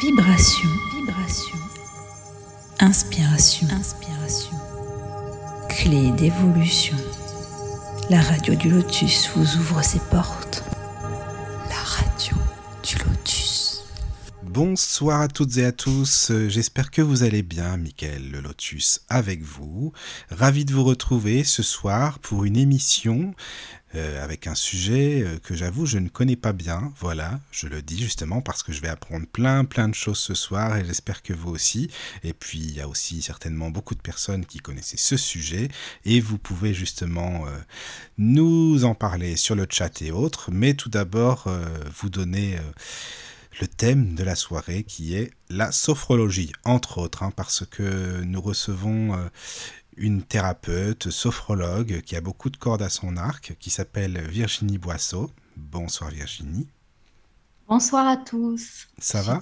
Vibration, vibration. Inspiration, inspiration. Clé d'évolution. La radio du lotus vous ouvre ses portes. Bonsoir à toutes et à tous, j'espère que vous allez bien, Mickaël le Lotus avec vous. Ravi de vous retrouver ce soir pour une émission euh, avec un sujet euh, que j'avoue je ne connais pas bien. Voilà, je le dis justement parce que je vais apprendre plein plein de choses ce soir et j'espère que vous aussi. Et puis il y a aussi certainement beaucoup de personnes qui connaissaient ce sujet et vous pouvez justement euh, nous en parler sur le chat et autres. Mais tout d'abord vous donner le thème de la soirée qui est la sophrologie, entre autres, hein, parce que nous recevons une thérapeute, sophrologue, qui a beaucoup de cordes à son arc, qui s'appelle Virginie Boisseau. Bonsoir Virginie. Bonsoir à tous. Ça va?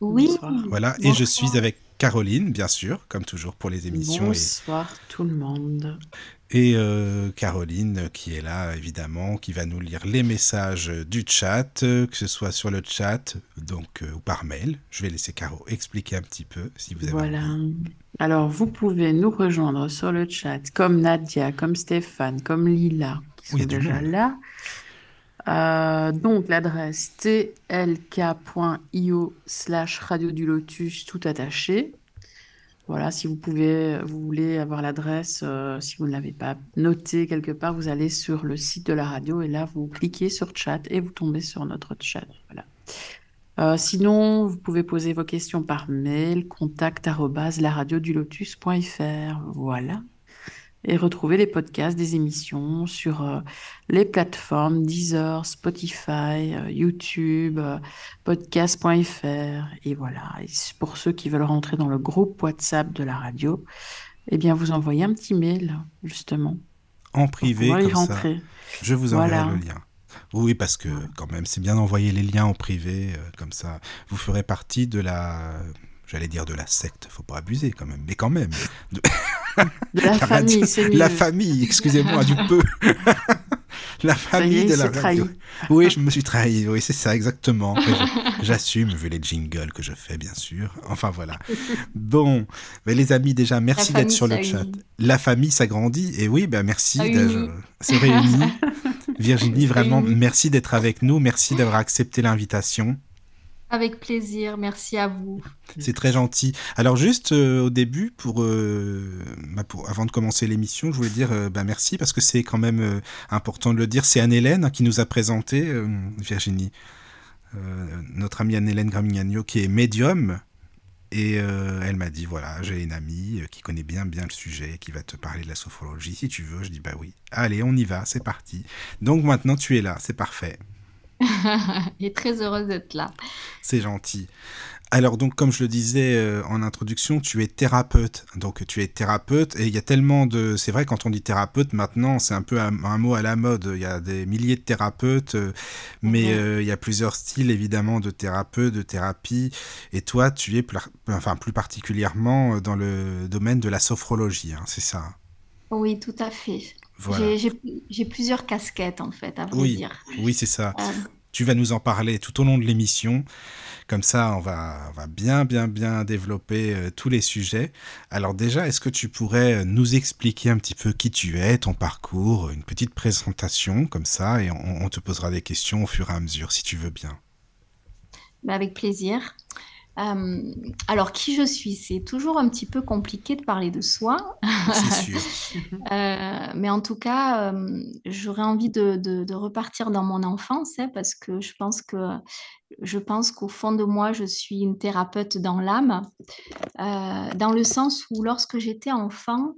Oui. Voilà, et je suis avec Caroline, bien sûr, comme toujours pour les émissions. Bonsoir tout le monde. Et euh, Caroline qui est là, évidemment, qui va nous lire les messages du chat, euh, que ce soit sur le chat donc, euh, ou par mail. Je vais laisser Caro expliquer un petit peu si vous avez Voilà. Alors, vous pouvez nous rejoindre sur le chat, comme Nadia, comme Stéphane, comme Lila, qui sont déjà là. donc, l'adresse tlk.io slash radio du lotus, tout attaché. Voilà, si vous pouvez, vous voulez avoir l'adresse, euh, si vous ne l'avez pas noté quelque part, vous allez sur le site de la radio et là, vous cliquez sur chat et vous tombez sur notre chat. Voilà. Euh, sinon, vous pouvez poser vos questions par mail, contact. Voilà et retrouver les podcasts des émissions sur euh, les plateformes Deezer, Spotify, euh, YouTube, euh, podcast.fr. Et voilà, pour ceux qui veulent rentrer dans le groupe WhatsApp de la radio, eh bien, vous envoyez un petit mail, justement. En privé, comme rentrer. ça. Je vous enverrai le lien. Oui, parce que quand même, c'est bien d'envoyer les liens en privé, comme ça. Vous ferez partie de la j'allais dire de la secte, faut pas abuser quand même, mais quand même. De, la famille, c'est La famille, excusez-moi, du peu. la famille de la radio. Oui, je me suis trahi, oui, c'est ça, exactement. J'assume, vu les jingles que je fais, bien sûr. Enfin, voilà. Bon, mais les amis, déjà, merci d'être sur le chat. La famille s'agrandit, et oui, ben merci ah d'être se réunir. Virginie, vraiment, merci d'être avec nous, merci d'avoir accepté l'invitation. Avec plaisir, merci à vous. C'est très gentil. Alors juste euh, au début, euh, bah, pour, avant de commencer l'émission, je voulais dire euh, bah, merci parce que c'est quand même important de le dire. C'est Anne-Hélène qui nous a présenté, Virginie, notre amie Anne-Hélène Gramignano qui est médium. Et elle m'a dit, voilà, j'ai une amie qui connaît bien bien le sujet, qui va te parler de la sophrologie si tu veux. Je dis, bah oui, allez, on y va, c'est parti. Donc maintenant tu es là, c'est parfait. et très heureuse d'être là. C'est gentil. Alors donc comme je le disais euh, en introduction, tu es thérapeute. Donc tu es thérapeute et il y a tellement de... C'est vrai quand on dit thérapeute maintenant, c'est un peu un, mot à la mode. Il y a des milliers de thérapeutes, euh, mais mhm. euh, il y a plusieurs styles évidemment de thérapeute, de thérapie. Et toi, tu es enfin, plus particulièrement dans le domaine de la sophrologie, hein, c'est ça Oui, tout à fait. J'ai plusieurs casquettes en fait, à vrai dire. Oui, c'est ça. Euh. Tu vas nous en parler tout au long de l'émission. Comme ça, on va, va bien, bien, bien développer euh, tous les sujets. Alors déjà, est-ce que tu pourrais euh, nous expliquer un petit peu qui tu es, ton parcours, une petite présentation comme ça, et on, te posera des questions au fur et à mesure, si tu veux bien. Bah, avec plaisir. Euh, alors, qui je suis? C'est toujours un petit peu compliqué de parler de soi. Sûr. Euh, mais en tout cas, euh, j'aurais envie de, repartir dans mon enfance hein, parce que je pense que je pense qu'au fond de moi, je suis une thérapeute dans l'âme, dans le sens où lorsque j'étais enfant,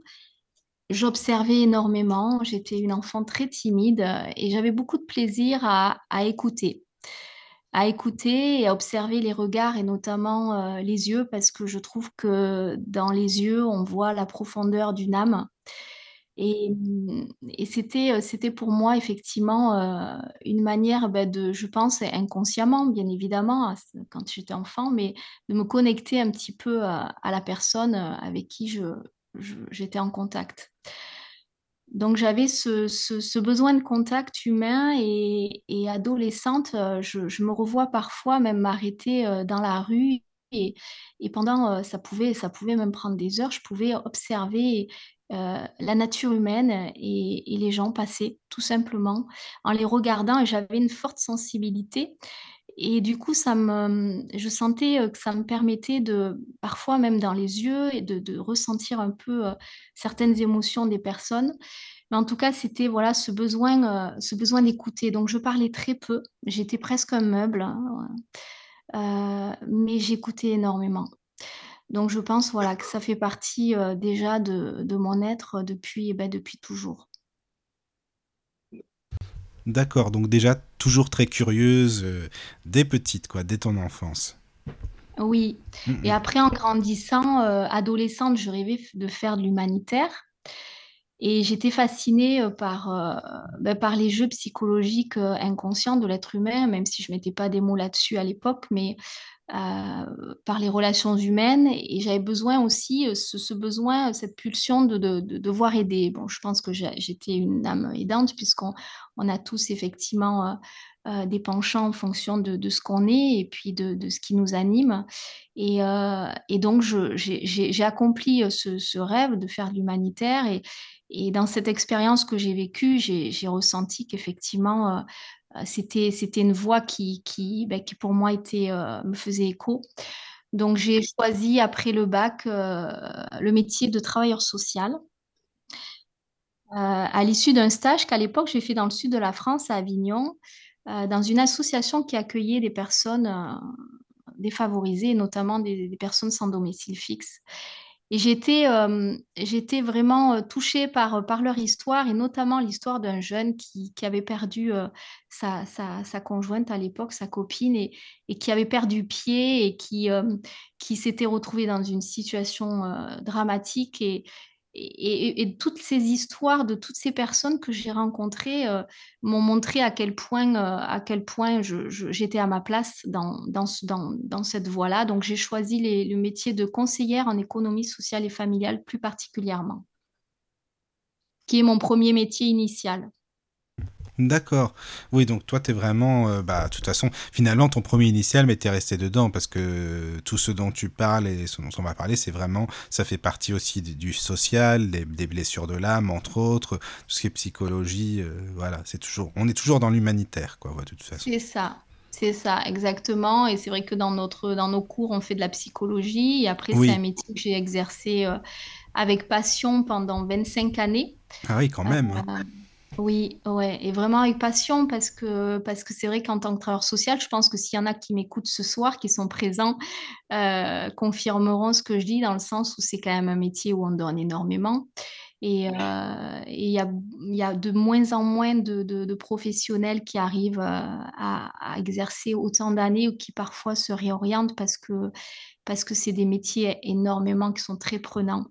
j'observais énormément. J'étais une enfant très timide et j'avais beaucoup de plaisir à écouter à écouter et à observer les regards et notamment euh, les yeux parce que je trouve que dans les yeux, on voit la profondeur d'une âme. Et, c'était, euh, c'était pour moi effectivement euh, une manière bah, de, je pense inconsciemment, bien évidemment, quand j'étais enfant, mais de me connecter un petit peu à, la personne avec qui j'étais en contact. Donc j'avais ce, besoin de contact humain et, adolescente, euh, je, me revois parfois même m'arrêter euh, dans la rue et, pendant, euh, ça pouvait, ça pouvait même prendre des heures, je pouvais observer la nature humaine et, les gens passer tout simplement en les regardant et j'avais une forte sensibilité. Et du coup, ça me, je sentais que ça me permettait de, parfois même dans les yeux, et de, ressentir un peu certaines émotions des personnes. Mais en tout cas, c'était voilà ce besoin, ce besoin d'écouter. Donc, je parlais très peu. J'étais presque un meuble, hein, mais j'écoutais énormément. Donc, je pense voilà que ça fait partie déjà de, mon être depuis, eh ben, depuis toujours. D'accord, donc déjà toujours très curieuse euh, dès petite, quoi, dès ton enfance. Oui. Et après, en grandissant, euh, adolescente, je rêvais de faire de l'humanitaire. Et j'étais fascinée euh, par, ben, par les jeux psychologiques inconscients de l'être humain, même si je ne mettais pas des mots là-dessus à l'époque, mais euh, par les relations humaines et j'avais besoin aussi, euh, ce, besoin, cette pulsion de, de, de, devoir aider. Bon, je pense que j'étais une âme aidante puisqu'on on a tous effectivement euh, des penchants en fonction de, ce qu'on est et puis de, ce qui nous anime. Et, et donc, j'ai accompli ce, ce, rêve de faire de l'humanitaire et, et dans cette expérience que j'ai vécue, j'ai ressenti qu'effectivement, euh, c'était, c'était une voix qui, qui, qui pour moi était, me faisait écho. Donc j'ai choisi après le bac le métier de travailleur social. à l'issue d'un stage qu'à l'époque j'ai fait dans le sud de la France, à Avignon, dans une association qui accueillait des personnes défavorisées, notamment des, personnes sans domicile fixe. Et j'étais, euh, vraiment euh, touchée par, par leur histoire, et notamment l'histoire d'un jeune qui, avait perdu euh, sa, sa, conjointe à l'époque, sa copine, et, et, qui avait perdu pied et qui, qui s'était retrouvé dans une situation dramatique. Et, et, toutes ces histoires de toutes ces personnes que j'ai rencontrées euh, m'ont montré à quel point, euh, à quel point j'étais à ma place dans, dans, dans, cette voie-là. Donc j'ai choisi le métier de conseillère en économie sociale et familiale plus particulièrement, qui est mon premier métier initial. D'accord. Oui, donc toi, tu es vraiment, euh, bah, de toute façon, finalement, ton premier initial, mais tu es resté dedans parce que tout ce dont tu parles et ce dont on va parler, c'est vraiment, ça fait partie aussi du, social, des, blessures de l'âme, entre autres, tout ce qui est psychologie, euh, voilà, c'est toujours, on est toujours dans l'humanitaire, quoi, de toute façon. C'est ça. C'est ça, exactement. Et c'est vrai que dans, notre, dans nos cours, on fait de la psychologie. Et après, c'est un métier que j'ai exercé euh, avec passion pendant 25 années. Ah oui, quand même. Hein. Oui, ouais, et vraiment avec passion parce que parce que c'est vrai qu'en tant que travailleur social, je pense que s'il y en a qui m'écoutent ce soir, qui sont présents, euh, confirmeront ce que je dis dans le sens où c'est quand même un métier où on donne énormément. Et euh, il y, a, y a de moins en moins de, professionnels qui arrivent euh, à, à exercer autant d'années ou qui parfois se réorientent parce que parce que c'est des métiers énormément qui sont très prenants.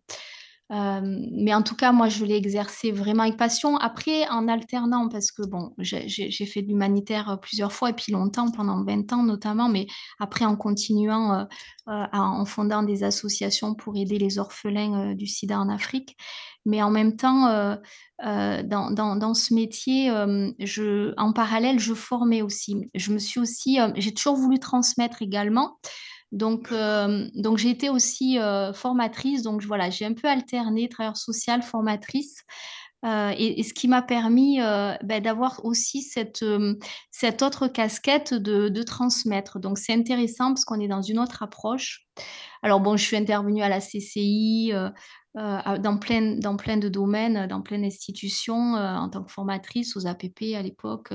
Euh, mais en tout cas, moi, je l'ai exercé vraiment avec passion. Après, en alternant, parce que bon, j'ai fait de l'humanitaire euh, plusieurs fois et puis longtemps, pendant 20 ans notamment, mais après en continuant, euh, en fondant des associations pour aider les orphelins du sida en Afrique. Mais en même temps, dans, dans, dans, ce métier, je, en parallèle, je formais aussi. Je me suis aussi, j'ai toujours voulu transmettre également. Donc, euh, donc j'ai été aussi euh, formatrice. Donc, voilà, j'ai un peu alterné travailleur social, formatrice. Euh, et, ce qui m'a permis ben, d'avoir aussi cette, cette autre casquette de, de transmettre. Donc, c'est intéressant parce qu'on est dans une autre approche. Alors, bon, je suis intervenue à la CCI, euh, dans, plein, dans plein de domaines, dans plein d'institutions, euh, en tant que formatrice aux APP à l'époque,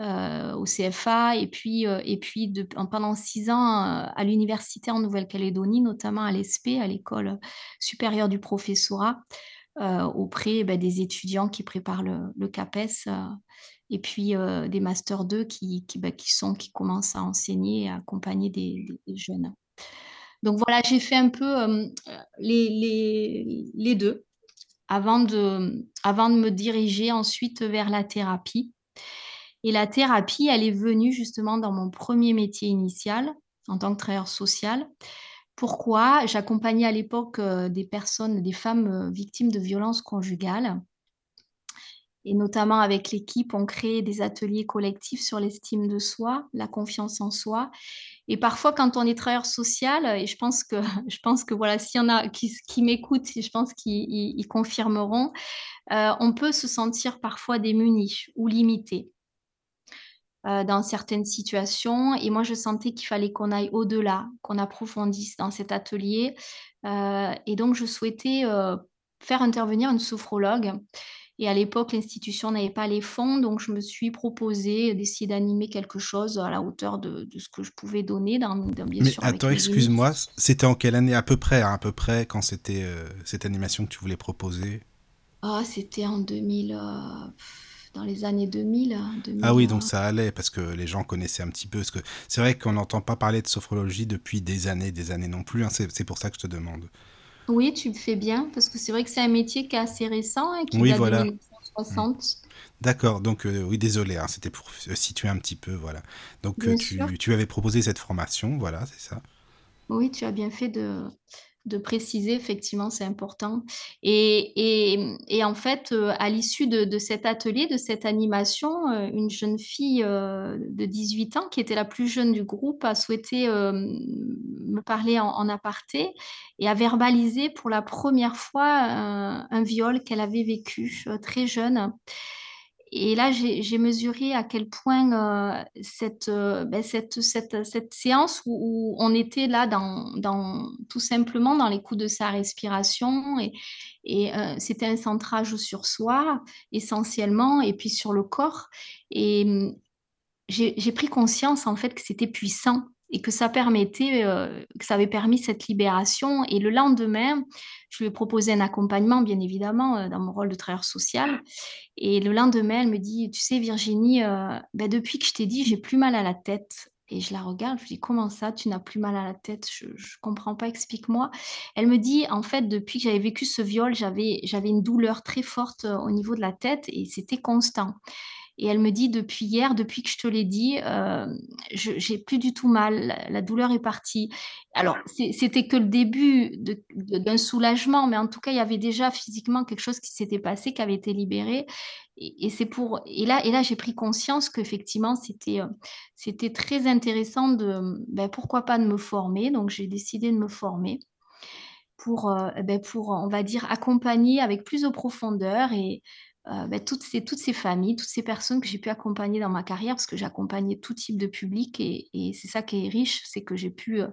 euh, au CFA, et puis, et puis pendant six ans à l'université en Nouvelle-Calédonie, notamment à l'ESP, à l'école supérieure du professorat, auprès ben, des étudiants qui préparent le, CAPES et puis des Master 2 qui, qui, ben, qui, sont, qui commencent à enseigner et à accompagner des jeunes. Donc voilà, j'ai fait un peu euh, les, deux avant de, avant de me diriger ensuite vers la thérapie. Et la thérapie, elle est venue justement dans mon premier métier initial en tant que travailleur social. Pourquoi? J'accompagnais à l'époque euh, des personnes, des femmes euh, victimes de violences conjugales. et notamment avec l'équipe, on crée des ateliers collectifs sur l'estime de soi, la confiance en soi. Et parfois, quand on est travailleur social, et je pense que, je pense que voilà, s'il y en a qui, m'écoutent, je pense qu'ils confirmeront, euh, on peut se sentir parfois démuni ou limité. Euh, dans certaines situations. Et moi, je sentais qu'il fallait qu'on aille au-delà, qu'on approfondisse dans cet atelier. Euh, et donc, je souhaitais faire intervenir une sophrologue et à l'époque, l'institution n'avait pas les fonds, donc je me suis proposée d'essayer d'animer quelque chose à la hauteur de, de, ce que je pouvais donner, dans, dans bien Mais sûr. attends, excuse-moi, c'était en quelle année? À peu près, hein, à peu près, quand c'était euh, cette animation que tu voulais proposer? Ah, c'était en 2000. Euh, dans les années 2000, 2000, Ah oui, donc ça allait parce que les gens connaissaient un petit peu. Parce que c'est vrai qu'on n'entend pas parler de sophrologie depuis des années, des années non plus. Hein, c'est pour ça que je te demande. Oui, tu le fais bien, parce que c'est vrai que c'est un métier qui est assez récent et qui oui, date voilà. de 1960. D'accord, donc euh, oui, désolé, hein, c'était pour situer un petit peu, voilà. Donc euh, tu, tu, avais proposé cette formation, voilà, c'est ça. Oui, tu as bien fait de, de préciser, effectivement, c'est important. Et, et, et, en fait, euh, à l'issue de, de, cet atelier, de cette animation, euh, une jeune fille euh, de 18 ans, qui était la plus jeune du groupe, a souhaité me parler en, en, aparté et a verbalisé pour la première fois un, viol qu'elle avait vécu très jeune. Et là, j'ai mesuré à quel point euh, cette, euh, ben cette, cette, cette, séance où, on était là dans, dans, tout simplement dans les coups de sa respiration et, et euh, c'était un centrage sur soi essentiellement et puis sur le corps. Et hum, j'ai pris conscience en fait que c'était puissant et que ça permettait, euh, que ça avait permis cette libération. Et le lendemain, je lui ai proposé un accompagnement, bien évidemment, euh, dans mon rôle de travailleur social. Et le lendemain, elle me dit, tu sais, Virginie, euh, ben, depuis que je t'ai dit, j'ai plus mal à la tête. Et je la regarde, je lui dis, comment ça, tu n'as plus mal à la tête? Je ne comprends pas, explique-moi. Elle me dit, en fait, depuis que j'avais vécu ce viol, j'avais une douleur très forte au niveau de la tête et c'était constant. Et elle me dit depuis hier, depuis que je te l'ai dit, euh, j'ai plus du tout mal, la, douleur est partie. Alors, c'était que le début d'un soulagement, mais en tout cas, il y avait déjà physiquement quelque chose qui s'était passé, qui avait été libéré. Et, c'est pour et là, et là j'ai pris conscience qu'effectivement, c'était c'était très intéressant de ben, pourquoi pas de me former. Donc, j'ai décidé de me former pour, euh, ben, pour, on va dire, accompagner avec plus de profondeur et euh, ben, toutes, ces, toutes ces familles, toutes ces personnes que j'ai pu accompagner dans ma carrière, parce que j'ai accompagné tout type de public et, et c'est ça qui est riche, c'est que j'ai pu euh,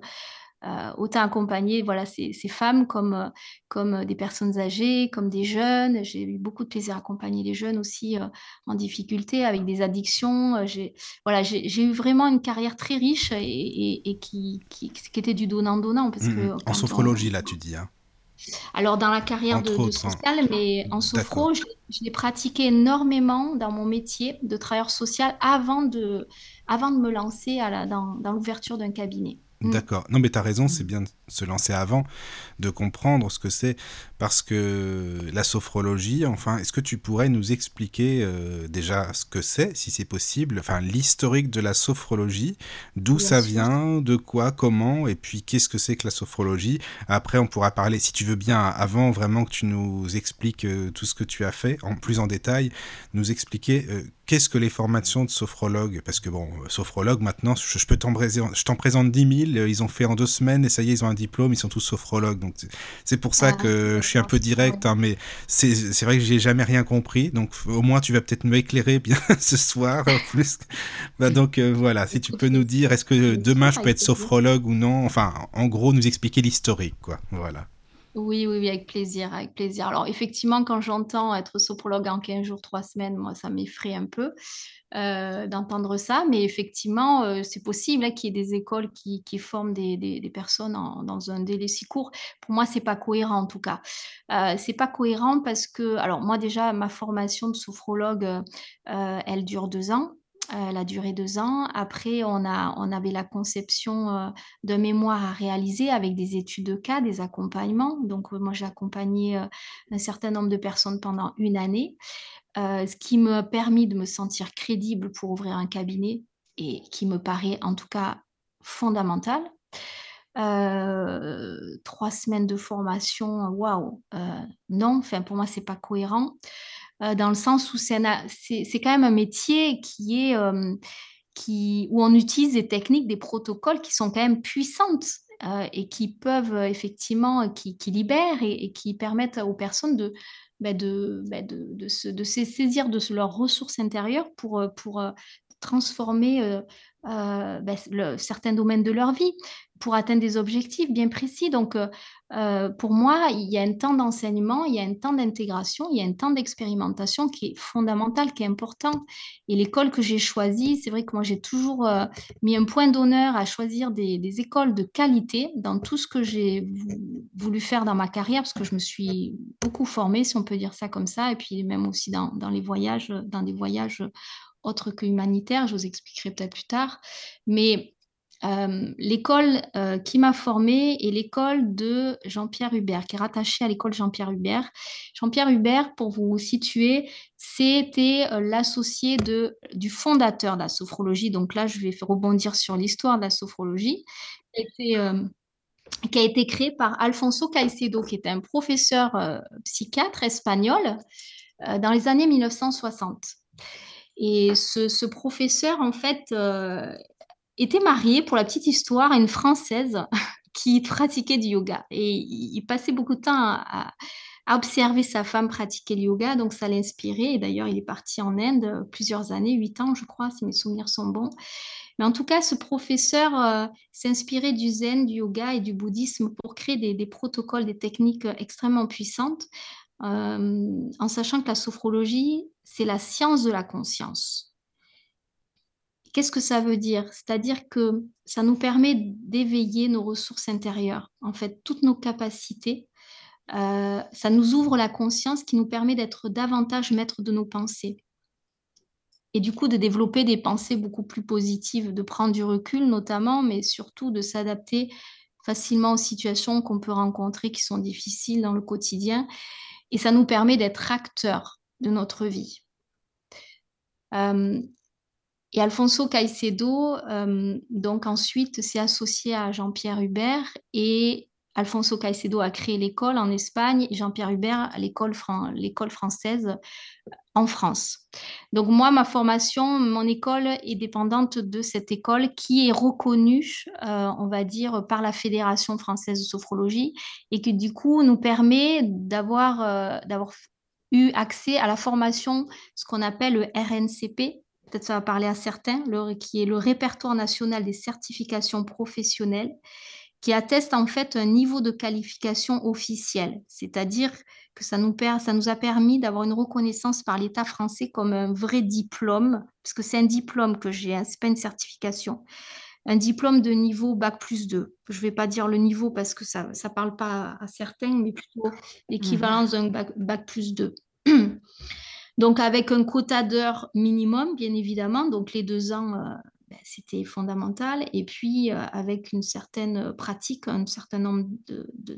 euh, autant accompagner voilà, ces, ces femmes comme, comme des personnes âgées, comme des jeunes. J'ai eu beaucoup de plaisir à accompagner les jeunes aussi en difficulté, avec des addictions. J'ai voilà, eu vraiment une carrière très riche et, et, et qui, qui, qui, était du donnant-donnant. Mmh, que en sophrologie, on... là, tu dis. Hein. Alors, dans la carrière de, de, social, mais en sophro, je, je l'ai pratiqué énormément dans mon métier de travailleur social avant de, avant de me lancer à la, dans, dans l'ouverture d'un cabinet. D'accord. Non, mais tu as raison, c'est bien se lancer avant, de comprendre ce que c'est. Parce que la sophrologie, enfin, est-ce que tu pourrais nous expliquer euh, déjà ce que c'est, si c'est possible, enfin, l'historique de la sophrologie, d'où ça vient, de quoi, comment, et puis qu'est-ce que c'est que la sophrologie? Après, on pourra parler, si tu veux bien, avant vraiment que tu nous expliques euh, tout ce que tu as fait, en plus en détail, nous expliquer euh, qu'est-ce que les formations de sophrologue Parce que bon, sophrologue, maintenant, je, je peux t'en présenter, je t'en présente 10 000, ils ont fait en deux semaines et ça y est, ils ont un diplôme, ils sont tous sophrologues. Donc c'est pour ça ah, que je suis un peu direct, hein, mais c'est vrai que j'ai jamais rien compris. Donc au moins, tu vas peut-être m'éclairer bien ce soir. plus. bah, donc euh, voilà, si tu peux nous dire, est-ce que demain je peux être sophrologue ou non? Enfin, en gros, nous expliquer l'historique, quoi. Voilà. Oui, oui, oui, avec plaisir, avec plaisir. Alors, effectivement, quand j'entends être sophrologue en 15 jours, 3 semaines, moi, ça m'effraie un peu euh, d'entendre ça. Mais effectivement, euh, c'est possible hein, qu'il y ait des écoles qui, forment des, personnes dans un délai si court. Pour moi, c'est pas cohérent, en tout cas. Euh, c'est pas cohérent parce que, alors, moi, déjà, ma formation de sophrologue, elle dure deux ans. Elle a duré deux ans. Après, on, a, on avait la conception euh, d'un mémoire à réaliser avec des études de cas, des accompagnements. Donc, euh, moi, j'ai accompagné euh, un certain nombre de personnes pendant une année, ce qui m'a permis de me sentir crédible pour ouvrir un cabinet et qui me paraît en tout cas fondamental. trois semaines de formation, waouh, non, enfin, pour moi, c'est pas cohérent. Dans le sens où c'est quand même un métier qui est, qui, où on utilise des techniques, des protocoles qui sont quand même puissantes. et qui peuvent effectivement, qui, libèrent et, qui permettent aux personnes de, bah, bah, de, de, se, saisir de leurs ressources intérieures pour, pour transformer euh, euh, ben, certains domaines de leur vie pour atteindre des objectifs bien précis. Donc, euh, pour moi, il y a un temps d'enseignement, il y a un temps d'intégration, il y a un temps d'expérimentation qui est fondamental, qui est important. Et l'école que j'ai choisie, c'est vrai que moi, j'ai toujours mis un point d'honneur à choisir des, écoles de qualité dans tout ce que j'ai voulu faire dans ma carrière, parce que je me suis beaucoup formée, si on peut dire ça comme ça, et puis même aussi dans, dans les voyages, dans des voyages autre que humanitaire, je vous expliquerai peut-être plus tard. Mais euh, l'école euh, qui m'a formée est l'école de Jean-Pierre Hubert, qui est rattachée à l'école Jean-Pierre Hubert. Jean-Pierre Hubert, pour vous situer, c'était euh, l'associé du fondateur de la sophrologie. Donc là, je vais rebondir sur l'histoire de la sophrologie, qui a été créé par Alfonso Caicedo, qui était un professeur psychiatre espagnol dans les années 1960. Et ce, professeur, en fait, euh, était marié, pour la petite histoire, à une Française qui pratiquait du yoga. Et il passait beaucoup de temps à, observer sa femme pratiquer le yoga, donc ça l'inspirait. Et d'ailleurs, il est parti en Inde plusieurs années, huit ans, je crois, si mes souvenirs sont bons. Mais en tout cas, ce professeur euh, s'inspirait du zen, du yoga et du bouddhisme pour créer des, protocoles, des techniques extrêmement puissantes, euh, en sachant que la sophrologie, c'est la science de la conscience. Qu'est-ce que ça veut dire? C'est-à-dire que ça nous permet d'éveiller nos ressources intérieures, en fait, toutes nos capacités. Euh, ça nous ouvre la conscience qui nous permet d'être davantage maître de nos pensées. Et du coup, de développer des pensées beaucoup plus positives, de prendre du recul notamment, mais surtout de s'adapter facilement aux situations qu'on peut rencontrer qui sont difficiles dans le quotidien. Et ça nous permet d'être acteurs de notre vie. Euh, et Alfonso Caicedo, euh, donc ensuite, s'est associé à Jean-Pierre Hubert et Alfonso Caicedo a créé l'école en Espagne et Jean-Pierre Hubert l'école française en France. Donc moi, ma formation, mon école est dépendante de cette école qui est reconnue, euh, on va dire, par la Fédération française de sophrologie et qui du coup nous permet d'avoir d'avoir eu accès à la formation, ce qu'on appelle le RNCP, peut-être ça va parler à certains, le, qui est le répertoire national des certifications professionnelles, qui atteste en fait un niveau de qualification officiel, c'est-à-dire que ça nous, ça nous a permis d'avoir une reconnaissance par l'État français comme un vrai diplôme, parce que c'est un diplôme que j'ai, hein, ce n'est pas une certification, un diplôme de niveau Bac plus 2. Je ne vais pas dire le niveau parce que ça ne parle pas à, certains, mais plutôt l'équivalence d'un bac, plus 2. donc avec un quota d'heures minimum, bien évidemment, donc les deux ans, euh, ben, c'était fondamental. Et puis euh, avec une certaine pratique, un certain nombre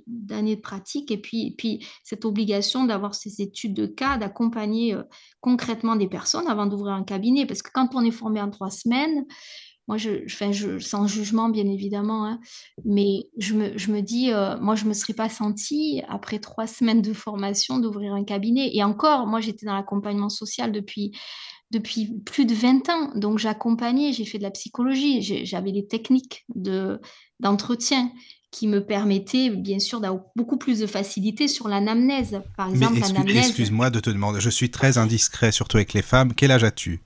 d'années de, pratique, et puis, puis cette obligation d'avoir ces études de cas, d'accompagner euh, concrètement des personnes avant d'ouvrir un cabinet. Parce que quand on est formé en trois semaines, moi, je, je, sans jugement, bien évidemment, hein, mais je me, je me dis, euh, moi, je ne me serais pas sentie, après trois semaines de formation, d'ouvrir un cabinet. Et encore, moi, j'étais dans l'accompagnement social depuis, depuis plus de 20 ans. Donc, j'accompagnais, j'ai fait de la psychologie, j'avais des techniques de, d'entretien qui me permettaient, bien sûr, d'avoir beaucoup plus de facilité sur l'anamnèse. Par exemple. Excuse-moi de te demander, je suis très indiscret, surtout avec les femmes. Quel âge as-tu?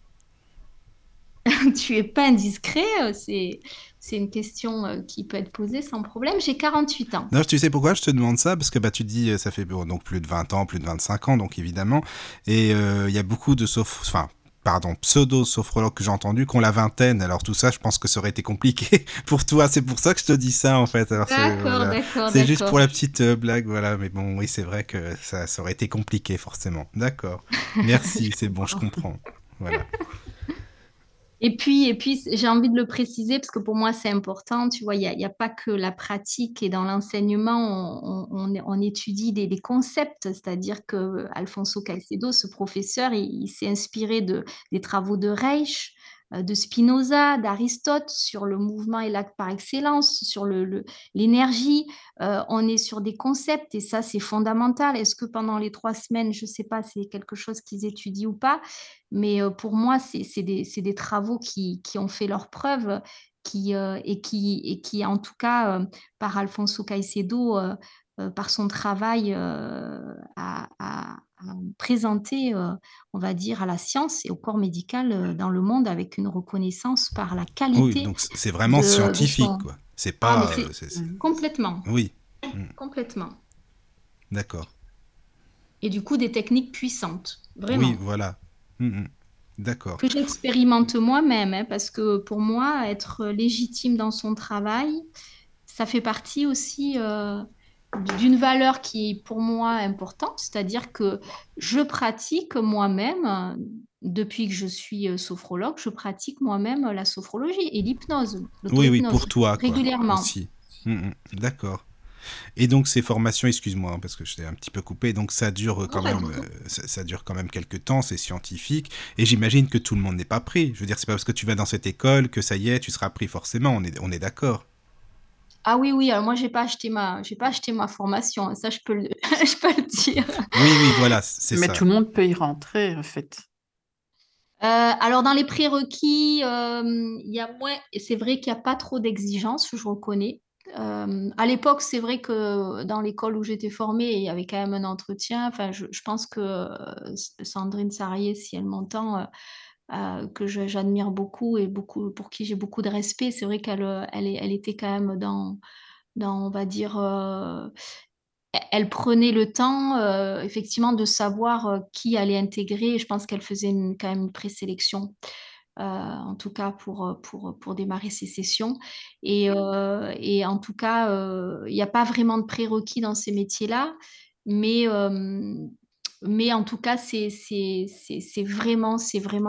tu es pas indiscret, euh, c'est c'est une question euh, qui peut être posée sans problème. J'ai 48 ans. Non, tu sais pourquoi je te demande ça? Parce que bah, tu dis, euh, ça fait donc plus de 20 ans, plus de 25 ans, donc évidemment. Et il y a beaucoup de sauf... enfin, pardon, pseudo-sophrologues que j'ai entendu qui ont la vingtaine. Alors tout ça, je pense que ça aurait été compliqué pour toi. C'est pour ça que je te dis ça, en fait. D'accord, d'accord. C'est juste pour la petite blague, voilà. Mais bon, oui, c'est vrai que ça, ça aurait été compliqué, forcément. D'accord. Merci, c'est bon, je comprends. Voilà. Et puis, et puis j'ai envie de le préciser parce que pour moi, c'est important. Tu vois, il n'y a, pas que la pratique et dans l'enseignement, on, étudie des, concepts. C'est-à-dire que Alfonso Caicedo, ce professeur, il, s'est inspiré de, des travaux de Reich, de Spinoza, d'Aristote, sur le mouvement et l'acte par excellence, sur l'énergie. Euh, on est sur des concepts et ça, c'est fondamental. Est-ce que pendant les trois semaines, je ne sais pas, c'est quelque chose qu'ils étudient ou pas, mais euh, pour moi, c'est des, travaux qui, ont fait leur preuve qui, et, qui, en tout cas, par Alfonso Caicedo, par son travail, a, présenter, euh, on va dire, à la science et au corps médical euh, dans le monde avec une reconnaissance par la qualité. Oui, donc c'est vraiment scientifique, quoi. C'est ah, pas. Euh, complètement. Oui. Mm. Complètement. D'accord. Et du coup, des techniques puissantes. Vraiment. Oui, voilà. Mm, mm. D'accord. Que j'expérimente moi-même, hein, parce que pour moi, être légitime dans son travail, ça fait partie aussi d'une valeur qui est pour moi importante, c'est-à-dire que je pratique moi-même, depuis que je suis euh, sophrologue, je pratique moi-même la sophrologie et l'hypnose. Oui, oui, pour toi. Régulièrement. Hum, d'accord. Et donc ces formations, excuse-moi hein, parce que je t'ai un petit peu coupé, donc ça dure quand même, euh, ça, dure quand même quelques temps, c'est scientifique, et j'imagine que tout le monde n'est pas pris. Je veux dire, c'est pas parce que tu vas dans cette école que ça y est, tu seras pris forcément. On est, on est d'accord. Ah oui, oui, alors moi, j'ai pas acheté ma, j'ai pas acheté ma formation, ça, je peux le, je peux le dire. Oui, oui, voilà, c'est ça. Mais tout le monde peut y rentrer, en fait. Euh, alors, dans les prérequis, euh, il y a moins, et c'est vrai qu'il n'y a pas trop d'exigences, je reconnais. Euh, à l'époque, c'est vrai que dans l'école où j'étais formée, il y avait quand même un entretien. Enfin, je, je pense que Sandrine Sarrier, si elle m'entend, euh, que j'admire beaucoup et beaucoup, pour qui j'ai beaucoup de respect. C'est vrai qu'elle euh, elle, elle, était quand même dans, dans on va dire, euh, elle prenait le temps, effectivement, de savoir qui allait intégrer. Je pense qu'elle faisait quand même une présélection. en tout cas pour, pour, pour démarrer ces sessions. Et, et en tout cas, il n'y a pas vraiment de prérequis dans ces métiers-là, mais mais en tout cas, c'est vraiment,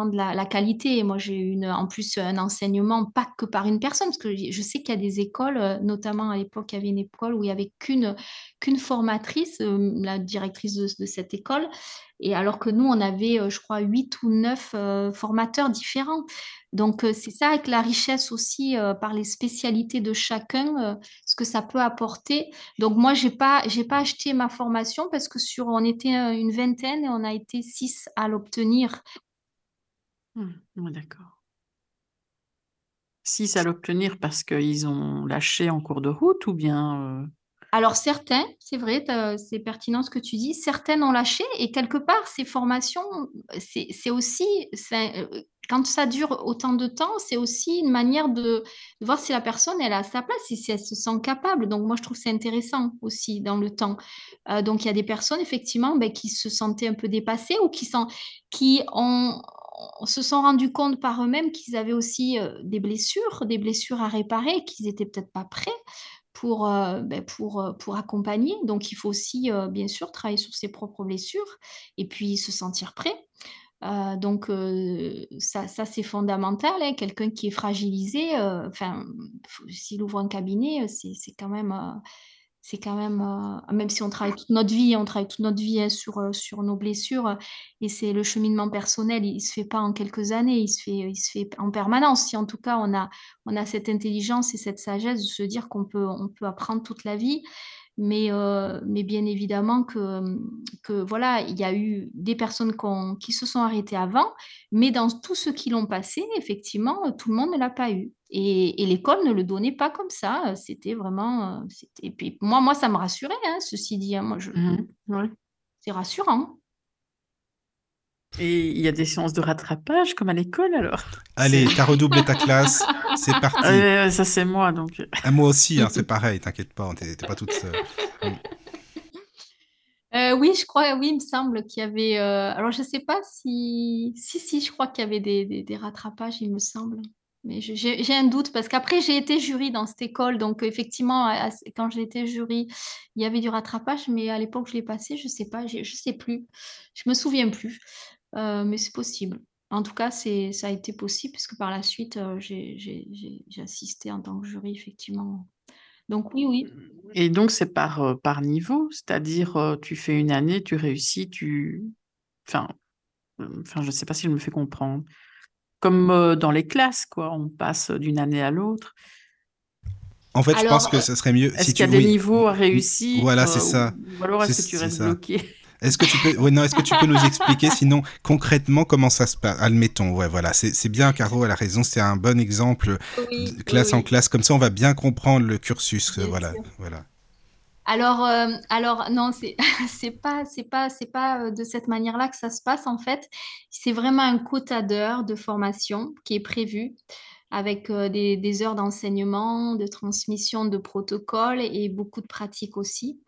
de la, qualité. Et moi, j'ai eu en plus un enseignement, pas que par une personne, parce que je sais qu'il y a des écoles, euh, notamment à l'époque, il y avait une école où il n'y avait qu'une qu'une formatrice, euh, la directrice de, cette école, et alors que nous, on avait, euh, je crois, huit ou neuf formateurs différents. Donc, c'est ça avec la richesse aussi par les spécialités de chacun, ce que ça peut apporter. Donc, moi, je n'ai pas, pas acheté ma formation parce que sur, on était une vingtaine et on a été six à l'obtenir. Mmh, d'accord. Six à l'obtenir parce qu'ils ont lâché en cours de route ou bien alors certains, c'est vrai, c'est pertinent ce que tu dis, certaines ont lâché et quelque part, ces formations, c'est aussi, euh, quand ça dure autant de temps, c'est aussi une manière de, voir si la personne, elle a sa place si elle se sent capable. Donc moi, je trouve c'est intéressant aussi dans le temps. Euh, donc il y a des personnes, effectivement, ben, qui se sentaient un peu dépassées ou qui, sont, qui ont, se sont rendus compte par eux-mêmes qu'ils avaient aussi euh, des blessures, des blessures à réparer, qu'ils n'étaient peut-être pas prêts pour, euh, ben pour, euh, pour accompagner. Donc, il faut aussi, euh, bien sûr, travailler sur ses propres blessures et puis se sentir prêt. donc, ça, ça c'est fondamental. Hein. Quelqu'un qui est fragilisé, enfin, s'il ouvre un cabinet, c'est quand même c'est quand même, euh, même si on travaille toute notre vie, on travaille toute notre vie hein, sur, euh, sur nos blessures, et c'est le cheminement personnel, il ne se fait pas en quelques années, il se fait, il se fait en permanence. Si en tout cas on a, on a cette intelligence et cette sagesse de se dire qu'on peut, on peut apprendre toute la vie, mais, euh, mais bien évidemment que, que voilà, il y a eu des personnes qui se sont arrêtées avant, mais dans tous ceux qui l'ont passé, effectivement, tout le monde ne l'a pas eu. Et, et l'école ne le donnait pas comme ça. C'était vraiment. Et puis moi, moi, ça me rassurait, hein, ceci dit. Hein, moi, je... Mmh C'est rassurant. Et il y a des séances de rattrapage comme à l'école alors Allez, t'as redoublé ta classe, c'est parti. ça c'est moi donc. Ah, moi aussi, hein, c'est pareil, t'inquiète pas, t'es pas toute seule. Euh, oui, je crois, oui, il me semble qu'il y avait. Euh, alors, je ne sais pas si. Si, si, je crois qu'il y avait des, des, rattrapages, il me semble. Mais j'ai un doute parce qu'après, j'ai été jury dans cette école. Donc, effectivement, quand j'ai été jury, il y avait du rattrapage. Mais à l'époque, je l'ai passé, je ne sais pas, je ne sais plus. Je ne me souviens plus. Euh, mais c'est possible. En tout cas, ça a été possible puisque par la suite, euh, j'ai assisté en tant que jury, effectivement. Donc oui, oui. Et donc c'est par, euh, par niveau, c'est-à-dire tu fais une année, tu réussis, tu... Enfin, enfin je ne sais pas si je me fais comprendre. comme euh, dans les classes, quoi. On passe d'une année à l'autre. En fait, je pense que ce serait mieux Est-ce si qu'il y tu a des oui. niveaux à réussir Voilà, euh, c'est ça. Ou alors est-ce C'est- que tu c'est restes bloqué? Est-ce que tu peux, ouais, non, est-ce que tu peux nous expliquer, sinon concrètement comment ça se passe? Admettons, ouais, voilà, c'est bien, Caro, elle a raison, c'est un bon exemple, Oui, de classe oui, en oui. classe, comme ça on va bien comprendre le cursus, Bien voilà, sûr. voilà. Alors, euh, alors non, c'est c'est pas c'est pas c'est pas euh, de cette manière-là que ça se passe en fait. C'est vraiment un quota d'heures de formation qui est prévu avec euh, des, des heures d'enseignement, de transmission de protocoles et beaucoup de pratiques aussi.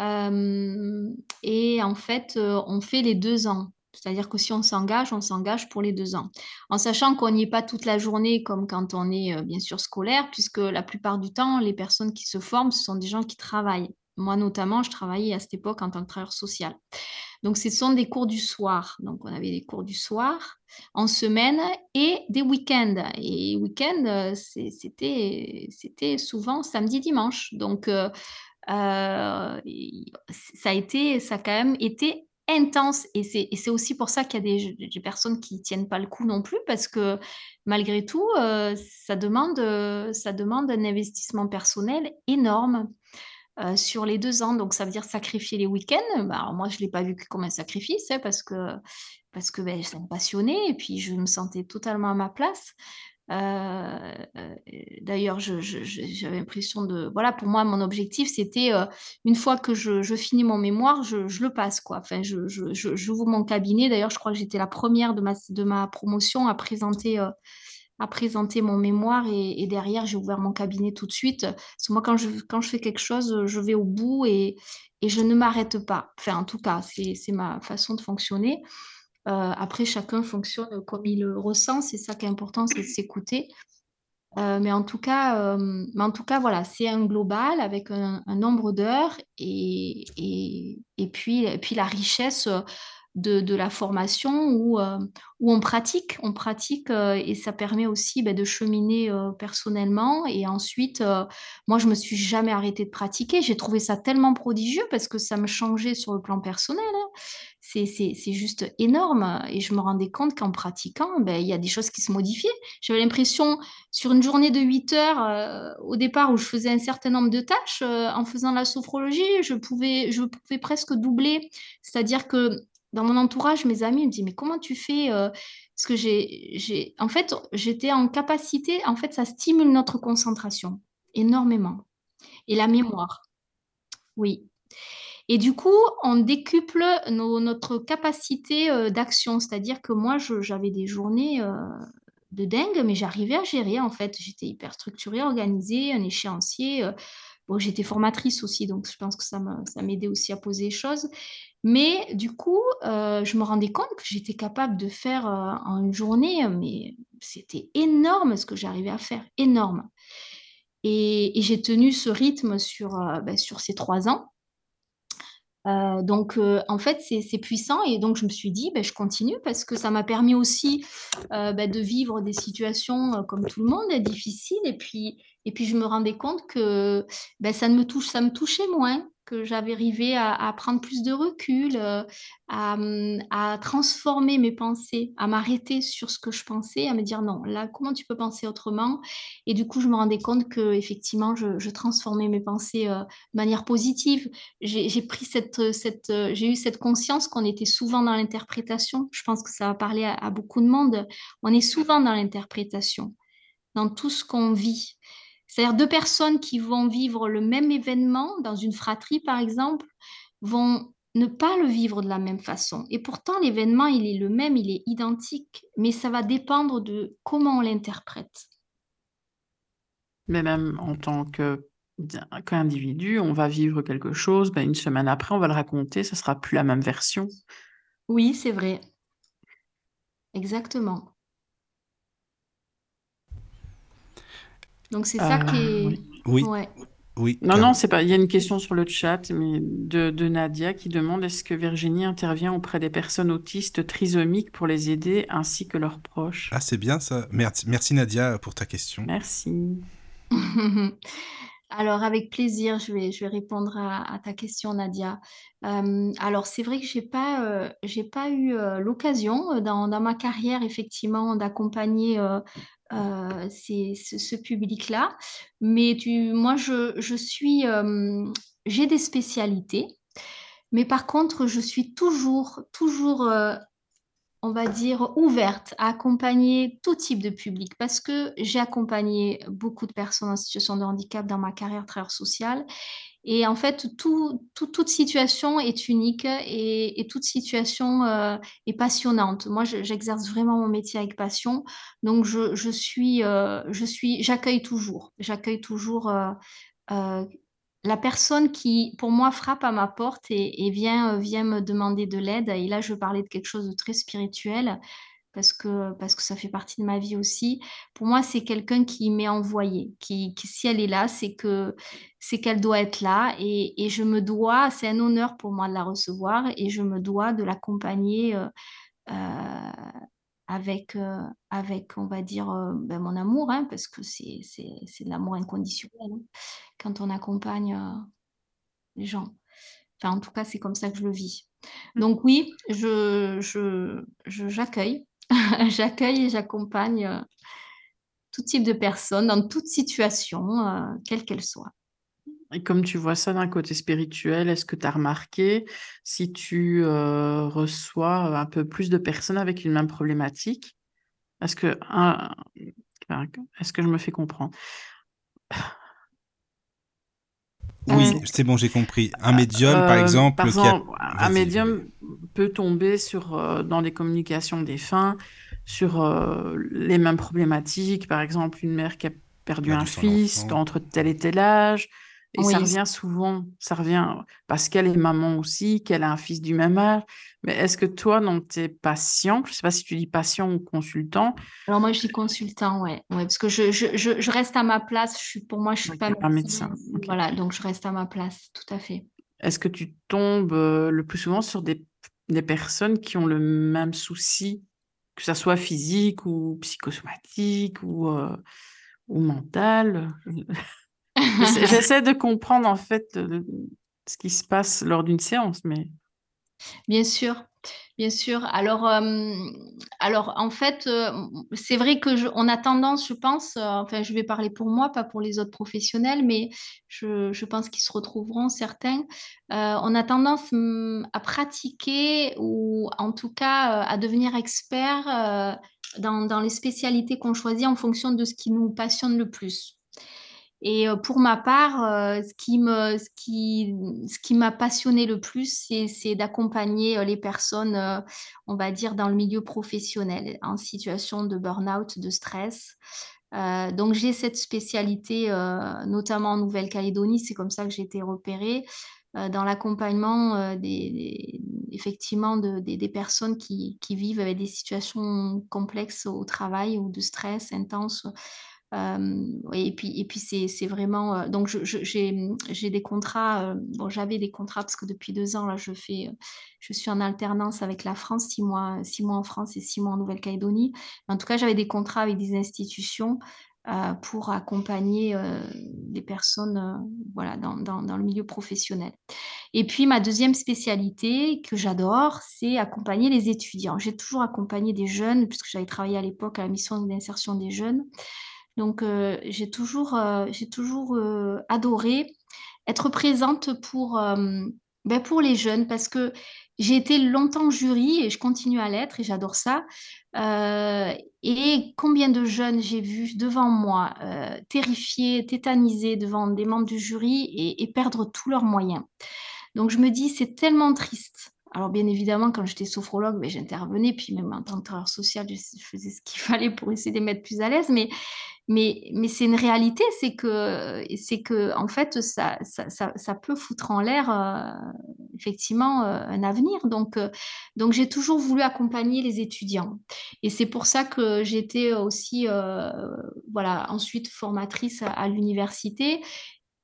Euh, et en fait, euh, on fait les deux ans. C'est-à-dire que si on s'engage, on s'engage pour les deux ans. En sachant qu'on n'y est pas toute la journée comme quand on est euh, bien sûr scolaire, puisque la plupart du temps, les personnes qui se forment, ce sont des gens qui travaillent. Moi notamment, je travaillais à cette époque en tant que travailleur social. Donc, ce sont des cours du soir. Donc, on avait des cours du soir en semaine et des week-ends. Et week-end, c'était souvent samedi, dimanche. Donc, euh, ça a été, ça a quand même été intense. Et c'est aussi pour ça qu'il y a des, personnes qui tiennent pas le coup non plus, parce que malgré tout, euh, ça demande, euh, ça demande un investissement personnel énorme sur les deux ans. Donc, ça veut dire sacrifier les week-ends. Bah, alors moi, je ne l'ai pas vu comme un sacrifice, hein, parce que, parce que ben, ça me passionnait et puis je me sentais totalement à ma place. Euh, euh, D'ailleurs, j'avais l'impression de... Voilà, pour moi, mon objectif, c'était, euh, une fois que je, finis mon mémoire, je, le passe, quoi. Enfin, je, je, je- j'ouvre mon cabinet. D'ailleurs, je crois que j'étais la première de ma, promotion à présenter... à présenter mon mémoire et, derrière, j'ai ouvert mon cabinet tout de suite. Parce que moi, quand je, fais quelque chose, je vais au bout et, et je ne m'arrête pas. Enfin, en tout cas, c'est ma façon de fonctionner. Euh, après, chacun fonctionne comme il le ressent. C'est ça qui est important, c'est de s'écouter. Euh, mais en tout cas, euh, mais en tout cas, voilà, c'est un global avec un, nombre d'heures et, et, et puis, puis la richesse de, de la formation où, où on pratique, on pratique et ça permet aussi ben, de cheminer personnellement. Et ensuite, moi, je me suis jamais arrêtée de pratiquer. J'ai trouvé ça tellement prodigieux parce que ça me changeait sur le plan personnel. hein. C'est, juste énorme. Et je me rendais compte qu'en pratiquant, ben, il y a des choses qui se modifiaient. J'avais l'impression sur une journée de 8 heures, euh, au départ où je faisais un certain nombre de tâches, euh, en faisant la sophrologie, je pouvais, je pouvais presque doubler. C'est-à-dire que dans mon entourage, mes amis me disent, mais comment tu fais euh, Parce que j'ai, en fait, j'étais en capacité, en fait, ça stimule notre concentration énormément. Et la mémoire, oui. Et du coup, on décuple notre capacité euh, d'action. C'est-à-dire que moi, j'avais des journées euh, de dingue, mais j'arrivais à gérer, en fait. J'étais hyper structurée, organisée, un échéancier. euh, Bon, j'étais formatrice aussi, donc je pense que ça m'a- ça m'aidait aussi à poser les choses. Mais du coup, je me rendais compte que j'étais capable de faire en une journée, mais c'était énorme ce que j'arrivais à faire, énorme. Et, j'ai tenu ce rythme sur, ben, sur ces trois ans. Euh, donc, euh, en fait, c'est puissant et donc je me suis dit, ben, je continue parce que ça m'a permis aussi euh, ben, de vivre des situations comme tout le monde, difficiles. Et puis, et puis je me rendais compte que ben, ça ne me touche, ça me touchait moins, que j'avais arrivé à, prendre plus de recul, euh, à, transformer mes pensées, à m'arrêter sur ce que je pensais, à me dire non, là, comment tu peux penser autrement? Et du coup, je me rendais compte que effectivement, je, transformais mes pensées euh, de manière positive euh, j'ai eu cette conscience qu'on était souvent dans l'interprétation. Je pense que ça va parler à beaucoup de monde. On est souvent dans l'interprétation, dans tout ce qu'on vit. C'est-à-dire deux personnes qui vont vivre le même événement dans une fratrie, par exemple, vont ne pas le vivre de la même façon. Et pourtant, l'événement, il est le même, il est identique, mais ça va dépendre de comment on l'interprète. Mais même en tant que qu'individu, on va vivre quelque chose, ben, une semaine après, on va le raconter, ce sera plus la même version. Oui, c'est vrai. Exactement. Donc c'est ça Euh, qui est... oui. Oui, Ouais. oui. Non, non, c'est pas. Il y a une question sur le chat, mais de, de Nadia qui demande est-ce que Virginie intervient auprès des personnes autistes trisomiques pour les aider ainsi que leurs proches? Ah, c'est bien ça. Merci, merci Nadia pour ta question. Merci. Alors, avec plaisir, je vais, je vais répondre à, ta question, Nadia. Euh, alors, c'est vrai que j'ai pas, euh, pas eu euh, l'occasion dans, dans, ma carrière, effectivement, d'accompagner ce, public-là. Mais tu, moi, je, je suis, j'ai des spécialités. Mais par contre, je suis toujours, toujours on va dire, ouverte à accompagner tout type de public parce que j'ai accompagné beaucoup de personnes en situation de handicap dans ma carrière travailleur sociale. Et en fait, toute situation est unique et, toute situation euh, est passionnante. Moi, j'exerce vraiment mon métier avec passion. Donc, je, suis, euh, suis, j'accueille toujours. J'accueille toujours euh, la personne qui, pour moi, frappe à ma porte et, vient, euh, vient me demander de l'aide, et là, je parlais de quelque chose de très spirituel, parce que, parce que ça fait partie de ma vie aussi. Pour moi, c'est quelqu'un qui m'est envoyé, qui, si elle est là, c'est que c'est qu'elle doit être là, et, je me dois, c'est un honneur pour moi de la recevoir, et je me dois de l'accompagner euh, euh, avec, avec, on va dire, ben, mon amour, hein, parce que c'est de l'amour inconditionnel. Hein quand on accompagne euh, les gens. Enfin, en tout cas, c'est comme ça que je le vis. Mmh. Donc oui, je, j'accueille, j'accueille et j'accompagne euh, tout type de personnes dans toute situation, euh, quelle qu'elle soit. Et comme tu vois ça d'un côté spirituel, est-ce que tu as remarqué si tu reçois un peu plus de personnes avec une même problématique? Est-ce que, est-ce que je me fais comprendre? Oui, c'est bon, j'ai compris. Un médium, par euh, exemple. Par exemple, un médium peut tomber sur, euh, dans les communications des fins sur euh, les mêmes problématiques. Par exemple, une mère qui a perdu un fils entre tel et tel âge. Et ça revient souvent, ça revient parce qu'elle est maman aussi, qu'elle a un fils du même âge. Mais est-ce que toi, dans tes patients, je ne sais pas si tu dis patient ou consultant. Alors moi, je dis consultant, ouais, ouais parce que je, je, je, reste à ma place. Je suis, pour moi, je ne suis pas, médecin. Voilà, donc je reste à ma place, tout à fait. Est-ce que tu tombes euh, le plus souvent sur des, des personnes qui ont le même souci, que ça soit physique ou psychosomatique ou, euh, ou mental? J'essaie de comprendre en fait ce qui se passe lors d'une séance, mais. Bien sûr, bien sûr. Alors, alors en fait, c'est vrai que on a tendance, je pense, enfin, je vais parler pour moi, pas pour les autres professionnels, mais je, je pense qu'ils se retrouveront certains. on a tendance mmh, à pratiquer ou en tout cas à devenir expert dans, dans les spécialités qu'on choisit en fonction de ce qui nous passionne le plus. Et euh, pour ma part, euh, ce qui m'a passionné le plus, c'est d'accompagner euh, les personnes, on va dire, dans le milieu professionnel, en situation de burn-out, de stress. donc j'ai cette spécialité, notamment en Nouvelle-Calédonie, c'est comme ça que j'ai été repérée dans l'accompagnement des, effectivement de, des, des, personnes qui, qui, vivent avec des situations complexes au travail ou de stress intense et puis, et puis c'est vraiment. donc, j'ai des contrats. bon, j'avais des contrats parce que depuis deux ans, là, je, fais, je suis en alternance avec la France, six mois, six mois en France et six mois en Nouvelle-Calédonie. En tout cas, j'avais des contrats avec des institutions pour accompagner des personnes voilà, dans, le milieu professionnel. Et puis, ma deuxième spécialité que j'adore, c'est accompagner les étudiants. J'ai toujours accompagné des jeunes, puisque j'avais travaillé à l'époque à la mission d'insertion des jeunes. Donc, euh, j'ai toujours, euh, j'ai toujours euh, adoré être présente pour, ben, pour les jeunes parce que j'ai été longtemps jury et je continue à l'être et j'adore ça. et combien de jeunes j'ai vus devant moi, terrifiés, tétanisés devant des membres du jury et, et perdre tous leurs moyens. Donc, je me dis, c'est tellement triste. Alors, bien évidemment, quand j'étais sophrologue, ben, j'intervenais, puis même en tant que travailleur social, je faisais ce qu'il fallait pour essayer de les mettre plus à l'aise. Mais mais, c'est une réalité, c'est que, c'est que en fait, ça, ça, peut foutre en l'air euh, effectivement euh, un avenir. Donc, euh, donc j'ai toujours voulu accompagner les étudiants. Et c'est pour ça que j'étais aussi, voilà, ensuite formatrice à, l'université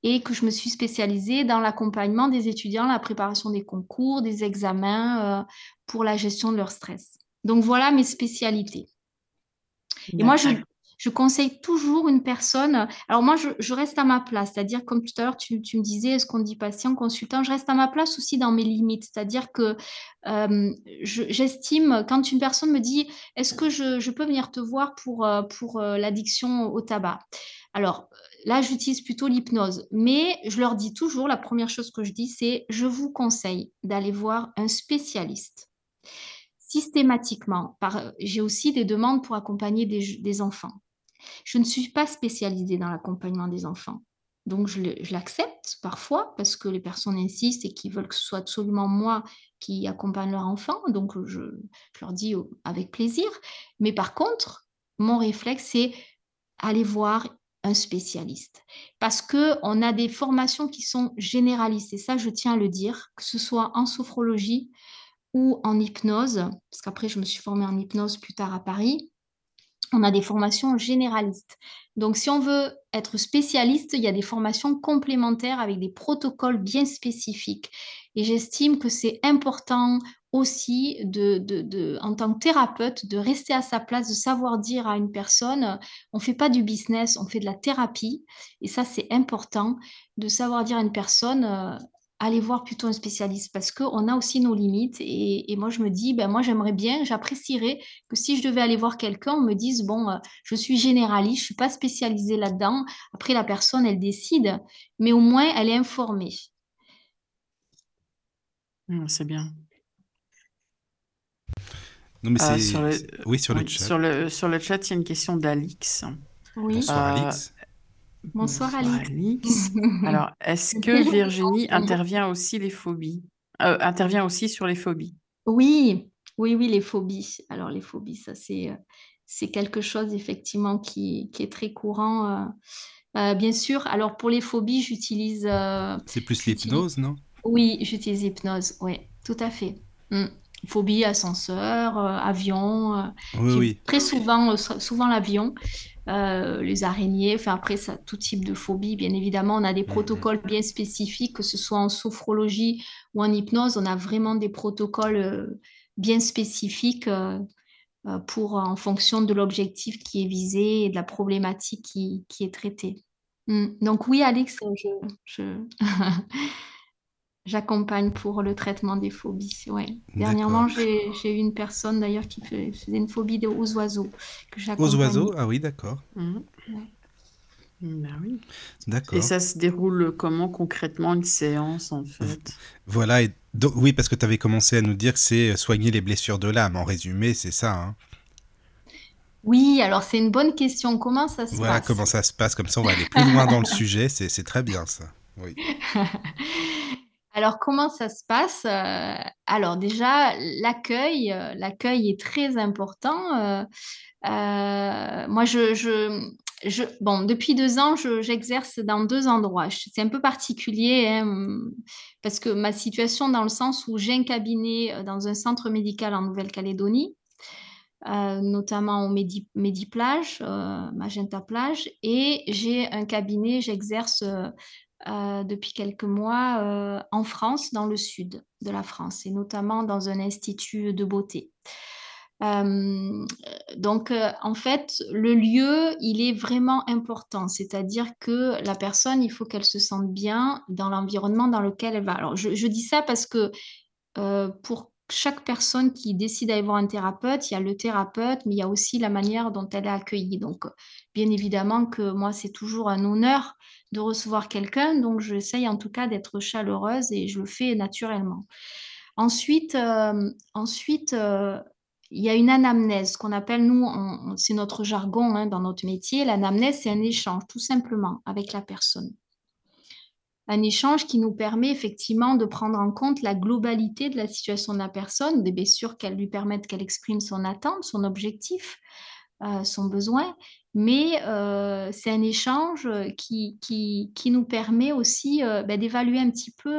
et que je me suis spécialisée dans l'accompagnement des étudiants, la préparation des concours, des examens pour la gestion de leur stress. Donc voilà mes spécialités. Et moi, je, je conseille toujours une personne. Alors moi, je, reste à ma place, c'est-à-dire comme tout à l'heure, tu, me disais, est-ce qu'on dit patient, consultant, je reste à ma place aussi dans mes limites, c'est-à-dire que euh, j'estime quand une personne me dit, est-ce que je, peux venir te voir pour, euh, pour euh, l'addiction au tabac? Alors là, j'utilise plutôt l'hypnose, mais je leur dis toujours, la première chose que je dis, c'est, je vous conseille d'aller voir un spécialiste systématiquement. J'ai aussi des demandes pour accompagner des enfants. Je ne suis pas spécialisée dans l'accompagnement des enfants. Donc, je l'accepte parfois parce que les personnes insistent et qu'ils veulent que ce soit absolument moi qui accompagne leur enfant. Donc, je, leur dis avec plaisir. Mais par contre, mon réflexe, c'est aller voir un spécialiste. Parce qu'on a des formations qui sont généralistes. Et ça, je tiens à le dire, que ce soit en sophrologie ou en hypnose. Parce qu'après, je me suis formée en hypnose plus tard à Paris on a des formations généralistes. Donc, si on veut être spécialiste, il y a des formations complémentaires avec des protocoles bien spécifiques. Et j'estime que c'est important aussi, en tant que thérapeute, de rester à sa place, de savoir dire à une personne, on ne fait pas du business, on fait de la thérapie. Et ça, c'est important de savoir dire à une personne, euh, aller voir plutôt un spécialiste parce qu'on a aussi nos limites. Et, moi, je me dis, ben, moi, j'aimerais bien, j'apprécierais que si je devais aller voir quelqu'un, on me dise, bon, euh, je suis généraliste, je ne suis pas spécialisée là-dedans. Après, la personne, elle décide, mais au moins, elle est informée. Mmh, c'est bien. Non, mais euh. Oui, sur le chat. Sur le, sur le chat, il y a une question d'Alix. Oui. Bonsoir, euh, Alix. Bonsoir, Alix. Alors, est-ce que Virginie intervient aussi les phobies euh, intervient aussi sur les phobies? Oui, oui, oui, les phobies. Alors, les phobies, ça, c'est, euh, c'est quelque chose, effectivement, qui, qui est très courant. Euh, bien sûr, alors pour les phobies, j'utilise... c'est plus l'hypnose, non? Oui, j'utilise l'hypnose, oui, tout à fait. Mm. Phobie, ascenseur, avion. oui, oui. Très souvent, souvent l'avion. Euh, les araignées, enfin après, ça, tout type de phobie. Bien évidemment, on a des mhm. protocoles bien spécifiques, que ce soit en sophrologie ou en hypnose, on a vraiment des protocoles euh, bien spécifiques euh, pour, en fonction de l'objectif qui est visé et de la problématique qui, est traitée. Hmm. Donc oui, Alex, je, j'accompagne pour le traitement des phobies. Ouais. Dernièrement, j'ai eu une personne d'ailleurs qui faisait une phobie aux oiseaux. aux oiseaux Ah oui, d'accord. Mmh. Ben oui. D'accord. Et ça se déroule comment concrètement une séance en fait? Voilà, et oui, parce que tu avais commencé à nous dire que c'est soigner les blessures de l'âme. En résumé, c'est ça. Hein? Oui, alors c'est une bonne question. Comment ça se passe? Voilà, comment ça se passe? Comme ça, on va aller plus loin dans le sujet. C'est très bien ça. Oui. Alors, comment ça se passe euh, Alors, déjà, l'accueil, euh, l'accueil est très important. Euh, moi, je, bon, depuis deux ans, j'exerce dans deux endroits. C'est un peu particulier hein, parce que ma situation, dans le sens où j'ai un cabinet dans un centre médical en Nouvelle-Calédonie, notamment au Medi, Plage, Magenta Plage, et j'ai un cabinet, j'exerce euh, depuis quelques mois euh, en France, dans le sud de la France, et notamment dans un institut de beauté. Euh, donc, en fait, le lieu, il est vraiment important, c'est-à-dire que la personne, il faut qu'elle se sente bien dans l'environnement dans lequel elle va. Alors, je, je dis ça parce que pour chaque personne qui décide d'aller voir un thérapeute, il y a le thérapeute, mais il y a aussi la manière dont elle est accueillie. Donc, bien évidemment que moi, c'est toujours un honneur de recevoir quelqu'un, donc j'essaye en tout cas d'être chaleureuse et je le fais naturellement. Ensuite, euh, ensuite euh, il y a une anamnèse qu'on appelle, nous, c'est notre jargon hein, dans notre métier. L'anamnèse, c'est un échange tout simplement avec la personne un échange qui nous permet effectivement de prendre en compte la globalité de la situation de la personne, des blessures qu'elle lui permettent qu'elle exprime son attente, son objectif, euh, son besoin, mais euh, c'est un échange euh, qui, qui, qui, nous permet aussi euh, ben, d'évaluer un petit peu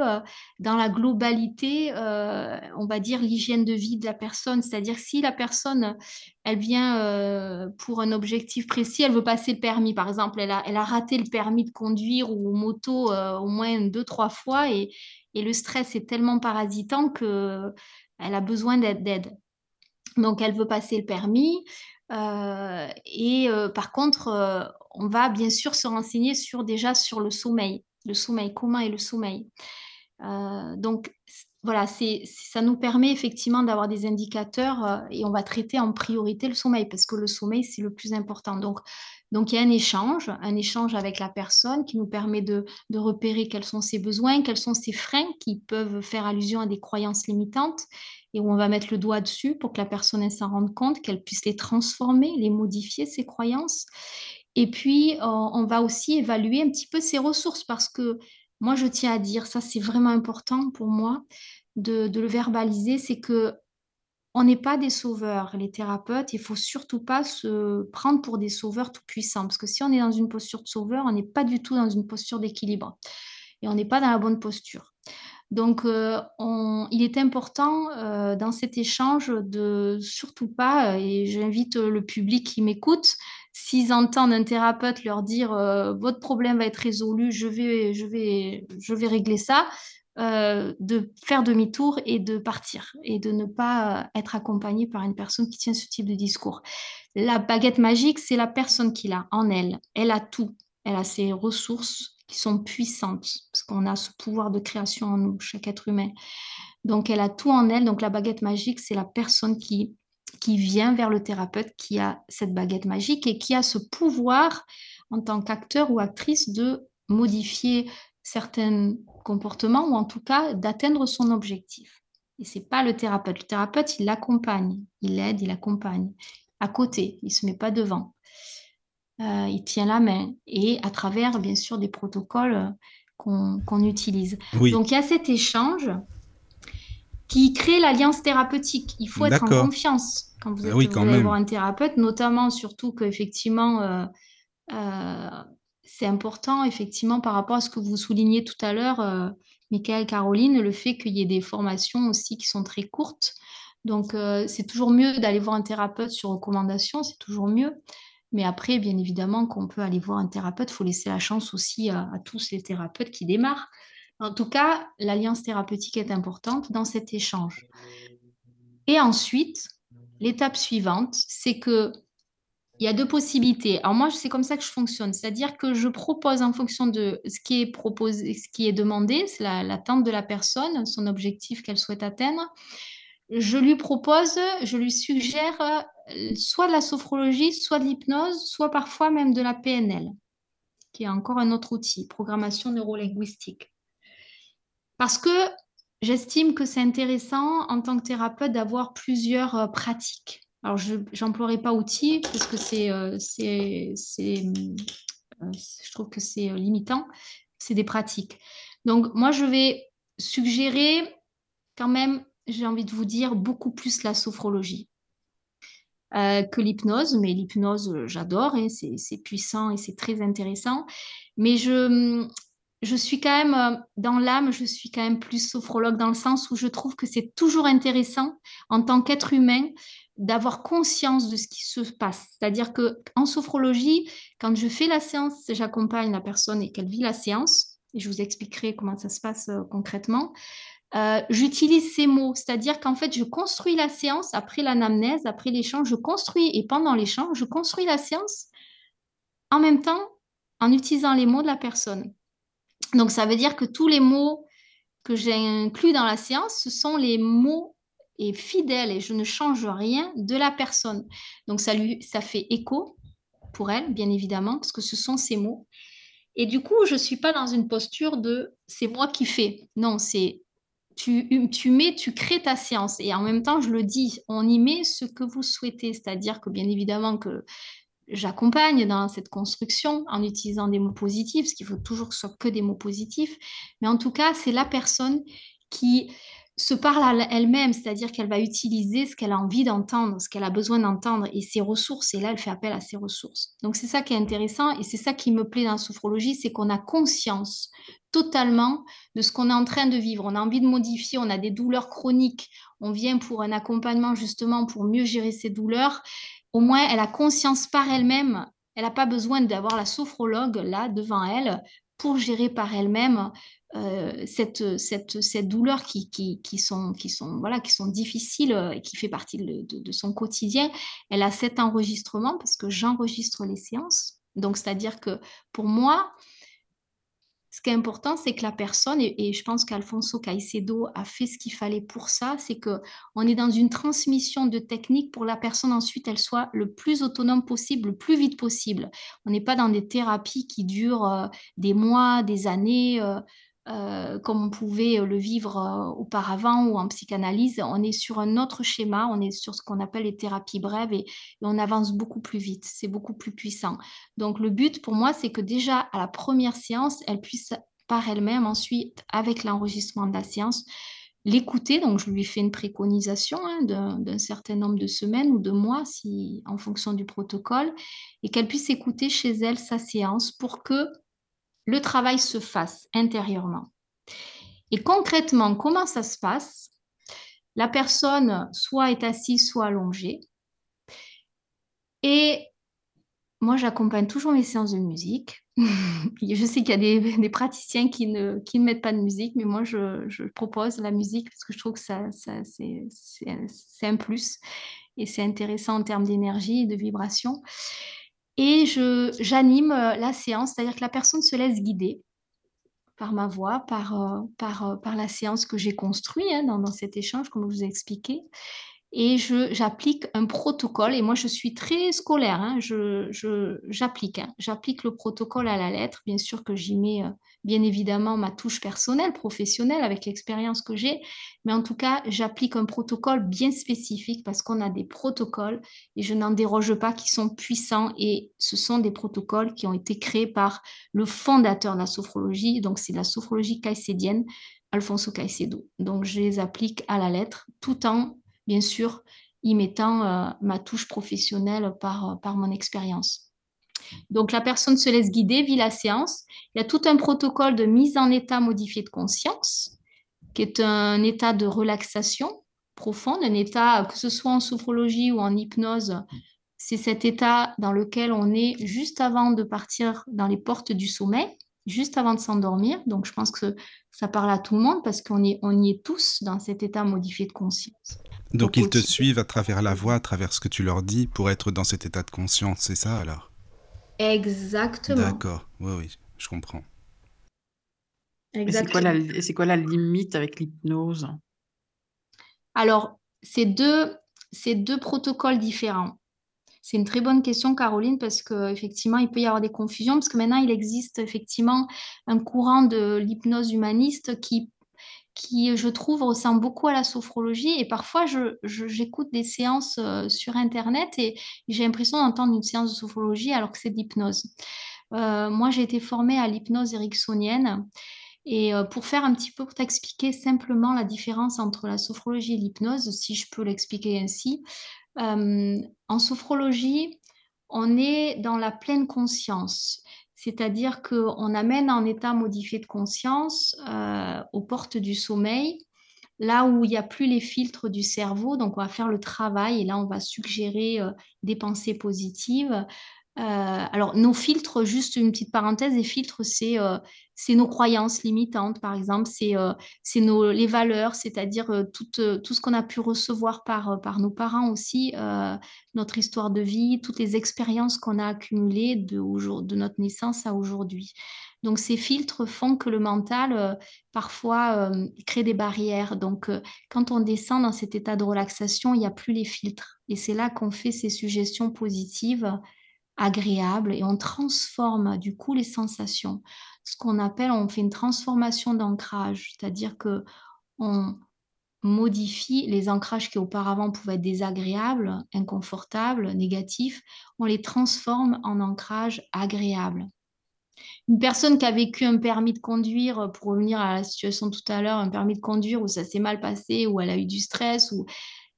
dans la globalité, on va dire, l'hygiène de vie de la personne. C'est-à-dire si la personne, elle vient pour un objectif précis, elle veut passer le permis, par exemple, elle a, elle a raté le permis de conduire ou moto au moins deux, trois fois et, et le stress est tellement parasitant qu'elle a besoin d'aide. Donc, elle veut passer le permis. Et par contre, on va bien sûr se renseigner sur déjà sur le sommeil, le sommeil, comment est le sommeil. donc voilà, ça nous permet effectivement d'avoir des indicateurs et on va traiter en priorité le sommeil parce que le sommeil, c'est le plus important. Donc, donc il y a un échange, un échange avec la personne qui nous permet de repérer quels sont ses besoins, quels sont ses freins qui peuvent faire allusion à des croyances limitantes et où on va mettre le doigt dessus pour que la personne s'en rende compte, qu'elle puisse les transformer, les modifier, ses croyances. Et puis, on va aussi évaluer un petit peu ses ressources parce que moi, je tiens à dire, ça c'est vraiment important pour moi de, le verbaliser, c'est que on n'est pas des sauveurs, les thérapeutes. Il faut surtout pas se prendre pour des sauveurs tout puissants, parce que si on est dans une posture de sauveur, on n'est pas du tout dans une posture d'équilibre et on n'est pas dans la bonne posture. Donc, euh, il est important euh, dans cet échange de surtout pas, et j'invite le public qui m'écoute, s'ils entendent un thérapeute leur dire euh, votre problème va être résolu, je vais, je vais, régler ça, euh, de faire demi-tour et de partir et de ne pas euh, être accompagné par une personne qui tient ce type de discours. La baguette magique, c'est la personne qui l'a en elle. Elle a tout. Elle a ses ressources qui sont puissantes parce qu'on a ce pouvoir de création en nous, chaque être humain. Donc, elle a tout en elle. Donc, la baguette magique, c'est la personne qui qui vient vers le thérapeute qui a cette baguette magique et qui a ce pouvoir en tant qu'acteur ou actrice de modifier certains comportements ou en tout cas d'atteindre son objectif. Et c'est pas le thérapeute. Le thérapeute, il l'accompagne, il l'aide, il accompagne à côté, il se met pas devant. Euh, il tient la main et à travers bien sûr des protocoles qu'on utilise. Donc il y a cet échange qui crée l'alliance thérapeutique. Il faut être en confiance quand vous, êtes, allez voir un thérapeute, notamment surtout qu'effectivement, euh, euh, c'est important, effectivement, par rapport à ce que vous soulignez tout à l'heure, euh, Michael, Caroline, le fait qu'il y ait des formations aussi qui sont très courtes. Donc, euh, c'est toujours mieux d'aller voir un thérapeute sur recommandation, c'est toujours mieux. Mais après, bien évidemment, qu'on peut aller voir un thérapeute, il faut laisser la chance aussi à tous les thérapeutes qui démarrent. En tout cas, l'alliance thérapeutique est importante dans cet échange. Et ensuite, l'étape suivante, c'est que il y a deux possibilités. Alors moi, c'est comme ça que je fonctionne, c'est-à-dire que je propose en fonction de ce qui est proposé, ce qui est demandé, c'est l'attente de la personne, son objectif qu'elle souhaite atteindre. Je lui propose, je lui suggère soit de la sophrologie, soit de l'hypnose, soit parfois même de la PNL, qui est encore un autre outil, programmation neurolinguistique. Parce que j'estime que c'est intéressant en tant que thérapeute d'avoir plusieurs euh, pratiques. Alors, je n'emploierai pas outils parce que c'est, euh, c'est, euh, je trouve que c'est limitant. C'est des pratiques. Donc, moi, je vais suggérer quand même, j'ai envie de vous dire, beaucoup plus la sophrologie. Que l'hypnose, mais l'hypnose, j'adore, et hein, c'est puissant et c'est très intéressant. Mais je, je suis quand même, euh, dans l'âme, je suis quand même plus sophrologue dans le sens où je trouve que c'est toujours intéressant en tant qu'être humain d'avoir conscience de ce qui se passe. C'est-à-dire que en sophrologie, quand je fais la séance, j'accompagne la personne et qu'elle vit la séance, et je vous expliquerai comment ça se passe euh, concrètement, euh, j'utilise ces mots, c'est-à-dire qu'en fait, je construis la séance après l'anamnèse, après l'échange, je construis, et pendant l'échange, je construis la séance en même temps en utilisant les mots de la personne. Donc, ça veut dire que tous les mots que j'ai inclus dans la séance, ce sont les mots et fidèles et je ne change rien de la personne. Donc, ça, lui, ça fait écho pour elle, bien évidemment, parce que ce sont ses mots. Et du coup, je ne suis pas dans une posture de c'est moi qui fais. Non, c'est tu, tu mets, tu crées ta séance. Et en même temps, je le dis, on y met ce que vous souhaitez. C'est-à-dire que bien évidemment que j'accompagne dans cette construction en utilisant des mots positifs, ce qu'il faut toujours que ce soit que des mots positifs. Mais en tout cas, c'est la personne qui se parle à elle-même, c'est-à-dire qu'elle va utiliser ce qu'elle a envie d'entendre, ce qu'elle a besoin d'entendre et ses ressources. Et là, elle fait appel à ses ressources. Donc, c'est ça qui est intéressant et c'est ça qui me plaît dans la sophrologie, c'est qu'on a conscience totalement de ce qu'on est en train de vivre. On a envie de modifier, on a des douleurs chroniques, on vient pour un accompagnement justement pour mieux gérer ces douleurs au moins elle a conscience par elle-même. Elle n'a pas besoin d'avoir la sophrologue là devant elle pour gérer par elle-même euh, cette, cette, cette, douleur qui, qui, qui, sont, qui, sont, voilà, qui sont difficiles euh, et qui fait partie de, son quotidien. Elle a cet enregistrement parce que j'enregistre les séances. Donc, c'est-à-dire que pour moi, ce qui est important, c'est que la personne, et, je pense qu'Alfonso Caicedo a fait ce qu'il fallait pour ça, c'est qu'on est dans une transmission de techniques pour la personne ensuite, elle soit le plus autonome possible, le plus vite possible. On n'est pas dans des thérapies qui durent euh, des mois, des années. Comme on pouvait le vivre euh, auparavant ou en psychanalyse, on est sur un autre schéma, on est sur ce qu'on appelle les thérapies brèves et, on avance beaucoup plus vite, c'est beaucoup plus puissant. Donc le but pour moi, c'est que déjà à la première séance, elle puisse par elle-même ensuite, avec l'enregistrement de la séance, l'écouter. Donc je lui fais une préconisation hein, d'un certain nombre de semaines ou de mois, si, en fonction du protocole, et qu'elle puisse écouter chez elle sa séance pour que le travail se fasse intérieurement. Et concrètement, comment ça se passe? La personne soit est assise, soit allongée. Et moi, j'accompagne toujours mes séances de musique. je sais qu'il y a des, praticiens qui ne, qui ne mettent pas de musique, mais moi, je, propose la musique parce que je trouve que ça, c'est un plus et c'est intéressant en termes d'énergie et de vibration et j'anime euh, la séance, c'est-à-dire que la personne se laisse guider par ma voix, par, euh, euh, la séance que j'ai construite hein, dans, dans, cet échange, comme je vous ai expliqué et j'applique un protocole. Et moi, je suis très scolaire. Hein, j'applique. Je, hein, j'applique le protocole à la lettre. Bien sûr que j'y mets, euh, bien évidemment, ma touche personnelle, professionnelle, avec l'expérience que j'ai. Mais en tout cas, j'applique un protocole bien spécifique parce qu'on a des protocoles, et je n'en déroge pas, qui sont puissants. Et ce sont des protocoles qui ont été créés par le fondateur de la sophrologie. Donc, c'est la sophrologie caïcédienne, Alfonso Caicedo. Donc, je les applique à la lettre tout en bien sûr, y mettant euh, ma touche professionnelle par, euh, par mon expérience. Donc, la personne se laisse guider, vit la séance. Il y a tout un protocole de mise en état modifié de conscience, qui est un état de relaxation profonde, un état, que ce soit en sophrologie ou en hypnose, c'est cet état dans lequel on est juste avant de partir dans les portes du sommeil, juste avant de s'endormir. Donc, je pense que ça parle à tout le monde parce qu'on on y est tous dans cet état modifié de conscience. Donc ils te suivent à travers la voix, à travers ce que tu leur dis pour être dans cet état de conscience, c'est ça alors? Exactement. D'accord, oui, oui, je comprends. Exactement. Et c'est quoi, la limite avec l'hypnose? Alors, c'est deux, deux protocoles différents. C'est une très bonne question, Caroline, parce qu'effectivement, il peut y avoir des confusions, parce que maintenant, il existe effectivement un courant de l'hypnose humaniste qui qui, je trouve, ressemble beaucoup à la sophrologie. Et parfois, j'écoute des séances euh, sur Internet et j'ai l'impression d'entendre une séance de sophrologie alors que c'est de l'hypnose. Euh, moi, j'ai été formée à l'hypnose ericksonienne. Et euh, pour faire un petit peu, pour t'expliquer simplement la différence entre la sophrologie et l'hypnose, si je peux l'expliquer ainsi, en sophrologie, on est dans la pleine conscience c'est-à-dire qu'on amène un état modifié de conscience euh, aux portes du sommeil, là où il n'y a plus les filtres du cerveau. Donc, on va faire le travail et là, on va suggérer euh, des pensées positives, alors, nos filtres, juste une petite parenthèse, les filtres, c'est euh, nos croyances limitantes, par exemple, c'est euh, les valeurs, c'est-à-dire tout, ce qu'on a pu recevoir par, par nos parents aussi, notre histoire de vie, toutes les expériences qu'on a accumulées de, de notre naissance à aujourd'hui. Donc, ces filtres font que le mental, parfois, crée des barrières. Donc, quand on descend dans cet état de relaxation, il n'y a plus les filtres. Et c'est là qu'on fait ces suggestions positives agréable et on transforme du coup les sensations. Ce qu'on appelle, on fait une transformation d'ancrage, c'est-à-dire que on modifie les ancrages qui auparavant pouvaient être désagréables, inconfortables, négatifs, on les transforme en ancrage agréable. Une personne qui a vécu un permis de conduire, pour revenir à la situation tout à l'heure, un permis de conduire où ça s'est mal passé, où elle a eu du stress, ou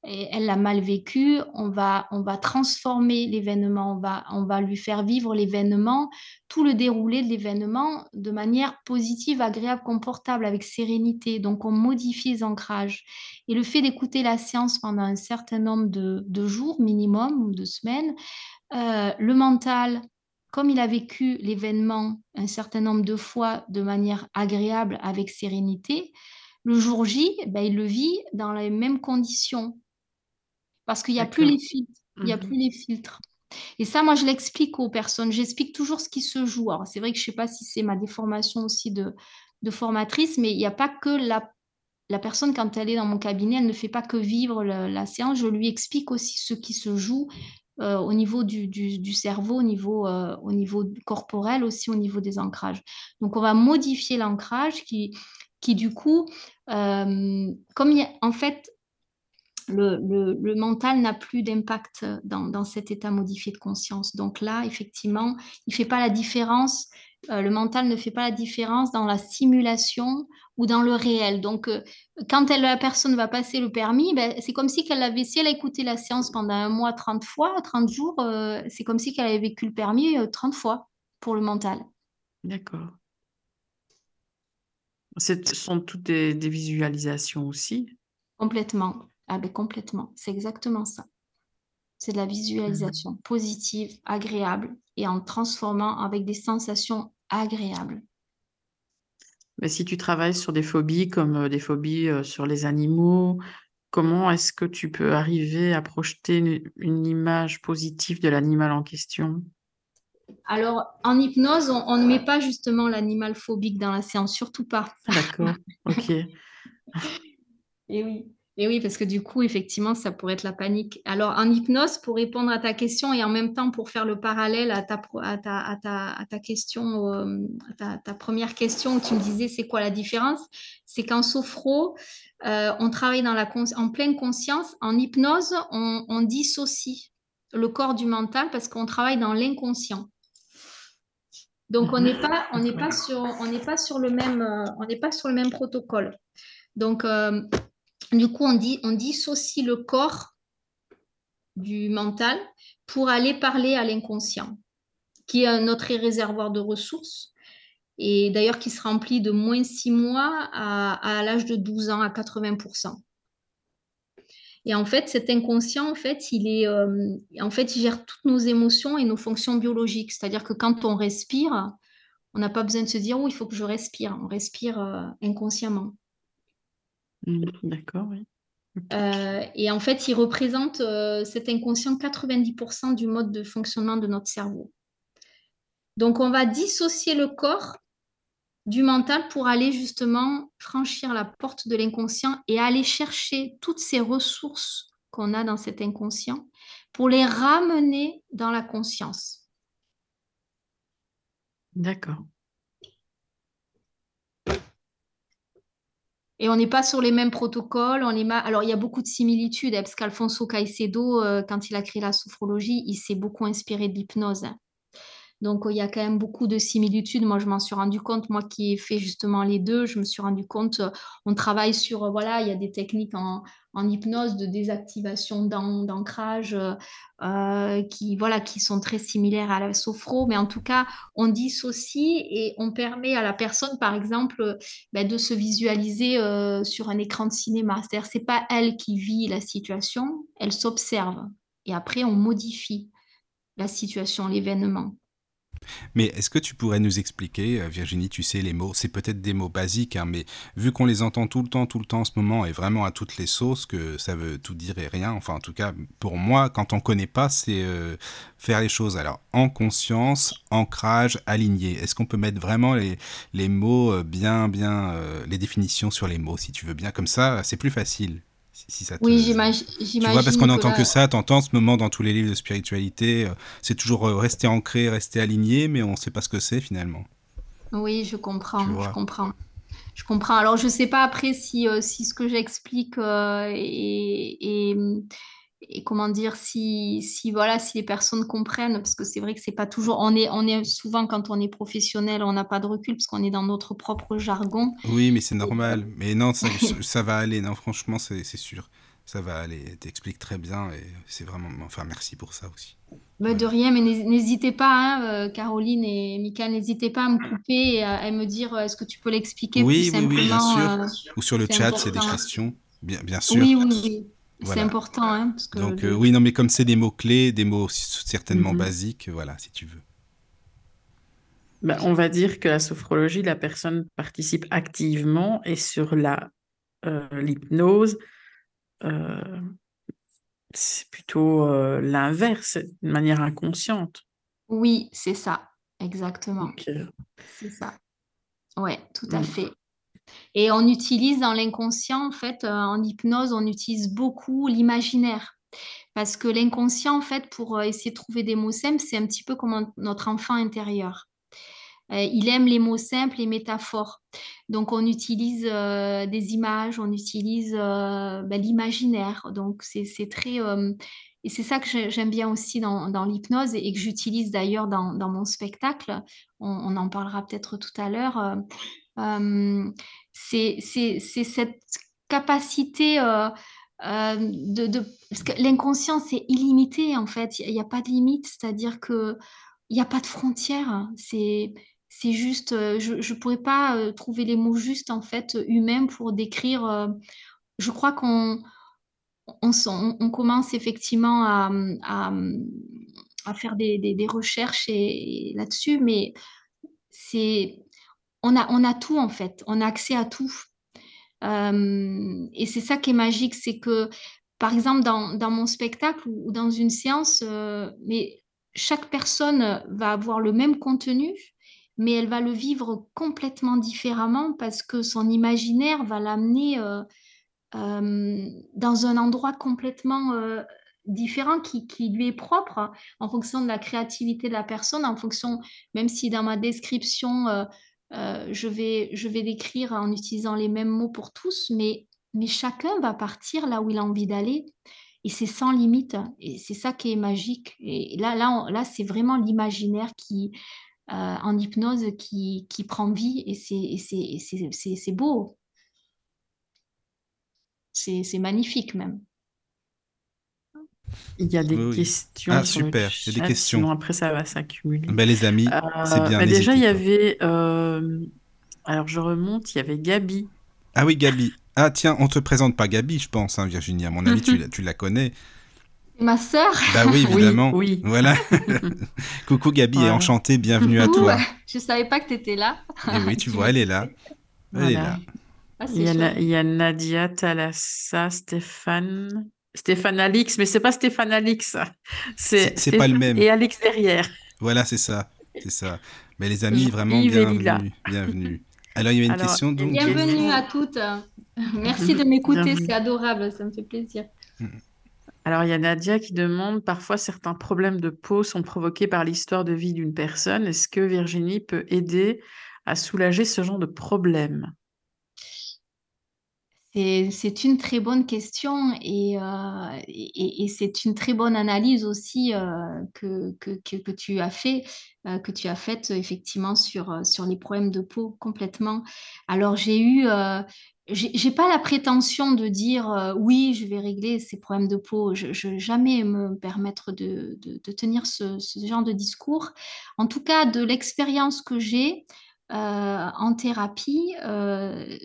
elle l'a mal vécu, on va, on va transformer l'événement, on va, on va lui faire vivre l'événement, tout le déroulé de l'événement de manière positive, agréable, confortable, avec sérénité. Donc, on modifie les ancrages. Et le fait d'écouter la séance pendant un certain nombre de, jours minimum ou de semaines, euh, le mental comme il a vécu l'événement un certain nombre de fois de manière agréable, avec sérénité, le jour J, ben, il le vit dans les mêmes conditions. Parce qu'il n'y a plus les filtres. Il n'y a mmh plus les filtres. Et ça, moi, je l'explique aux personnes. J'explique toujours ce qui se joue. Alors, c'est vrai que je ne sais pas si c'est ma déformation aussi de, de formatrice, mais il n'y a pas que la, la personne, quand elle est dans mon cabinet, elle ne fait pas que vivre la séance. Je lui explique aussi ce qui se joue euh, au niveau du, du, cerveau, au niveau, euh, au niveau corporel, aussi au niveau des ancrages. Donc, on va modifier l'ancrage qui, qui, du coup, euh, comme en fait, le, le, le mental n'a plus d'impact dans, dans, cet état modifié de conscience. Donc là, effectivement, il ne fait pas la différence euh, le mental ne fait pas la différence dans la simulation ou dans le réel. Donc, euh, quand la personne va passer le permis, ben, c'est comme si elle avait, si elle a écouté la séance pendant un mois, 30 fois, 30 jours, euh, c'est comme si elle avait vécu le permis 30 fois pour le mental. D'accord. Ce sont toutes des, visualisations aussi? Complètement. Ah ben complètement. C'est exactement ça. C'est de la visualisation mmh. positive, agréable, et en transformant avec des sensations agréables. Mais si tu travailles sur des phobies comme euh, des phobies euh, sur les animaux, comment est-ce que tu peux arriver à projeter une, image positive de l'animal en question? Alors, en hypnose, on, ne met pas justement l'animal phobique dans la séance, surtout pas. D'accord, ok. Et oui. Et oui, parce que du coup, effectivement, ça pourrait être la panique. Alors, en hypnose, pour répondre à ta question et en même temps pour faire le parallèle à ta, question, euh, ta, première question où tu me disais c'est quoi la différence, c'est qu'en sophro, euh, on travaille dans la en pleine conscience. En hypnose, on, dissocie le corps du mental parce qu'on travaille dans l'inconscient. Donc, on n'est pas, pas sur, le même, euh, on n'est pas sur le même protocole. Donc, du coup, on, dissocie le corps du mental pour aller parler à l'inconscient, qui est notre réservoir de ressources, et d'ailleurs qui se remplit de moins 6 mois à, l'âge de 12 ans à 80%. Et en fait, cet inconscient, en fait, il est, euh, en fait, il gère toutes nos émotions et nos fonctions biologiques. C'est-à-dire que quand on respire, on n'a pas besoin de se dire, oh, il faut que je respire. On respire euh, inconsciemment. Mmh, d'accord, oui. Euh, et en fait, il représente euh, cet inconscient 90% du mode de fonctionnement de notre cerveau. Donc, on va dissocier le corps du mental pour aller justement franchir la porte de l'inconscient et aller chercher toutes ces ressources qu'on a dans cet inconscient pour les ramener dans la conscience. D'accord. Et on n'est pas sur les mêmes protocoles. Alors, il y a beaucoup de similitudes, hein, parce qu'Alfonso Caicedo, euh, quand il a créé la sophrologie, il s'est beaucoup inspiré de l'hypnose. Donc, il y a quand même beaucoup de similitudes. Moi, je m'en suis rendu compte, moi qui ai fait justement les deux, je me suis rendu compte, euh, on travaille sur, euh, voilà, il y a des techniques en, hypnose de désactivation d'ancrage euh, qui, voilà, qui sont très similaires à la sophro, mais en tout cas, on dissocie et on permet à la personne, par exemple, ben, de se visualiser sur un écran de cinéma. C'est-à-dire, c'est pas elle qui vit la situation, elle s'observe. Et après, on modifie la situation, l'événement. Mais est-ce que tu pourrais nous expliquer, euh, Virginie, tu sais les mots, c'est peut-être des mots basiques, hein, mais vu qu'on les entend tout le temps, tout le temps en ce moment, et vraiment à toutes les sauces, que ça veut tout dire et rien, enfin en tout cas pour moi, quand on ne connaît pas, c'est euh, faire les choses. Alors en conscience, ancrage, aligné. Est-ce qu'on peut mettre vraiment les, mots euh, bien, bien, les définitions sur les mots, si tu veux bien, comme ça, c'est plus facile oui, j'imagine. Tu vois, parce qu'on n'entend que ça, t'entends en ce moment dans tous les livres de spiritualité, euh, c'est toujours euh, rester ancré, rester aligné, mais on ne sait pas ce que c'est finalement. Oui, je comprends, je comprends. Je comprends. Alors, je ne sais pas après si, euh, si ce que j'explique est, et comment dire si, si voilà si les personnes comprennent parce que c'est vrai que c'est pas toujours on est on est souvent quand on est professionnel on n'a pas de recul parce qu'on est dans notre propre jargon. Oui mais c'est normal. mais non ça, ça, va aller. Non franchement c'est sûr. Ça va aller. T'expliques très bien et c'est vraiment enfin merci pour ça aussi. Bah, de rien mais n'hésitez pas hein, euh, Caroline et Michael n'hésitez pas à me couper et à, me dire est-ce que tu peux l'expliquer oui, oui, oui bien sûr. euh, ou sur le chat c'est des questions. Bien bien sûr. oui oui oui c'est important. Hein, Donc, euh, oui, non, mais comme c'est des mots-clés, des mots certainement mhm. basiques, voilà, si tu veux. Ben, on va dire que la sophrologie, la personne participe activement et sur la euh, l'hypnose, euh, c'est plutôt euh, l'inverse, de manière inconsciente. Oui, c'est ça, exactement. Euh, C'est ça. Ouais, tout à fait. Et on utilise dans l'inconscient, en fait, euh, en hypnose, on utilise beaucoup l'imaginaire. Parce que l'inconscient, en fait, pour euh, essayer de trouver des mots simples, c'est un petit peu comme notre enfant intérieur. Euh, il aime les mots simples, les métaphores. Donc, on utilise des images, on utilise ben, l'imaginaire. Donc, c'est très... et c'est ça que j'ai- j'aime bien aussi dans, l'hypnose et que j'utilise d'ailleurs dans, mon spectacle. On en parlera peut-être tout à l'heure. Euh, c'est cette capacité euh, euh, de. Parce que l'inconscient, c'est illimité, en fait. Il n'y a, pas de limite, c'est-à-dire que il n'y a pas de frontières. C'est... Juste, je ne pourrais pas trouver les mots justes, en fait, humains pour décrire. je crois qu'on on, commence effectivement à, à, faire des, des- recherches là-dessus, mais c'est, on a, on a tout en fait, on a accès à tout. Euh, et c'est ça qui est magique, c'est que, par exemple, dans, dans mon spectacle ou, dans une séance, euh, mais chaque personne va avoir le même contenu, mais elle va le vivre complètement différemment parce que son imaginaire va l'amener euh, dans un endroit complètement différent qui, qui lui est propre hein, en fonction de la créativité de la personne, en fonction, même si dans ma description, euh, je vais, je vais l'écrire en utilisant les mêmes mots pour tous, mais, mais chacun va partir là où il a envie d'aller. Et c'est sans limite. Et c'est ça qui est magique. Et là, là, là c'est vraiment l'imaginaire qui, euh, en hypnose qui, qui prend vie. Et c'est beau. C'est magnifique même. Il y a des Oui, oui. questions Ah, sur le super, il y a des questions. sinon après ça va s'accumuler. Ben, les amis, c'est Euh, bien. bah déjà, il y avait. euh, alors, je remonte, il y avait Gabi. Ah oui, Gabi. Ah tiens, on te présente pas Gabi, je pense, hein, Virginie. À mon avis, tu, la- tu la connais. Ma sœur, Bah oui, évidemment. oui. Voilà. Coucou Gabi, et enchantée, bienvenue à toi. je savais pas que tu étais là. Et oui, tu vois, elle est là. Elle est là. Ah, c'est Il y, a, il y a Nadia, Thalassa, Stéphane. Stéphane Alix, mais c'est pas Stéphane Alix. C'est- c'est pas le même. Et Alix derrière. Voilà, c'est ça. C'est ça. Mais les amis, vraiment bienvenue. Bienvenue. Alors, il y avait une Alors, question donc. Bienvenue à toutes. Merci de m'écouter, Bienvenue. c'est adorable, ça me fait plaisir. Alors, il y a Nadia qui demande parfois certains problèmes de peau sont provoqués par l'histoire de vie d'une personne. Est-ce que Virginie peut aider à soulager ce genre de problème? C'est, une très bonne question et, euh, et, c'est une très bonne analyse aussi euh, que, tu as fait, euh, que tu as faite effectivement sur, les problèmes de peau complètement. Alors j'ai eu, j'ai pas la prétention de dire oui, je vais régler ces problèmes de peau. Je, je vais jamais me permettre de, tenir ce, genre de discours. En tout cas, de l'expérience que j'ai, en thérapie, euh,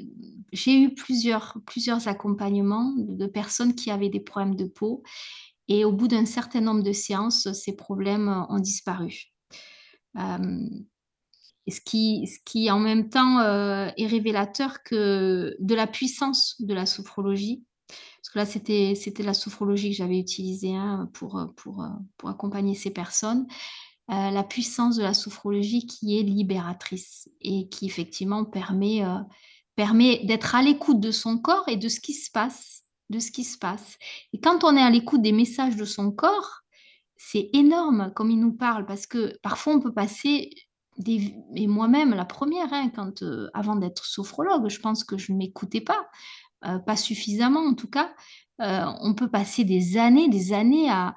j'ai eu plusieurs, accompagnements de, personnes qui avaient des problèmes de peau. Et au bout d'un certain nombre de séances, ces problèmes ont disparu. Euh, ce qui, en même temps euh, est révélateur de la puissance de la sophrologie. Parce que là, c'était, la sophrologie que j'avais utilisée hein, pour accompagner ces personnes. Euh, la puissance de la sophrologie qui est libératrice et qui effectivement permet, euh, permet d'être à l'écoute de son corps et de ce qui se passe, de ce qui se passe. Et quand on est à l'écoute des messages de son corps, c'est énorme comme il nous parle parce que parfois on peut passer des et moi-même la première hein, quand euh, avant d'être sophrologue, je pense que je ne m'écoutais pas, pas suffisamment en tout cas. On peut passer des années, des années à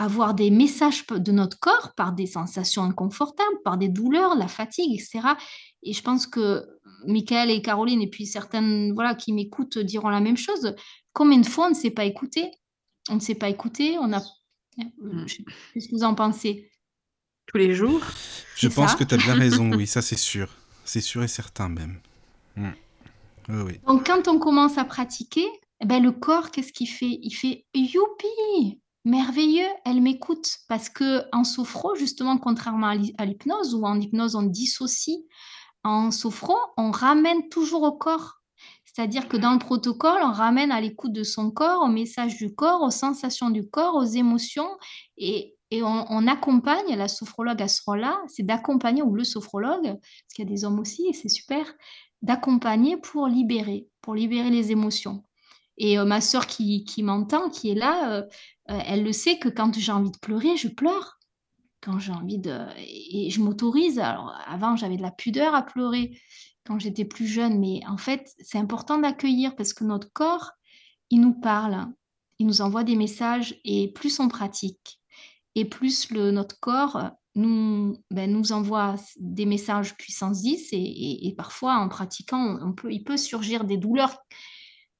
avoir des messages de notre corps par des sensations inconfortables, par des douleurs, la fatigue, etc. Et je pense que Michael et Caroline, et puis certaines voilà, qui m'écoutent diront la même chose. Combien de fois on ne s'est pas écouté On ne s'est pas écouté, on a... Qu'est-ce que vous en pensez? Tous les jours? Je pense ça. que tu as bien raison, oui, ça c'est sûr. C'est sûr et certain même. Mm. Oui, oui. Donc quand on commence à pratiquer, eh ben, le corps, qu'est-ce qu'il fait? Il fait youpi merveilleux, elle m'écoute parce que en sophro, justement, contrairement à l'hypnose, où en hypnose on dissocie, en sophro, on ramène toujours au corps. C'est-à-dire que dans le protocole, on ramène à l'écoute de son corps, au message du corps, aux sensations du corps, aux émotions, et, on, accompagne, la sophrologue à ce rôle-là, c'est d'accompagner, ou le sophrologue, parce qu'il y a des hommes aussi, et c'est super, d'accompagner pour libérer, pour libérer les émotions. Et euh, ma sœur qui, m'entend, qui est là, euh, euh, elle le sait que quand j'ai envie de pleurer, je pleure. Quand j'ai envie de... Et je m'autorise. Alors avant, j'avais de la pudeur à pleurer quand j'étais plus jeune, mais en fait, c'est important d'accueillir parce que notre corps, il nous parle, il nous envoie des messages et plus on pratique et plus le, notre corps nous, ben, nous envoie des messages puissance 10 et, parfois en pratiquant, il peut surgir des douleurs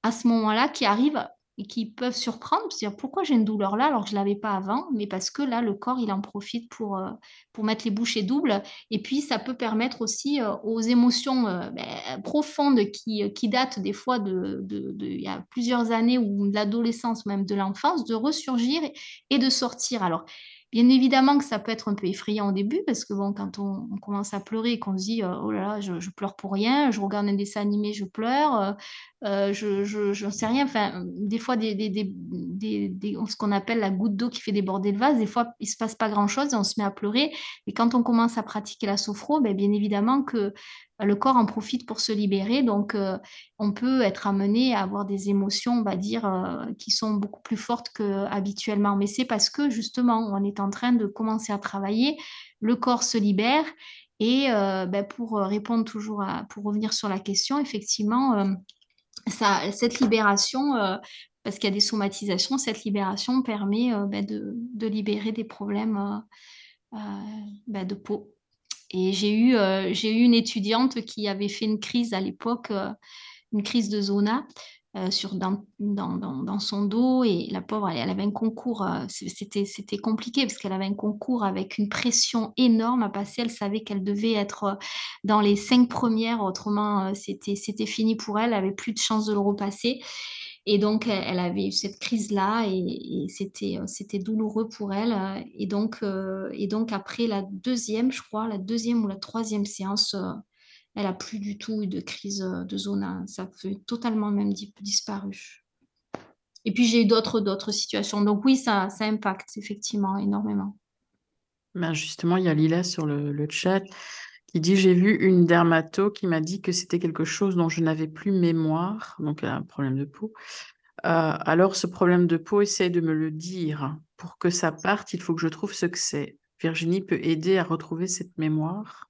à ce moment-là qui arrivent et qui peuvent surprendre, c'est-à-dire pourquoi j'ai une douleur là alors que je ne l'avais pas avant, mais parce que là, le corps, il en profite pour, euh, pour mettre les bouchées doubles. Et puis, ça peut permettre aussi euh, aux émotions euh, ben, profondes qui, qui, datent des fois de, de, il y a plusieurs années ou de l'adolescence, même de l'enfance, de ressurgir et de sortir. Alors, Bien évidemment que ça peut être un peu effrayant au début parce que bon, quand on, commence à pleurer et qu'on se dit oh là là, je, pleure pour rien, je regarde un dessin animé, je pleure, euh, je ne sais rien. Enfin, des fois, ce qu'on appelle la goutte d'eau qui fait déborder le vase, des fois, il ne se passe pas grand-chose et on se met à pleurer. Et quand on commence à pratiquer la sophro, ben, bien évidemment que le corps en profite pour se libérer. Donc, euh, on peut être amené à avoir des émotions, on va dire, euh, qui sont beaucoup plus fortes qu'habituellement. Mais c'est parce que, justement, on est en train de commencer à travailler, le corps se libère. Et euh, ben, pour répondre toujours pour revenir sur la question, effectivement, cette libération, parce qu'il y a des somatisations, cette libération permet ben, de, libérer des problèmes ben, de peau. Et j'ai eu, euh, eu une étudiante qui avait fait une crise à l'époque, euh, une crise de zona. Euh, sur, dans, dans, dans, son dos et la pauvre, elle, avait un concours, c'était, compliqué parce qu'elle avait un concours avec une pression énorme à passer. Elle savait qu'elle devait être dans les cinq premières, autrement c'était, c'était fini pour elle, elle avait plus de chance de le repasser. Et donc, elle avait eu cette crise-là et, c'était, euh, c'était douloureux pour elle. Et donc, euh, et donc, après la deuxième, je crois, la deuxième ou la troisième séance, euh, elle a plus du tout eu de crise de zona. Ça fait totalement même disparu. Et puis, j'ai eu d'autres, d'autres situations. Donc, oui, ça, impacte effectivement énormément. Ben justement, il y a Lila sur le chat qui dit J'ai vu une dermato qui m'a dit que c'était quelque chose dont je n'avais plus mémoire, donc un problème de peau. Euh, alors, ce problème de peau, essaye de me le dire. Pour que ça parte, il faut que je trouve ce que c'est. Virginie peut aider à retrouver cette mémoire?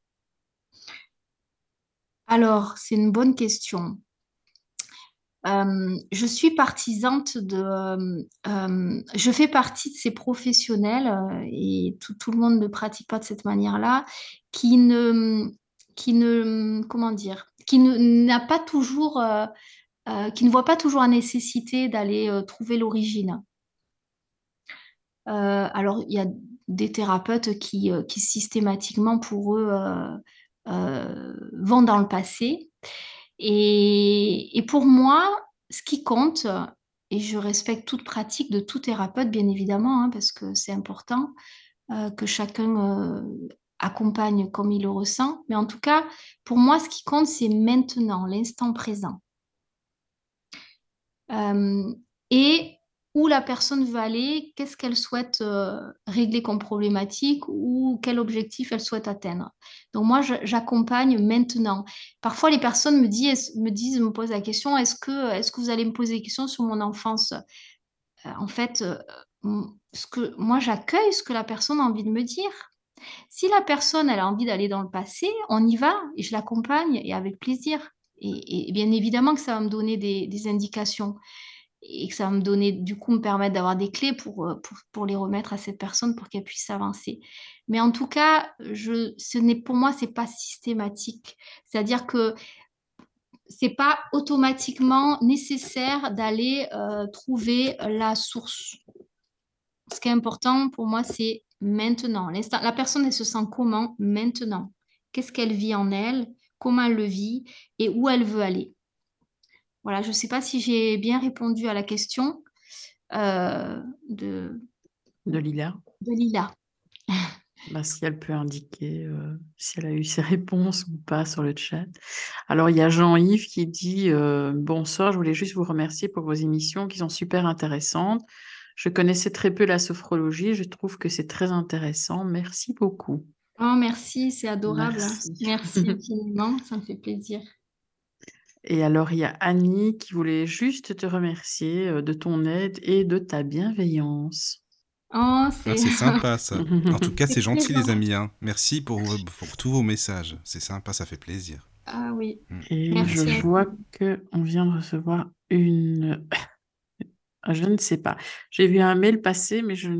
Alors, c'est une bonne question. Euh, je suis partisante de... Euh, je fais partie de ces professionnels, et tout, le monde ne pratique pas de cette manière-là, qui ne, qui ne, comment dire, qui n'a pas toujours, euh, euh, qui ne voit pas toujours la nécessité d'aller euh, trouver l'origine. alors, il y a des thérapeutes qui, qui systématiquement, pour eux, vont dans le passé. Et, pour moi, ce qui compte, et je respecte toute pratique de tout thérapeute, bien évidemment, hein, parce que c'est important que chacun accompagne comme il le ressent. Mais en tout cas, pour moi, ce qui compte, c'est maintenant, l'instant présent. Euh, et où la personne veut aller, qu'est-ce qu'elle souhaite euh, régler comme problématique ou quel objectif elle souhaite atteindre. Donc moi, j'accompagne maintenant. Parfois, les personnes me disent, me, disent, me posent la question, est-ce que, est que vous allez me poser des questions sur mon enfance? Euh, En fait, ce que, moi, j'accueille ce que la personne a envie de me dire. Si la personne a envie d'aller dans le passé, on y va et je l'accompagne et avec plaisir. Et, bien évidemment que ça va me donner des, indications et que ça va me donner, du coup, me permettre d'avoir des clés pour, euh, pour, les remettre à cette personne pour qu'elle puisse avancer. Mais en tout cas, je, ce n'est, pour moi, ce n'est pas systématique. C'est-à-dire que c'est pas automatiquement nécessaire d'aller euh, trouver la source. Ce qui est important pour moi, c'est maintenant. La personne, elle se sent comment maintenant? Qu'est-ce qu'elle vit en elle? Comment elle le vit? Et où elle veut aller? Voilà, je ne sais pas si j'ai bien répondu à la question. Euh, de... De Lila. De Lila. Bah, si elle peut indiquer euh, si elle a eu ses réponses ou pas sur le chat. Alors, il y a Jean-Yves qui dit euh, Bonsoir, je voulais juste vous remercier pour vos émissions qui sont super intéressantes. Je connaissais très peu la sophrologie, je trouve que c'est très intéressant. Merci beaucoup. Oh, merci, c'est adorable. Merci, merci infiniment, ça me fait plaisir. Et alors, il y a Annie qui voulait juste te remercier euh, de ton aide et de ta bienveillance. Oh, Ah, c'est sympa ça. En tout cas, c'est gentil plaisant. les amis. hein. Merci pour, pour tous vos messages. C'est sympa, ça fait plaisir. Ah oui. Et Merci je vois que on vient de recevoir une. Je ne sais pas. J'ai vu un mail passer, mais je,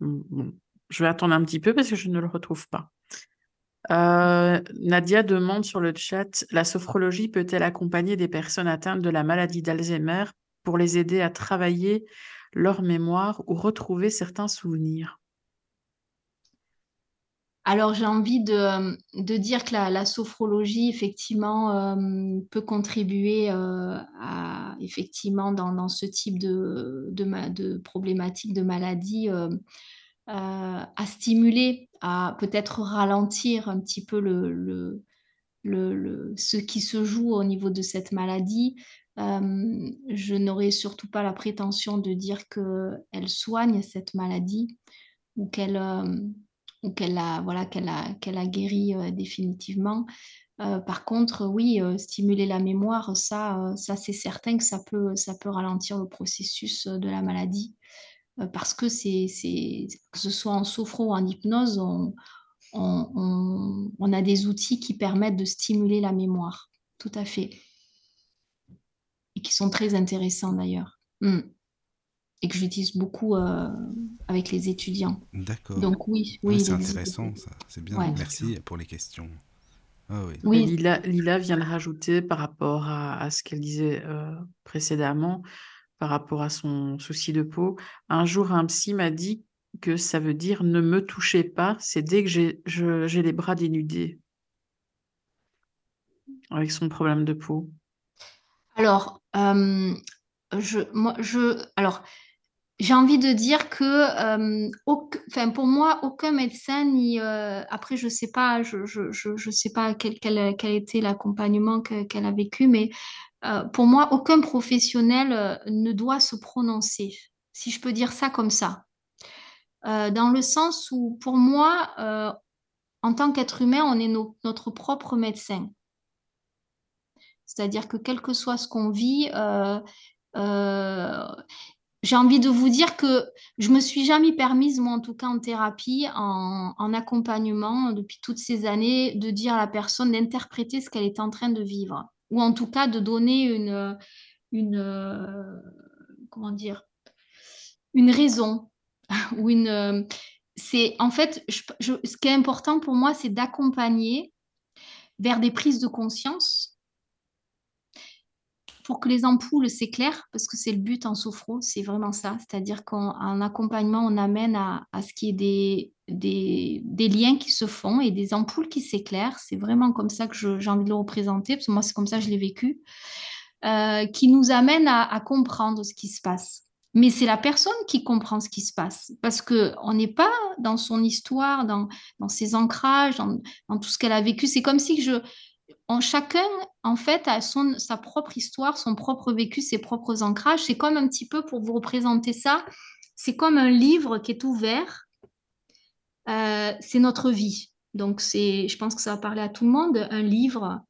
bon, je vais attendre un petit peu parce que je ne le retrouve pas. Euh, Nadia demande sur le chat, la sophrologie peut-elle accompagner des personnes atteintes de la maladie d'Alzheimer pour les aider à travailler leur mémoire ou retrouver certains souvenirs? Alors, j'ai envie de, dire que la, sophrologie, effectivement, euh, peut contribuer euh, effectivement, dans, ce type de, de, de problématique, de maladie, à stimuler, à peut-être ralentir un petit peu ce qui se joue au niveau de cette maladie. Euh, je n'aurais surtout pas la prétention de dire qu'elle soigne cette maladie ou qu'elle euh, ou a, voilà, qu'elle a, qu'elle a guéri euh, définitivement. Par contre, oui, stimuler la mémoire, ça, ça c'est certain que ça peut, ça peut ralentir le processus de la maladie. Euh, parce que c'est, c'est, que ce soit en sophro ou en hypnose, on, on, on- on a des outils qui permettent de stimuler la mémoire. Tout à fait. Et qui sont très intéressants d'ailleurs. Mm. Et que j'utilise beaucoup euh, avec les étudiants. D'accord. Donc oui, oui. c'est intéressant, ça. C'est bien. Ouais. Merci pour les questions. Ah oui. Lila, Lila vient de rajouter par rapport à, à ce qu'elle disait euh, précédemment, par rapport à son souci de peau. Un jour, un psy m'a dit que ça veut dire ne me touchez pas, c'est dès que j'ai les bras dénudés avec son problème de peau. Alors, euh, je, moi, je, alors, j'ai envie de dire que, euh, pour moi, aucun médecin, ni, euh, après, je sais pas, je, je, je, sais pas quel, quel, quel était l'accompagnement que- qu'elle a vécu, mais euh, pour moi, aucun professionnel euh, ne doit se prononcer, si je peux dire ça comme ça. Euh, dans le sens où, pour moi, en tant qu'être humain, on est no- notre propre médecin. C'est-à-dire que quel que soit ce qu'on vit, j'ai envie de vous dire que je me suis jamais permise, moi en tout cas en thérapie, en accompagnement depuis toutes ces années, de dire à la personne d'interpréter ce qu'elle est en train de vivre, ou en tout cas de donner une, une comment dire, une raison ou une. c'est en fait, ce qui est important pour moi, c'est d'accompagner vers des prises de conscience pour que les ampoules s'éclairent, parce que c'est le but en sophro, c'est vraiment ça. C'est-à-dire qu'en accompagnement, on amène à, à ce qu'il y ait des, des, liens qui se font et des ampoules qui s'éclairent. C'est vraiment comme ça que j'ai envie de le représenter, parce que moi, c'est comme ça que je l'ai vécu, euh, qui nous amène à, comprendre ce qui se passe. Mais c'est la personne qui comprend ce qui se passe, parce qu'on n'est pas dans son histoire, dans, ses ancrages, dans, tout ce qu'elle a vécu. C'est comme si je, en chacun, en fait, a son, sa propre histoire, son propre vécu, ses propres ancrages. C'est comme un petit peu, pour vous représenter ça, c'est comme un livre qui est ouvert. Euh, c'est notre vie. Donc, c'est, je pense que ça va parler à tout le monde, un livre.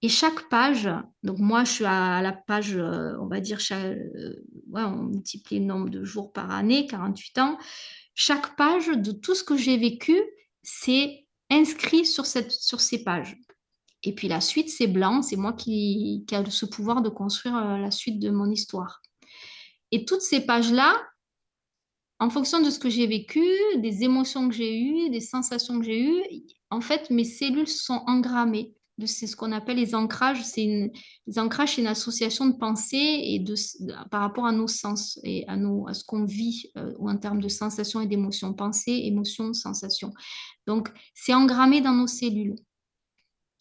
Et chaque page, donc moi, je suis à la page, euh, on va dire, euh, on multiplie le nombre de jours par année, 48 ans. Chaque page de tout ce que j'ai vécu, c'est inscrit sur, cette, sur ces pages. Et puis la suite, c'est blanc, c'est moi qui, qui a ce pouvoir de construire la suite de mon histoire. Et toutes ces pages-là, en fonction de ce que j'ai vécu, des émotions que j'ai eues, des sensations que j'ai eues, en fait, mes cellules sont engrammées. C'est ce qu'on appelle les ancrages. Les ancrages, c'est une association de pensée et de, par rapport à nos sens et à, nos, à ce qu'on vit euh, en termes de sensations et d'émotions. Pensée, émotion, sensation. Donc, c'est engrammé dans nos cellules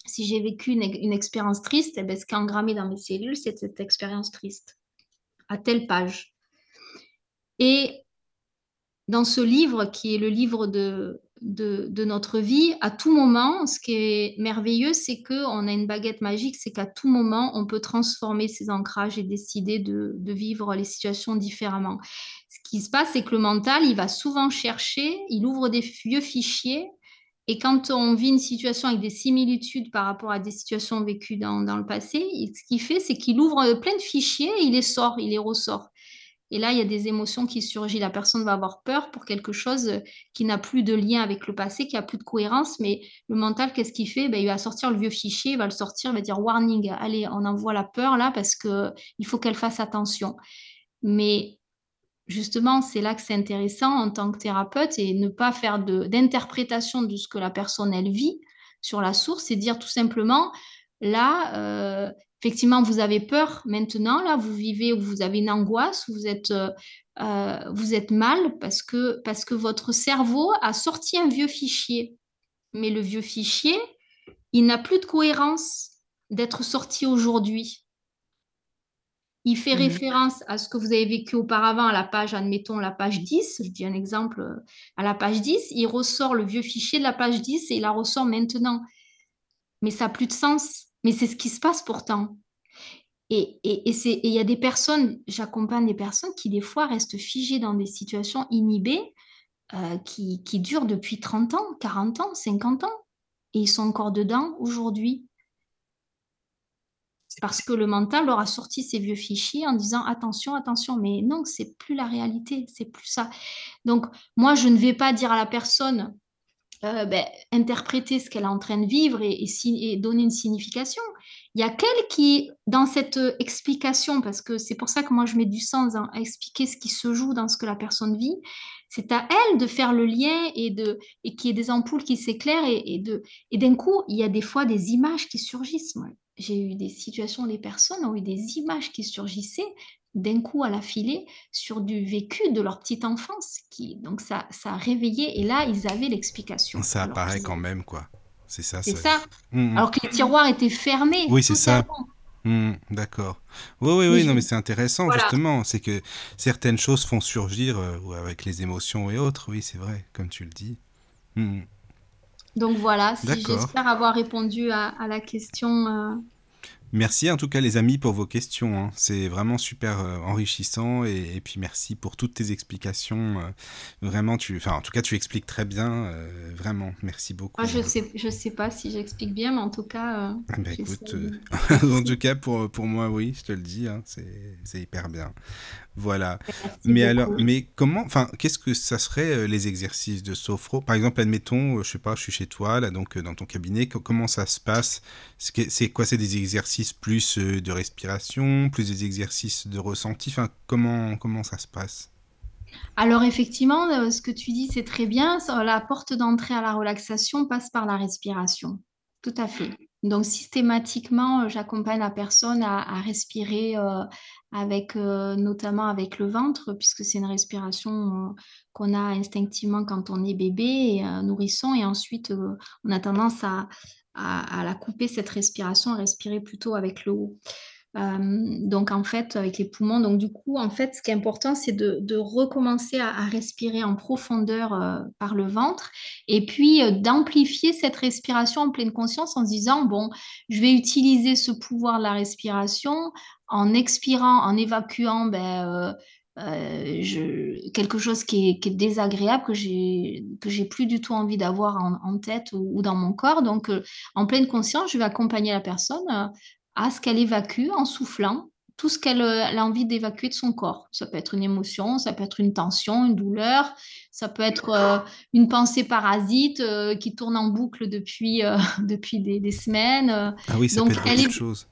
si j'ai vécu une, une expérience triste, eh ben, ce qui est engrammé dans mes cellules, c'est cette expérience triste, à telle page. Et dans ce livre qui est le livre de, notre vie, à tout moment, ce qui est merveilleux, c'est qu'on a une baguette magique, c'est qu'à tout moment, on peut transformer ses ancrages et décider de, de, vivre les situations différemment. Ce qui se passe, c'est que le mental, il va souvent chercher, il ouvre des vieux fichiers et quand on vit une situation avec des similitudes par rapport à des situations vécues dans, dans le passé, ce qu'il fait, c'est qu'il ouvre plein de fichiers et il les sort, il les ressort. Et là, il y a des émotions qui surgissent. La personne va avoir peur pour quelque chose qui n'a plus de lien avec le passé, qui a plus de cohérence. Mais le mental, qu'est-ce qu'il fait? Ben, Il va sortir le vieux fichier, il va le sortir, il va dire warning, allez, on envoie la peur là parce qu'il faut qu'elle fasse attention. Mais justement, c'est là que c'est intéressant en tant que thérapeute et ne pas faire d'interprétation de, ce que la personne, elle vit sur la source et dire tout simplement, là, euh, effectivement, vous avez peur maintenant, là, vous vivez, vous avez une angoisse, vous êtes, euh, euh, vous êtes mal parce que, parce que votre cerveau a sorti un vieux fichier. Mais le vieux fichier, il n'a plus de cohérence d'être sorti aujourd'hui il fait mhm. référence à ce que vous avez vécu auparavant à la page, admettons la page 10, je dis un exemple, euh, à la page 10, il ressort le vieux fichier de la page 10 et il la ressort maintenant. Mais ça n'a plus de sens. Mais c'est ce qui se passe pourtant. Et il y a des personnes, j'accompagne des personnes qui des fois restent figées dans des situations inhibées euh, qui, qui durent depuis 30 ans, 40 ans, 50 ans. Et ils sont encore dedans aujourd'hui parce que le mental leur a sorti ces vieux fichiers en disant attention, attention, mais non, c'est plus la réalité, c'est plus ça. Donc, moi, je ne vais pas dire à la personne euh, ben, interpréter ce qu'elle est en train de vivre et, donner une signification. Il y a qu'elle qui, dans cette explication, parce que c'est pour ça que moi je mets du sens à expliquer ce qui se joue dans ce que la personne vit, c'est à elle de faire le lien et, et qu'il y ait des ampoules qui s'éclairent et, et, d'un coup, il y a des fois des images qui surgissent. J'ai eu des situations, les personnes ont eu des images qui surgissaient d'un coup à la filée sur du vécu de leur petite enfance. Qui, donc ça, ça a réveillé et là, ils avaient l'explication. Ça apparaît quand même, quoi. C'est ça. C'est ça. Mmh, mmh. Alors que les tiroirs étaient fermés. Oui, c'est ça. Mmh, d'accord. Oui, oui, oui, non, mais c'est intéressant, justement. C'est que certaines choses font surgir euh, avec les émotions et autres. Oui, c'est vrai, comme tu le dis. Donc voilà, j'espère avoir répondu à, la question. Euh. Merci en tout cas les amis pour vos questions. Hein. C'est vraiment super euh, enrichissant et, puis merci pour toutes tes explications. Euh. vraiment, tu, enfin en tout cas tu expliques très bien. vraiment, merci beaucoup. Ah, je sais, je sais pas si j'explique bien, mais en tout cas. Bah, écoute, en tout cas pour, pour moi oui, je te le dis, hein, c'est hyper bien. Voilà. mais alors, mais comment, enfin, qu'est-ce que ça serait euh, les exercices de sophro? Par exemple, admettons, euh, je sais pas, je suis chez toi, là, donc euh, dans ton cabinet, comment ça se passe? C'est quoi? C'est des exercices plus de respiration, plus des exercices de ressenti Enfin, comment, comment ça se passe? Alors effectivement, ce que tu dis, c'est très bien. La porte d'entrée à la relaxation passe par la respiration. Tout à fait. Donc systématiquement, j'accompagne la personne à, respirer avec euh, notamment avec le ventre, puisque c'est une respiration euh, qu'on a instinctivement quand on est bébé et euh, nourrisson, et ensuite on a tendance à, à, la couper cette respiration, à respirer plutôt avec le haut. Euh, donc en fait avec les poumons. Donc du coup en fait ce qui est important c'est de, recommencer à, respirer en profondeur euh, par le ventre et puis euh, d'amplifier cette respiration en pleine conscience en se disant bon je vais utiliser ce pouvoir de la respiration en expirant, en évacuant ben, quelque chose qui est, désagréable, que j'ai que j'ai plus du tout envie d'avoir en, tête ou, dans mon corps. Donc, en pleine conscience, je vais accompagner la personne à ce qu'elle évacue en soufflant tout ce qu'elle euh, a envie d'évacuer de son corps. Ça peut être une émotion, ça peut être une tension, une douleur, ça peut être euh, une pensée parasite euh, qui tourne en boucle depuis, depuis des, semaines. Ah oui, ça donc, peut être elle chose.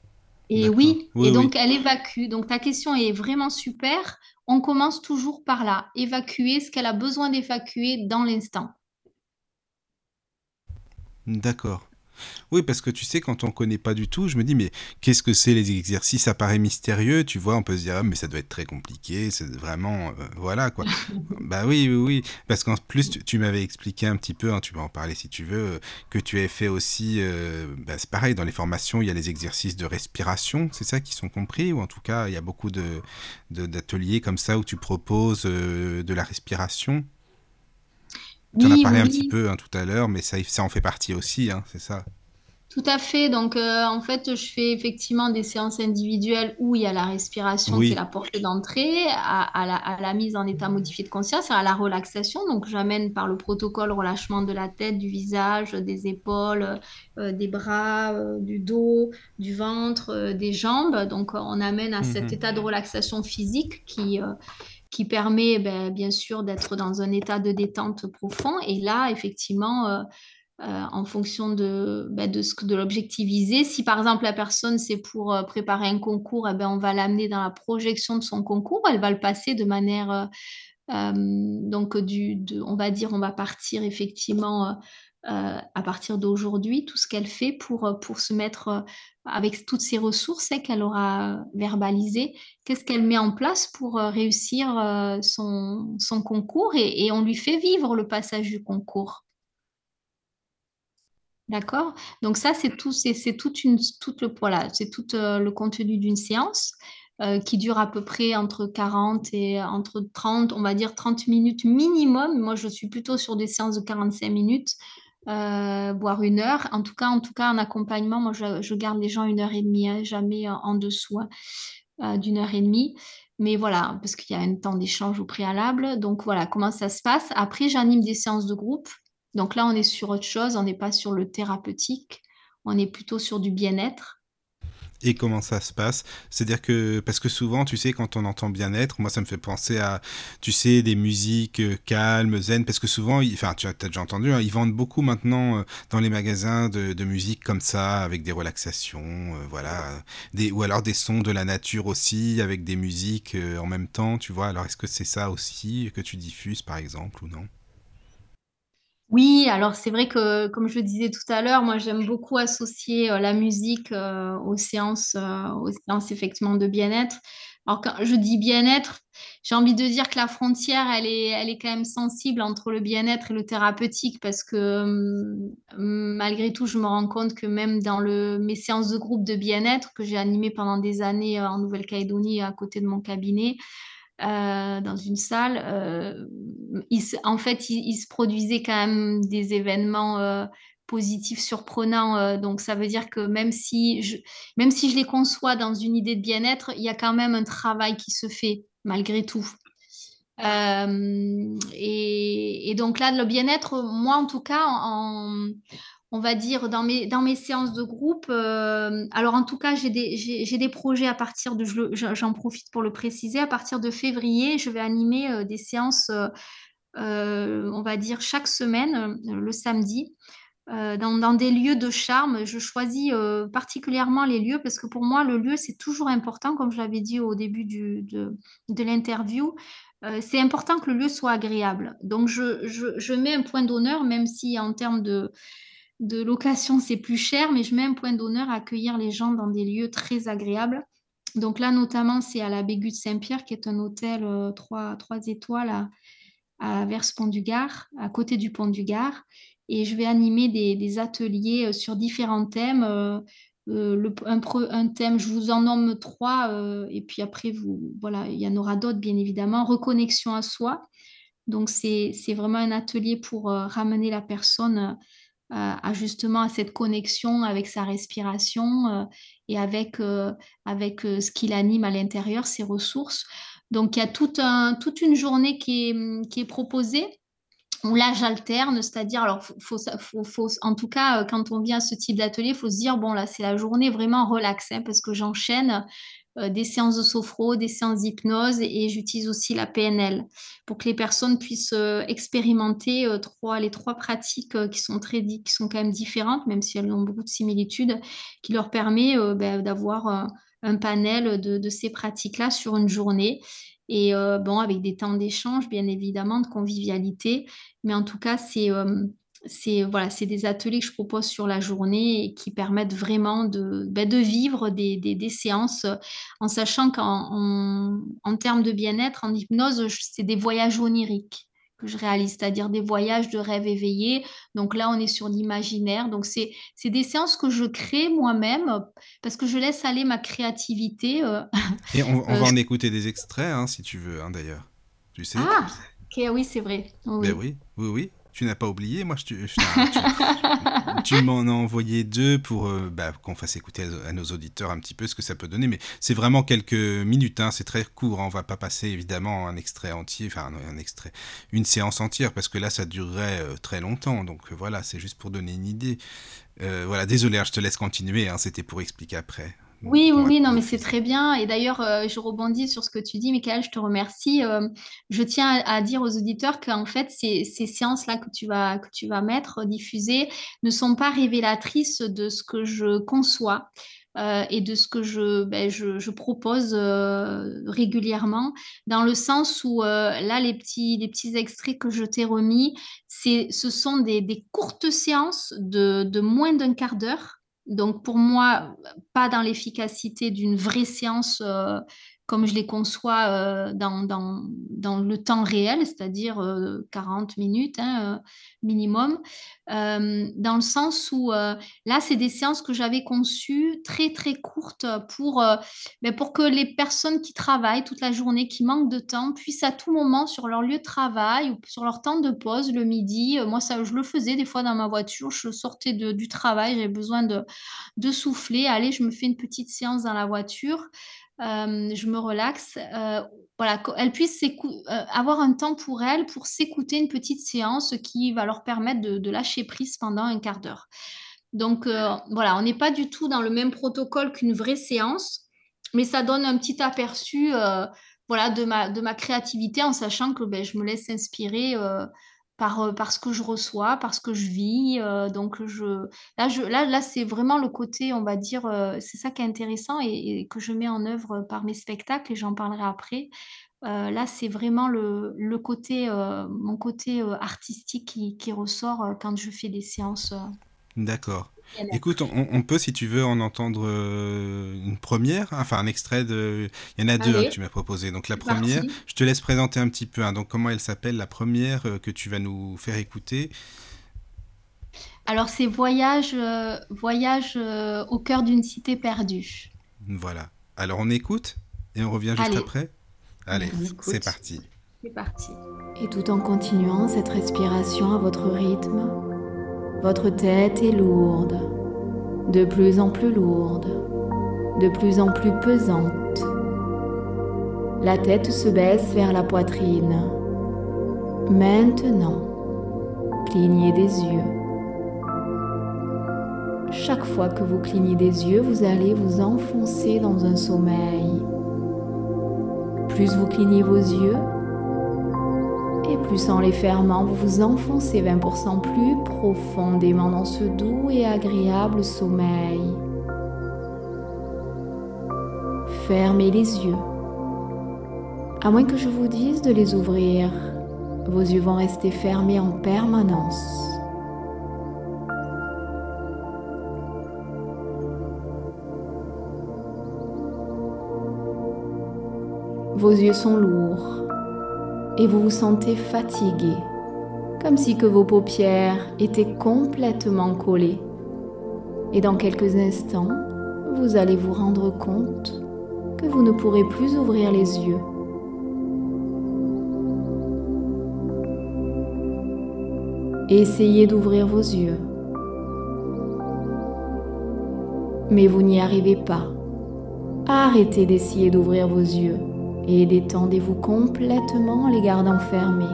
Et oui, et donc elle évacue. Donc ta question est vraiment super. On commence toujours par là, évacuer ce qu'elle a besoin d'évacuer dans l'instant. D'accord. Oui, parce que tu sais, quand on connaît pas du tout, je me dis, mais qu'est-ce que c'est les exercices? Ça paraît mystérieux, tu vois, on peut se dire, ah, mais ça doit être très compliqué, c'est vraiment, euh, voilà, quoi. bah oui, oui, oui, parce qu'en plus, tu, m'avais expliqué un petit peu, hein, tu peux en parler si tu veux, euh, que tu avais fait aussi, euh, bah, c'est pareil, dans les formations, il y a les exercices de respiration, c'est ça qui sont compris, ou en tout cas, il y a beaucoup de, d'ateliers comme ça où tu proposes de la respiration? Tu en as parlé un petit peu hein, tout à l'heure, mais ça, ça en fait partie aussi, hein, c'est ça. Tout à fait. Donc, euh, en fait, je fais effectivement des séances individuelles où il y a la respiration qui est la porte d'entrée, à, la, mise en état modifié de conscience, à la relaxation. Donc, j'amène par le protocole relâchement de la tête, du visage, des épaules, euh, des bras, euh, du dos, du ventre, des jambes. Donc, on amène à cet mhm. état de relaxation physique qui qui permet ben, bien sûr d'être dans un état de détente profond. Et là, effectivement, euh, en fonction de, bah, de, de l'objectif. Si par exemple la personne c'est pour euh, préparer un concours, eh ben, on va l'amener dans la projection de son concours, elle va le passer de manière, euh, donc du, on va dire, on va partir effectivement à partir d'aujourd'hui, tout ce qu'elle fait pour, pour se mettre avec toutes ces ressources qu'elle aura verbalisées, qu'est-ce qu'elle met en place pour réussir son, son, concours et, on lui fait vivre le passage du concours. D'accord? Donc ça, c'est tout, c'est, toute une, tout le, voilà, c'est tout euh, le contenu d'une séance euh, qui dure à peu près entre 40 et entre 30, on va dire 30 minutes minimum. Moi, je suis plutôt sur des séances de 45 minutes, euh, voire une heure. En tout cas, en tout cas, en accompagnement, moi, je, garde les gens une heure et demie, hein, jamais en dessous hein, d'une heure et demie. Mais voilà, parce qu'il y a un temps d'échange au préalable. Donc voilà, comment ça se passe. Après, j'anime des séances de groupe. Donc là, on est sur autre chose, on n'est pas sur le thérapeutique, on est plutôt sur du bien-être. Et comment ça se passe C'est-à-dire que, parce que souvent, tu sais, quand on entend bien-être, moi, ça me fait penser à, tu sais, des musiques euh, calmes, zen, parce que souvent, enfin, tu as, déjà entendu, hein, ils vendent beaucoup maintenant euh, dans les magasins de, musique comme ça, avec des relaxations, euh, voilà, ou alors des sons de la nature aussi, avec des musiques en même temps, tu vois. Alors, est-ce que c'est ça aussi que tu diffuses, par exemple, ou non? Oui, alors c'est vrai que, comme je le disais tout à l'heure, moi j'aime beaucoup associer euh, la musique euh, aux séances, euh, aux séances effectivement de bien-être. Alors quand je dis bien-être, j'ai envie de dire que la frontière, elle est, elle est quand même sensible entre le bien-être et le thérapeutique parce que hum, malgré tout, je me rends compte que même dans le, mes séances de groupe de bien-être que j'ai animées pendant des années en Nouvelle-Calédonie à côté de mon cabinet, euh, dans une salle, euh, en fait, il, se produisait quand même des événements euh, positifs surprenants. donc, ça veut dire que même si, je, même si je les conçois dans une idée de bien-être, il y a quand même un travail qui se fait malgré tout. Et, et, donc là, le bien-être, moi en tout cas, en, on va dire, dans mes, séances de groupe. Euh, alors, en tout cas, j'ai des, projets à partir de, j'en profite pour le préciser, à partir de février, je vais animer euh, des séances, euh, on va dire, chaque semaine, le samedi. Dans, des lieux de charme, je choisis particulièrement les lieux parce que pour moi, le lieu, c'est toujours important, comme je l'avais dit au début de, l'interview. c'est important que le lieu soit agréable. Donc, je mets un point d'honneur, même si en termes de, de location, c'est plus cher, mais je mets un point d'honneur à accueillir les gens dans des lieux très agréables. Donc là, notamment, c'est à la Bégu de Saint-Pierre, qui est un hôtel 3, euh, étoiles à, à Pont du Gard, à côté du Pont du Gard. Et je vais animer des, ateliers euh, sur différents thèmes. Euh, un, thème, je vous en nomme trois, et puis après, vous, voilà, il y en aura d'autres, bien évidemment. Reconnexion à soi. Donc, c'est vraiment un atelier pour ramener la personne à justement à cette connexion avec sa respiration euh, et avec, euh, avec euh, ce qui l'anime à l'intérieur, ses ressources. Donc il y a tout un, toute une journée qui est, qui est proposée où là j'alterne, c'est-à-dire, alors faut, faut, en tout cas, quand on vient à ce type d'atelier, il faut se dire, bon là c'est la journée vraiment relax, hein, parce que j'enchaîne des séances de sophro, des séances d'hypnose et j'utilise aussi la PNL pour que les personnes puissent euh, expérimenter euh, les trois pratiques qui sont très qui sont quand même différentes, même si elles ont beaucoup de similitudes, qui leur permet ben, d'avoir un panel de, de ces pratiques-là sur une journée. Et bon, avec des temps d'échange, bien évidemment, de convivialité. Mais en tout cas, c'est c'est voilà, c'est des ateliers que je propose sur la journée et qui permettent vraiment de, ben, de vivre des, des, séances en sachant qu'en en, termes de bien-être, en hypnose, c'est des voyages oniriques que je réalise, c'est-à-dire des voyages de rêve éveillé. Donc là, on est sur l'imaginaire. Donc c'est des séances que je crée moi-même parce que je laisse aller ma créativité. Euh. Et on, va euh, en écouter des extraits, hein, si tu veux, hein, d'ailleurs. Tu sais Ah, ok, oui, c'est vrai. Ben oui, oui, oui. Tu n'as pas oublié Moi, je, tu, m'en as envoyé deux pour euh, bah, qu'on fasse écouter à, nos auditeurs un petit peu ce que ça peut donner. Mais c'est vraiment quelques minutes. Hein, c'est très court. Hein, on va pas passer évidemment un extrait entier, enfin un, extrait, une séance entière parce que là, ça durerait euh, très longtemps. Donc euh, voilà, c'est juste pour donner une idée. voilà, désolé, hein, je te laisse continuer. C'était pour expliquer après. Oui, oui, oui, non, mais c'est très bien. Et d'ailleurs, euh, je rebondis sur ce que tu dis, Michael, je te remercie. Euh, je tiens à, dire aux auditeurs qu'en fait, ces, séances-là que tu vas, que tu vas mettre, diffuser, ne sont pas révélatrices de ce que je conçois. Euh, et de ce que je, ben, je, propose régulièrement, dans le sens où là, les petits, les petits extraits que je t'ai remis, ce sont des, des courtes séances de, de moins d'un quart d'heure donc pour moi, pas dans l'efficacité d'une vraie séance euh, comme je les conçois euh, dans, dans, le temps réel, c'est-à-dire 40 euh, minutes hein, minimum, dans le sens où là, c'est des séances que j'avais conçues très très courtes pour, ben, pour que les personnes qui travaillent toute la journée, qui manquent de temps, puissent à tout moment sur leur lieu de travail ou sur leur temps de pause le midi, moi ça, je le faisais des fois dans ma voiture, je sortais de, du travail, j'avais besoin de, de souffler, allez, je me fais une petite séance dans la voiture. Euh, je me relaxe. Euh, voilà, qu'elles puissent euh, avoir un temps pour elles pour s'écouter une petite séance qui va leur permettre de, lâcher prise pendant un quart d'heure. Donc voilà, on n'est pas du tout dans le même protocole qu'une vraie séance, mais ça donne un petit aperçu voilà, de, ma, de ma créativité en sachant que ben, je me laisse inspirer par, euh, ce que je reçois, par ce que je vis. Euh, donc, je, là, je, là, là c'est vraiment le côté, on va dire, euh, c'est ça qui est intéressant et, que je mets en œuvre par mes spectacles et j'en parlerai après. là, c'est vraiment le, le côté, mon côté artistique qui, qui, ressort quand je fais des séances. D'accord. Écoute, on, peut, si tu veux, en entendre euh, une première, enfin un extrait de. Il y en a deux hein, que tu m'as proposé. Donc la première, je te laisse présenter un petit peu. Hein. donc comment elle s'appelle la première euh, que tu vas nous faire écouter Alors c'est Voyage, euh, voyage au cœur d'une cité perdue. Voilà. Alors on écoute et on revient juste après. Allez, c'est parti. C'est parti. Et tout en continuant cette respiration à votre rythme votre tête est lourde, de plus en plus lourde, de plus en plus pesante. La tête se baisse vers la poitrine. Maintenant, clignez des yeux. Chaque fois que vous clignez des yeux, vous allez vous enfoncer dans un sommeil. Plus vous clignez vos yeux, et plus en les fermant, vous vous enfoncez 20% plus profondément dans ce doux et agréable sommeil. Fermez les yeux. À moins que je vous dise de les ouvrir, vos yeux vont rester fermés en permanence. Vos yeux sont lourds et vous vous sentez fatigué, comme si que vos paupières étaient complètement collées. Et dans quelques instants, vous allez vous rendre compte que vous ne pourrez plus ouvrir les yeux. Essayez d'ouvrir vos yeux. Mais vous n'y arrivez pas. Arrêtez d'essayer d'ouvrir vos yeux et détendez-vous complètement en les gardant fermés.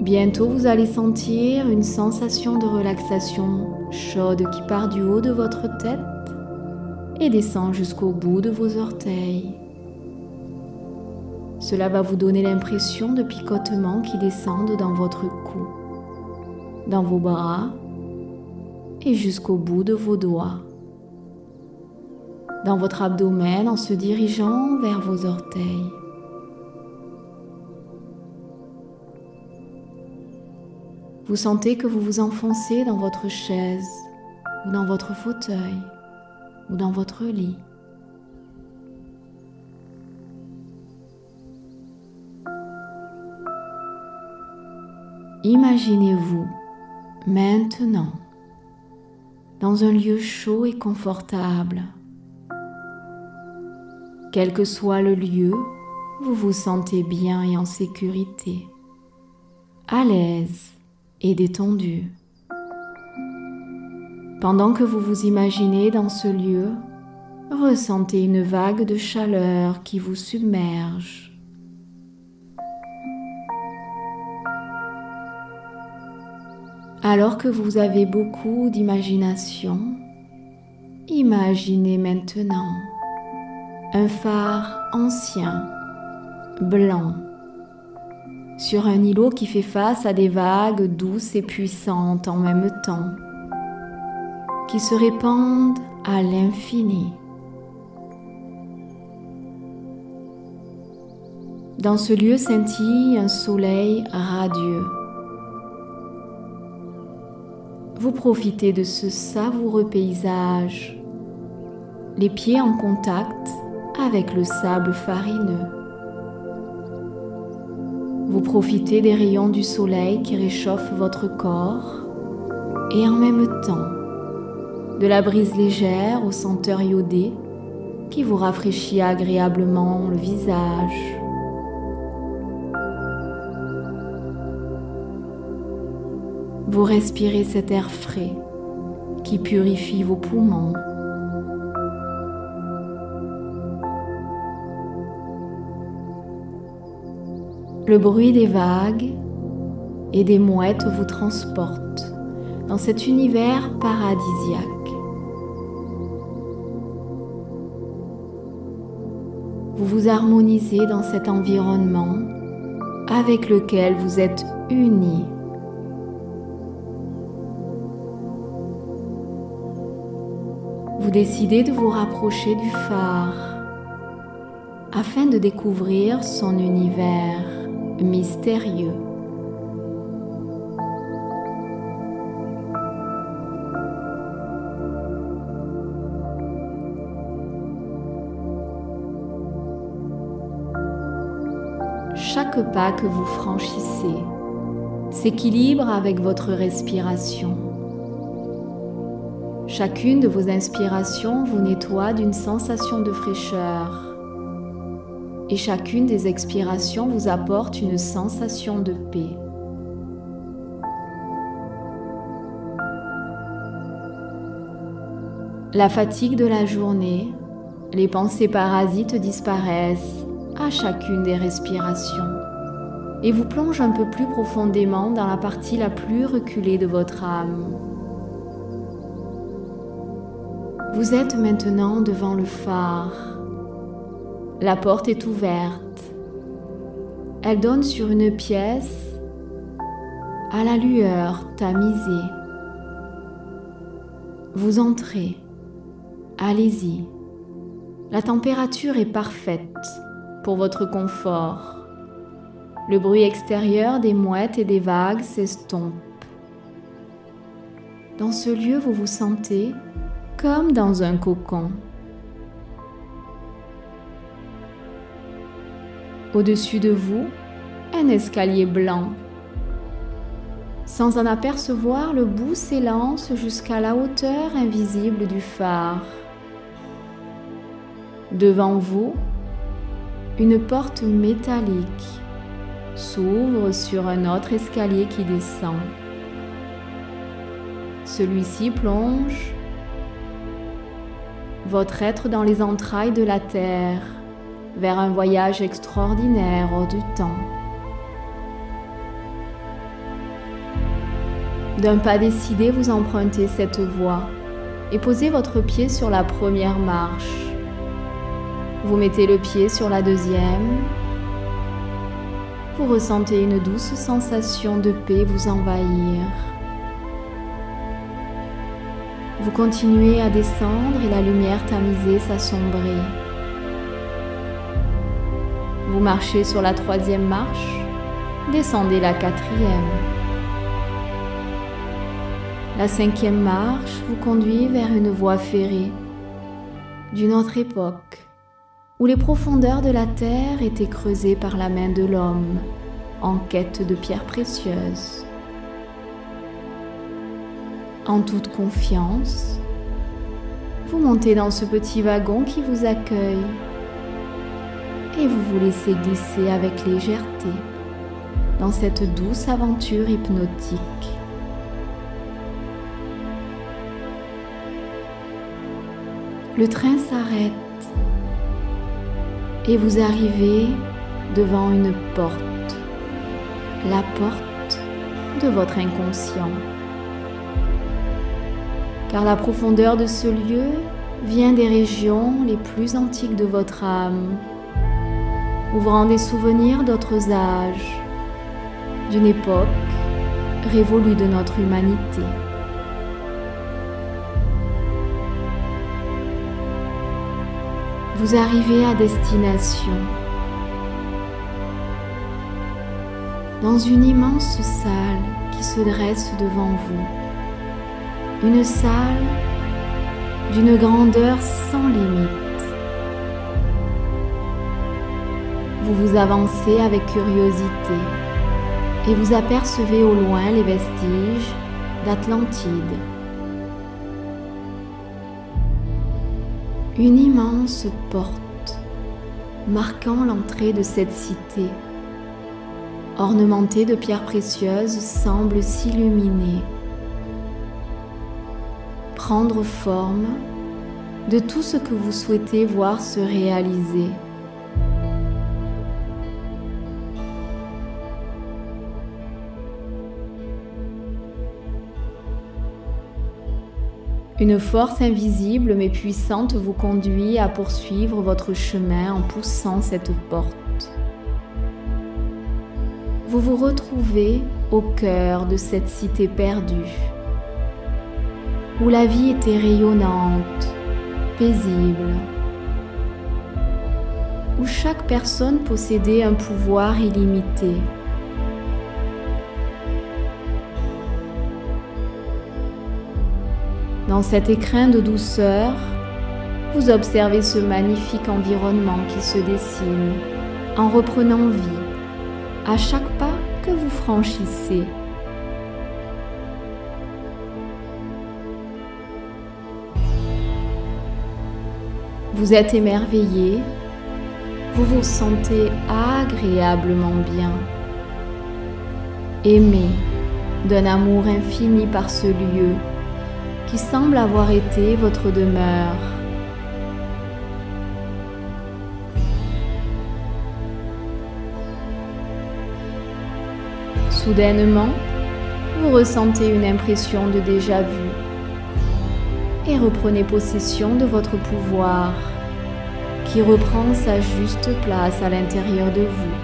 Bientôt, vous allez sentir une sensation de relaxation chaude qui part du haut de votre tête et descend jusqu'au bout de vos orteils. Cela va vous donner l'impression de picotements qui descendent dans votre cou, dans vos bras et jusqu'au bout de vos doigts dans votre abdomen en se dirigeant vers vos orteils. Vous sentez que vous vous enfoncez dans votre chaise ou dans votre fauteuil ou dans votre lit. Imaginez-vous maintenant dans un lieu chaud et confortable quel que soit le lieu, vous vous sentez bien et en sécurité, à l'aise et détendu. Pendant que vous vous imaginez dans ce lieu, ressentez une vague de chaleur qui vous submerge. Alors que vous avez beaucoup d'imagination, imaginez maintenant un phare ancien, blanc, sur un îlot qui fait face à des vagues douces et puissantes en même temps, qui se répandent à l'infini. Dans ce lieu scintille un soleil radieux. Vous profitez de ce savoureux paysage, les pieds en contact avec le sable farineux. Vous profitez des rayons du soleil qui réchauffent votre corps et en même temps de la brise légère aux senteurs iodées qui vous rafraîchit agréablement le visage. Vous respirez cet air frais qui purifie vos poumons. Le bruit des vagues et des mouettes vous transporte dans cet univers paradisiaque. Vous vous harmonisez dans cet environnement avec lequel vous êtes unis vous décidez de vous rapprocher du phare afin de découvrir son univers mystérieux. Chaque pas que vous franchissez s'équilibre avec votre respiration. Chacune de vos inspirations vous nettoie d'une sensation de fraîcheur et chacune des expirations vous apporte une sensation de paix. La fatigue de la journée, les pensées parasites disparaissent à chacune des respirations et vous plongent un peu plus profondément dans la partie la plus reculée de votre âme. Vous êtes maintenant devant le phare. La porte est ouverte. Elle donne sur une pièce à la lueur tamisée. Vous entrez. Allez-y. La température est parfaite pour votre confort. Le bruit extérieur des mouettes et des vagues s'estompe. Dans ce lieu, vous vous sentez comme dans un cocon. Au-dessus de vous, un escalier blanc. Sans en apercevoir, le bout s'élance jusqu'à la hauteur invisible du phare. Devant vous, une porte métallique s'ouvre sur un autre escalier qui descend. Celui-ci plonge votre être dans les entrailles de la terre, vers un voyage extraordinaire hors du temps. D'un pas décidé, vous empruntez cette voie et posez votre pied sur la première marche. Vous mettez le pied sur la deuxième. Vous ressentez une douce sensation de paix vous envahir. Vous continuez à descendre et la lumière tamisée s'assombrit. Vous marchez sur la troisième marche, descendez la quatrième. La cinquième marche vous conduit vers une voie ferrée d'une autre époque, où les profondeurs de la terre étaient creusées par la main de l'homme en quête de pierres précieuses en toute confiance, vous montez dans ce petit wagon qui vous accueille. Et vous vous laissez glisser avec légèreté dans cette douce aventure hypnotique. Le train s'arrête et vous arrivez devant une porte, la porte de votre inconscient. Car la profondeur de ce lieu vient des régions les plus antiques de votre âme, ouvrant des souvenirs d'autres âges, d'une époque révolue de notre humanité. Vous arrivez à destination dans une immense salle qui se dresse devant vous. Une salle d'une grandeur sans limite. Vous avancez avec curiosité et vous apercevez au loin les vestiges d'Atlantide. Une immense porte marquant l'entrée de cette cité, ornementée de pierres précieuses, semble s'illuminer prendre forme de tout ce que vous souhaitez voir se réaliser. Une force invisible mais puissante vous conduit à poursuivre votre chemin en poussant cette porte. Vous vous retrouvez au cœur de cette cité perdue où la vie était rayonnante, paisible, où chaque personne possédait un pouvoir illimité. Dans cet écrin de douceur, vous observez ce magnifique environnement qui se dessine en reprenant vie à chaque pas que vous franchissez. Vous êtes émerveillé, vous vous sentez agréablement bien, aimé d'un amour infini par ce lieu qui semble avoir été votre demeure. Soudainement, vous ressentez une impression de déjà-vu et reprenez possession de votre pouvoir qui reprend sa juste place à l'intérieur de vous.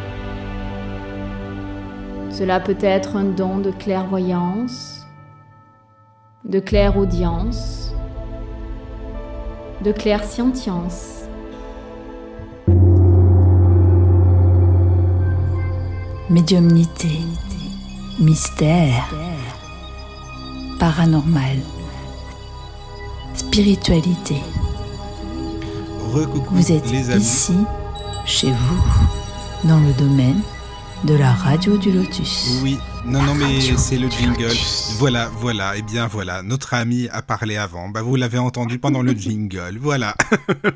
Cela peut être un don de clairvoyance, de clairaudience, de clairsentience. Médiumnité, mystère, paranormal spiritualité. vous êtes ici, chez vous, dans le domaine de la radio du lotus. Oui, non, non, mais c'est le jingle. Voilà, voilà, et eh bien voilà, notre ami a parlé avant. Bah, vous l'avez entendu pendant le jingle, voilà.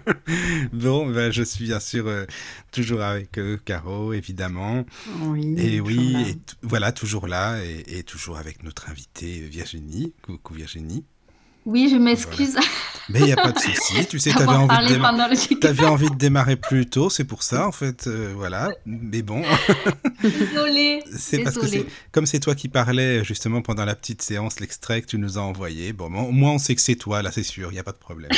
bon, bah, je suis bien sûr euh, toujours avec euh, Caro, évidemment. Oui. Et oui, et voilà, toujours là, et, et, toujours avec notre invitée Virginie. Coucou Virginie. Oui, je m'excuse. Mais il n'y a pas de souci. Tu sais, tu avais, envie de avais envie de démarrer plus tôt, c'est pour ça, en fait. Euh, voilà. Mais bon. Désolée. c'est parce que c'est comme c'est toi qui parlais justement pendant la petite séance, l'extrait que tu nous as envoyé. Bon, au moins on sait que c'est toi, là, c'est sûr. Il n'y a pas de problème.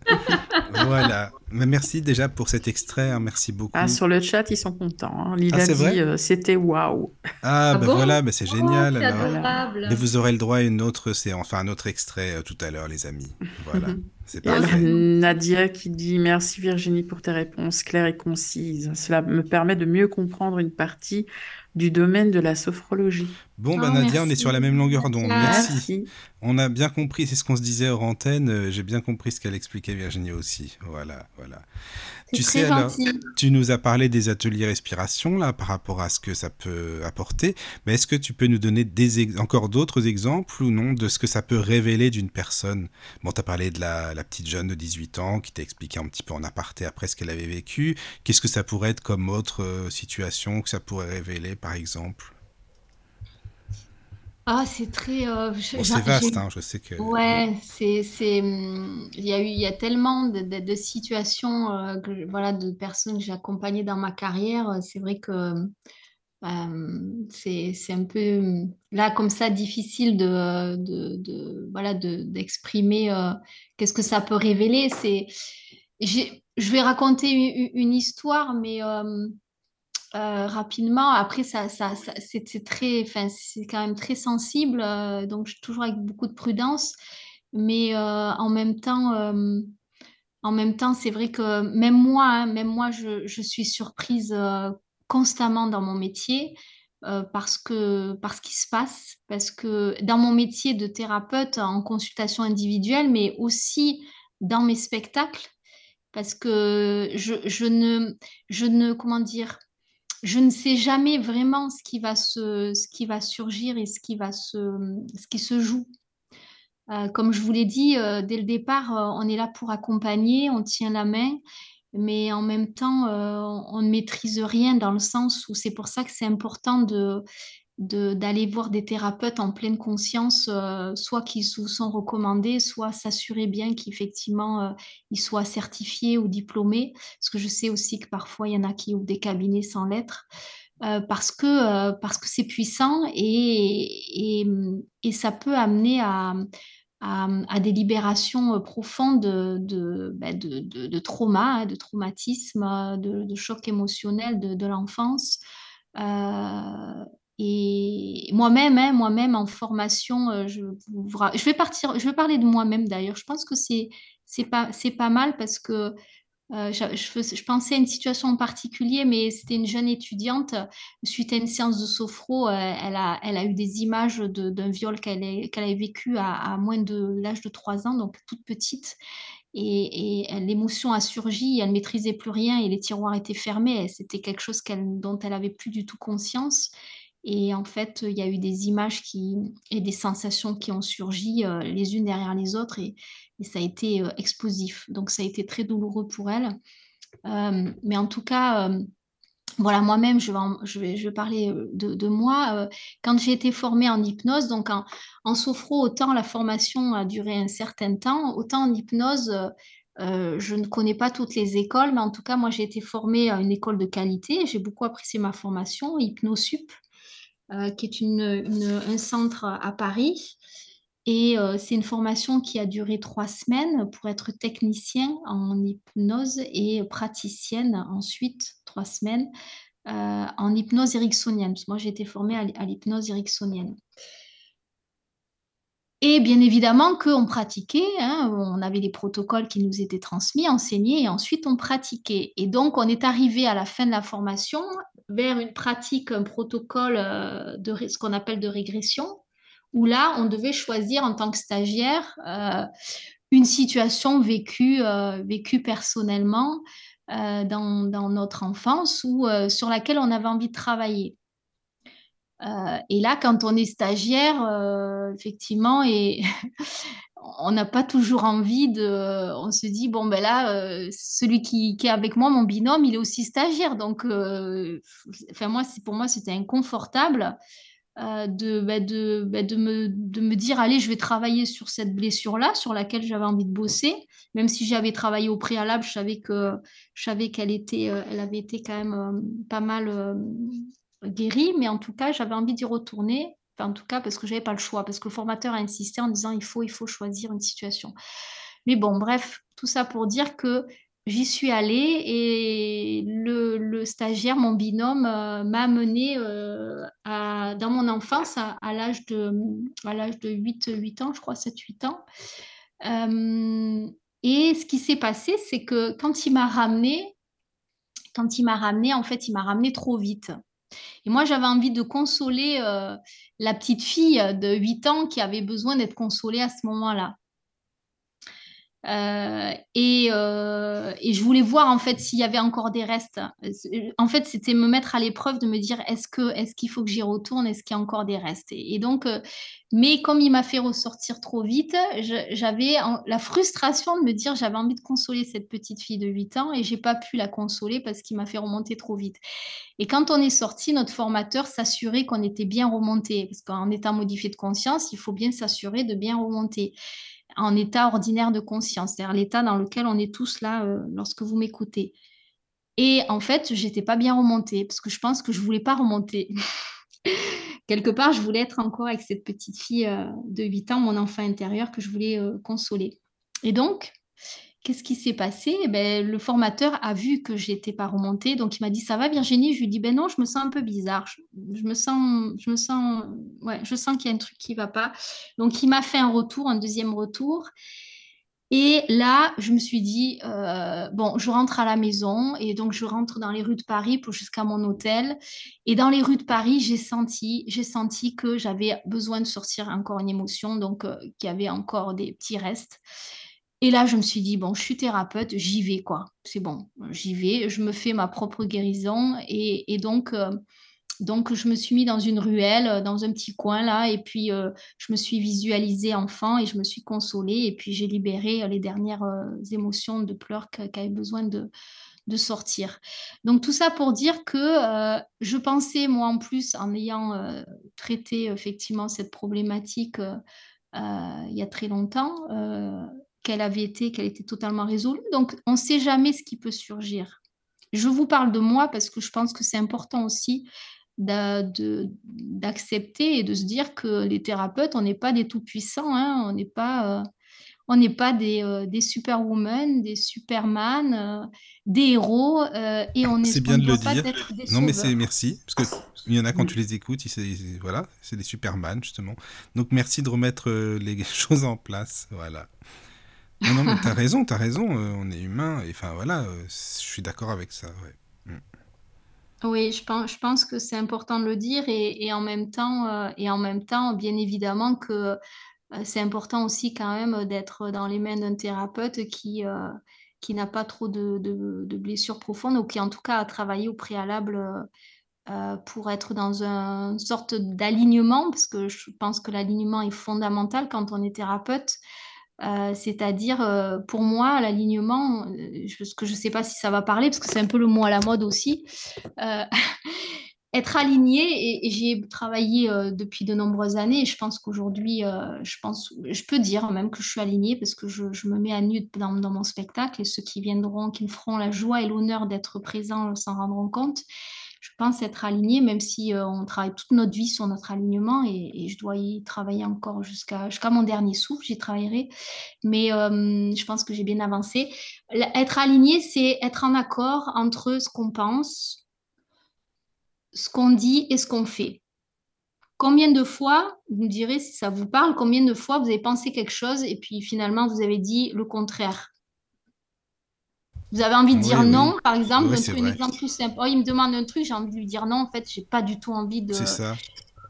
voilà. Mais merci déjà pour cet extrait. Hein, merci beaucoup. Ah, sur le chat, ils sont contents. Hein. Lila ah, dit euh, c'était waouh. Ah, ben voilà, ben c'est oh, génial. alors. Mais vous aurez le droit à une autre séance, enfin un autre extrait euh, tout à l'heure, les amis. Voilà. C'est parfait. Nadia qui dit merci Virginie pour tes réponses claires et concises. Cela me permet de mieux comprendre une partie du domaine de la sophrologie. Bon, bah Oh, Nadia, on est sur la même longueur d'onde. Merci. Merci. On a bien compris, c'est ce qu'on se disait hors antenne. euh, J'ai bien compris ce qu'elle expliquait Virginie aussi. Voilà, voilà. Tu sais, alors, tu nous as parlé des ateliers respiration, là, par rapport à ce que ça peut apporter. Mais est-ce que tu peux nous donner des encore d'autres exemples ou non de ce que ça peut révéler d'une personne? Bon, tu as parlé de la, la petite jeune de 18 ans qui t'a expliqué un petit peu en aparté après ce qu'elle avait vécu. Qu'est-ce que ça pourrait être comme autre euh, situation que ça pourrait révéler, par exemple? Ah, c'est très. euh, je- Bon, j'ai- c'est vaste, hein, je sais que... Ouais, c'est, c'est, hum, il y a eu, il y a tellement de, de- de situations, euh, que, voilà, de personnes que j'ai accompagnées dans ma carrière. euh, C'est vrai que euh, c'est, c'est un peu, hum, là, comme ça, difficile de, de, de- voilà, de, d'exprimer qu'est-ce que ça peut révéler. C'est, j'ai, je vais raconter une, une histoire, mais euh, rapidement. Après, ça, ça, c'est très, enfin, c'est quand même très sensible, euh, donc je suis toujours avec beaucoup de prudence. Mais euh, en même temps, en même temps, c'est vrai que même moi, hein, même moi, je, je suis surprise constamment dans mon métier euh, parce que parce qu'il se passe, parce que dans mon métier de thérapeute en consultation individuelle, mais aussi dans mes spectacles, parce que je, je ne, je ne, comment dire je ne sais jamais vraiment ce qui va se, ce qui va surgir et ce qui va se, ce qui se joue. Euh, comme je vous l'ai dit, euh, dès le départ, euh, on est là pour accompagner, on tient la main, mais en même temps, on ne maîtrise rien dans le sens où c'est pour ça que c'est important de, d'aller voir des thérapeutes en pleine conscience, euh, soit qui vous sont recommandés, soit s'assurer bien qu'effectivement euh, ils soient certifiés ou diplômés, parce que je sais aussi que parfois il y en a qui ouvrent des cabinets sans lettres, euh, parce que parce c'est puissant et, et, ça peut amener à, à, des libérations profondes de, ben, de, de, de trauma, hein, de traumatisme, de, choc émotionnel de l'enfance. Et moi-même, hein, moi-même en formation, euh, je, vais partir, je vais parler de moi-même d'ailleurs. Je pense que c'est pas mal parce que euh, je, pensais à une situation en particulier, mais c'était une jeune étudiante. Suite à une séance de sophro, euh, elle a, eu des images d'un viol qu'elle avait vécu à, moins de l'âge de 3 ans, donc toute petite. Et, l'émotion a surgi, elle maîtrisait plus rien et les tiroirs étaient fermés. C'était quelque chose dont elle avait plus du tout conscience. Et en fait, il y a eu des images et des sensations qui ont surgi euh, les unes derrière les autres et, ça a été euh, explosif. Donc, ça a été très douloureux pour elle. Euh, mais en tout cas, voilà, moi-même, je vais, parler de, moi. Quand j'ai été formée en hypnose, donc en, sophro, autant la formation a duré un certain temps, autant en hypnose, je ne connais pas toutes les écoles, mais en tout cas, moi, j'ai été formée à une école de qualité. J'ai beaucoup apprécié ma formation, Hypnosup, qui est une, un centre à Paris. Et euh, c'est une formation qui a duré trois semaines pour être technicien en hypnose et praticienne ensuite trois semaines euh, en hypnose ericksonienne. Moi, j'ai été formée à, l'hypnose ericksonienne. Et bien évidemment qu'on pratiquait, hein, on avait des protocoles qui nous étaient transmis, enseignés, et ensuite on pratiquait. Et donc, on est arrivé à la fin de la formation vers une pratique, un protocole euh, de ce qu'on appelle de régression, où là, on devait choisir en tant que stagiaire euh, une situation vécue, euh, vécue personnellement dans, dans notre enfance ou sur laquelle on avait envie de travailler. Et là, quand on est stagiaire, effectivement, et on n'a pas toujours envie de. On se dit, bon, ben là, euh, celui qui, est avec moi, mon binôme, il est aussi stagiaire. Donc, euh, moi, pour moi, c'était inconfortable euh, de, ben, ben, de me, dire, allez, je vais travailler sur cette blessure-là, sur laquelle j'avais envie de bosser. Même si j'avais travaillé au préalable, je savais qu'elle était, avait été quand même pas mal guérie, mais en tout cas, j'avais envie d'y retourner. En tout cas, parce que j'avais pas le choix, parce que le formateur a insisté en disant il faut, il faut choisir une situation. Mais bon, bref, tout ça pour dire que j'y suis allée et le, stagiaire, mon binôme, euh, m'a amené euh, dans mon enfance à, l'âge de, de 8, 8 ans, je crois, 7-8 ans. Euh, et ce qui s'est passé, c'est que quand il m'a ramené, quand il m'a ramené, en fait, il m'a ramené trop vite. Et moi, j'avais envie de consoler la petite fille de 8 ans qui avait besoin d'être consolée à ce moment-là. Euh, et, euh, et, je voulais voir en fait s'il y avait encore des restes. En fait, c'était me mettre à l'épreuve de me dire est-ce que est-ce qu'il faut que j'y retourne, est-ce qu'il y a encore des restes? Et, donc, euh, mais comme il m'a fait ressortir trop vite, j'avais la frustration de me dire j'avais envie de consoler cette petite fille de 8 ans et j'ai pas pu la consoler parce qu'il m'a fait remonter trop vite. Et quand on est sorti, notre formateur s'assurait qu'on était bien remonté parce qu'en état modifié de conscience, il faut bien s'assurer de bien remonter en état ordinaire de conscience, c'est-à-dire l'état dans lequel on est tous là euh, lorsque vous m'écoutez. Et en fait, j'étais pas bien remontée parce que je pense que je voulais pas remonter. Quelque part, je voulais être encore avec cette petite fille euh, de 8 ans, mon enfant intérieur que je voulais euh, consoler. Et donc, Qu'est-ce qui s'est passé? Eh ben, Le formateur a vu que j'étais pas remontée, donc il m'a dit ça va Virginie? Je lui dit ben non, je me sens un peu bizarre, je, me sens, je me sens, ouais, je sens qu'il y a un truc qui va pas. Donc il m'a fait un retour, un deuxième retour. Et là, je me suis dit, euh, bon, je rentre à la maison et donc je rentre dans les rues de Paris pour jusqu'à mon hôtel. Et dans les rues de Paris, j'ai senti, j'ai senti que j'avais besoin de sortir encore une émotion, donc euh, qu'il y avait encore des petits restes. Et là, je me suis dit, bon, je suis thérapeute, j'y vais, quoi. C'est bon, j'y vais, je me fais ma propre guérison. Et, donc, euh, donc, je me suis mis dans une ruelle, euh, dans un petit coin, là, et puis euh, je me suis visualisée enfant et je me suis consolée. Et puis, j'ai libéré les dernières émotions de pleurs qui avaient besoin de, de sortir. Donc, tout ça pour dire que je pensais, moi, en plus, en ayant traité effectivement cette problématique il y a très longtemps, qu'elle avait été, qu'elle était totalement résolue. Donc, on ne sait jamais ce qui peut surgir. Je vous parle de moi parce que je pense que c'est important aussi d'accepter et de se dire que les thérapeutes, on n'est pas des tout-puissants, hein. on n'est pas, euh, on n'est pas des, euh, des superwomen, des superman, euh, des héros, et on est, bien de le dire. non, mais c'est merci, parce que il y en a quand tu les écoutes, voilà, c'est des superman justement. Donc merci de remettre les choses en place, voilà. Non, non, mais t'as raison, t'as raison, euh, on est humain, et enfin voilà, euh, je suis d'accord avec ça, mm. Oui, je pense, que c'est important de le dire et, en même temps, euh, et en même temps, bien évidemment que c'est important aussi quand même d'être dans les mains d'un thérapeute qui, qui n'a pas trop de, blessures profondes ou qui en tout cas a travaillé au préalable pour être dans une sorte d'alignement, parce que je pense que l'alignement est fondamental quand on est thérapeute. Euh, c'est-à-dire, euh, pour moi, l'alignement, euh, ce que je ne sais pas si ça va parler, parce que c'est un peu le mot à la mode aussi, être aligné, et, j'y ai travaillé depuis de nombreuses années, et je pense qu'aujourd'hui, je peux dire même que je suis alignée, parce que je, me mets à nu dans, dans, mon spectacle, et ceux qui viendront, qui me feront la joie et l'honneur d'être présents s'en rendront compte je pense être alignée, même si euh, on travaille toute notre vie sur notre alignement et, je dois y travailler encore jusqu'à jusqu'à mon dernier souffle, j'y travaillerai. Mais euh, je pense que j'ai bien avancé. Être aligné, c'est être en accord entre ce qu'on pense, ce qu'on dit et ce qu'on fait. Combien de fois, vous me direz si ça vous parle, combien de fois vous avez pensé quelque chose et puis finalement vous avez dit le contraire? Vous avez envie de dire non, par exemple, un, exemple tout simple. Oh, il me demande un truc, j'ai envie de lui dire non. En fait, j'ai pas du tout envie de. C'est ça.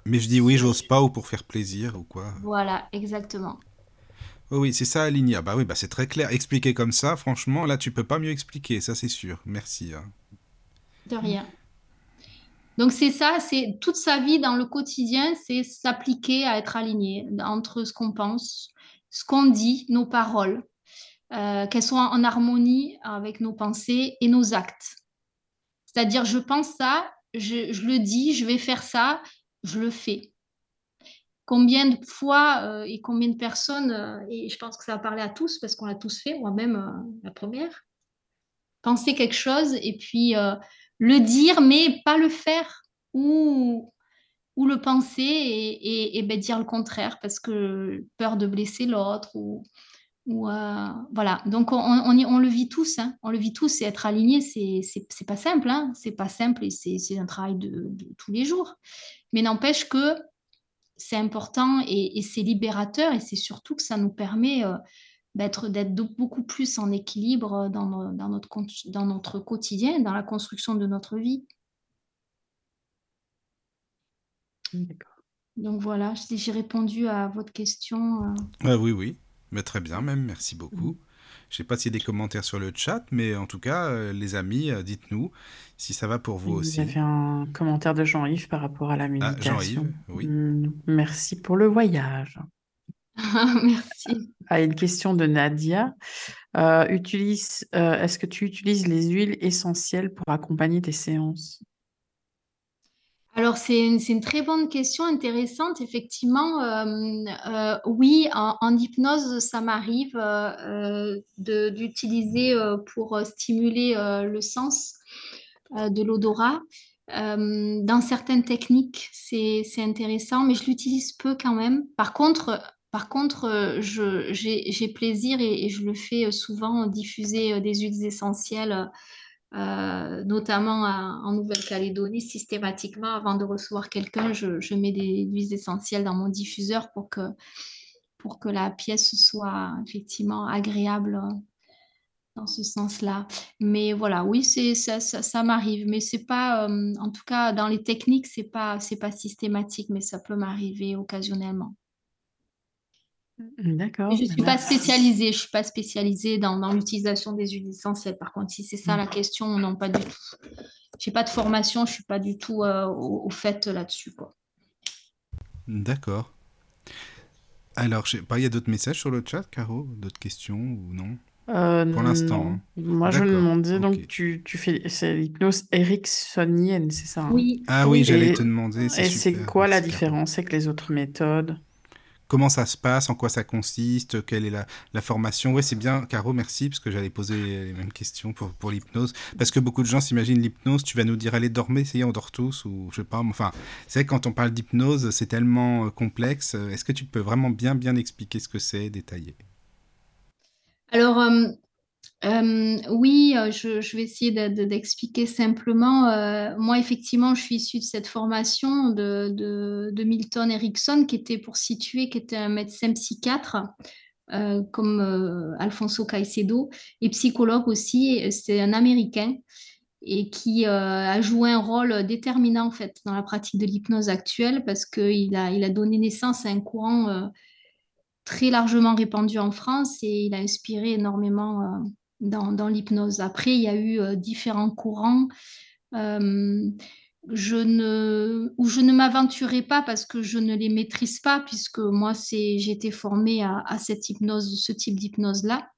Mais je dis oui, j'ose pas ou pour faire plaisir ou quoi. Voilà, exactement. Oh oui, c'est ça, Aligna. Bah oui, bah c'est très clair. Expliquer comme ça, franchement, là, tu peux pas mieux expliquer, ça c'est sûr. Merci. Hein. De rien. Donc c'est ça, c'est toute sa vie dans le quotidien, c'est s'appliquer à être aligné entre ce qu'on pense, ce qu'on dit, nos paroles. Euh, qu'elles soient en harmonie avec nos pensées et nos actes. C'est-à-dire, je pense ça, je, le dis, je vais faire ça, je le fais. Combien de fois euh, et combien de personnes, euh, et je pense que ça va parler à tous parce qu'on l'a tous fait, moi-même la première, penser quelque chose et puis le dire, mais pas le faire ou, ou le penser et, ben, dire le contraire parce que peur de blesser l'autre ou, ou euh, voilà, donc on, on, le vit tous, hein. on le vit tous, et être aligné, c'est pas simple, hein. c'est pas simple et c'est un travail de, tous les jours. Mais n'empêche que c'est important et, c'est libérateur et c'est surtout que ça nous permet euh, d'être beaucoup plus en équilibre dans, dans, notre, dans notre quotidien, dans la construction de notre vie. Donc voilà, si j'ai répondu à votre question. Euh. oui, oui, mais très bien même, merci beaucoup. Je ne sais pas s'il y a des commentaires sur le chat, mais en tout cas, euh, les amis, euh, dites-nous si ça va pour vous aussi. Il y avait un commentaire de Jean-Yves par rapport à la ah, méditation. Jean-Yves, oui. Mm, merci pour le voyage. merci. Ah, une question de Nadia. utilise, est-ce que tu utilises les huiles essentielles pour accompagner tes séances? Alors, c'est une, très bonne question, intéressante. Effectivement, euh, euh, oui, en, hypnose, ça m'arrive euh, d'utiliser pour stimuler le sens de l'odorat. dans certaines techniques, c'est intéressant, mais je l'utilise peu quand même. Par contre, par contre, j'ai plaisir et, et, je le fais souvent diffuser des huiles essentielles euh, notamment en Nouvelle-Calédonie, systématiquement, avant de recevoir quelqu'un, je, mets des huiles essentielles dans mon diffuseur pour que, pour que la pièce soit effectivement agréable euh, dans ce sens-là. Mais voilà, oui, ça, ça, m'arrive, mais c'est pas, euh, en tout cas, dans les techniques, c'est pas, c'est pas systématique, mais ça peut m'arriver occasionnellement. Mmh, d'accord. Je ne suis pas spécialisée, je suis pas spécialisée dans, dans l'utilisation des huiles essentielles. Par contre, si c'est ça la mmh. question, non, pas du tout. Je n'ai pas de formation, je ne suis pas du tout euh, au, fait là-dessus. D'accord. Alors, je sais pas, il y a d'autres messages sur le chat, Caro D'autres questions ou non? Euh, Pour l'instant. Hein. Moi, je me demandais, donc, tu, tu fais c'est l'hypnose ericksonienne, c'est ça hein? Oui. Ah oui, j'allais te demander. Et c'est quoi la différence avec les autres méthodes? Comment ça se passe, en quoi ça consiste, quelle est la, formation. Oui, c'est bien, Caro, merci, parce que j'allais poser les mêmes questions pour, l'hypnose. Parce que beaucoup de gens s'imaginent l'hypnose, tu vas nous dire, allez, dormez, essayez, on dort tous, ou je sais pas. Enfin, c'est quand on parle d'hypnose, c'est tellement euh, complexe. Est-ce que tu peux vraiment bien, bien expliquer ce que c'est, détailler? Alors, euh, euh, oui, euh, je, vais essayer d'expliquer simplement. Euh, moi, effectivement, je suis issue de cette formation de, Milton Erickson, qui était pour situer, qui était un médecin psychiatre, comme Alfonso Caicedo, et psychologue aussi. C'est un Américain et qui a joué un rôle déterminant en fait dans la pratique de l'hypnose actuelle parce qu'il a, il a donné naissance à un courant très largement répandu en France et il a inspiré énormément dans, l'hypnose. Après, il y a eu euh, différents courants. Euh, ne, où je ne m'aventurais pas parce que je ne les maîtrise pas, puisque moi, j'ai été formée à, cette hypnose, ce type d'hypnose-là.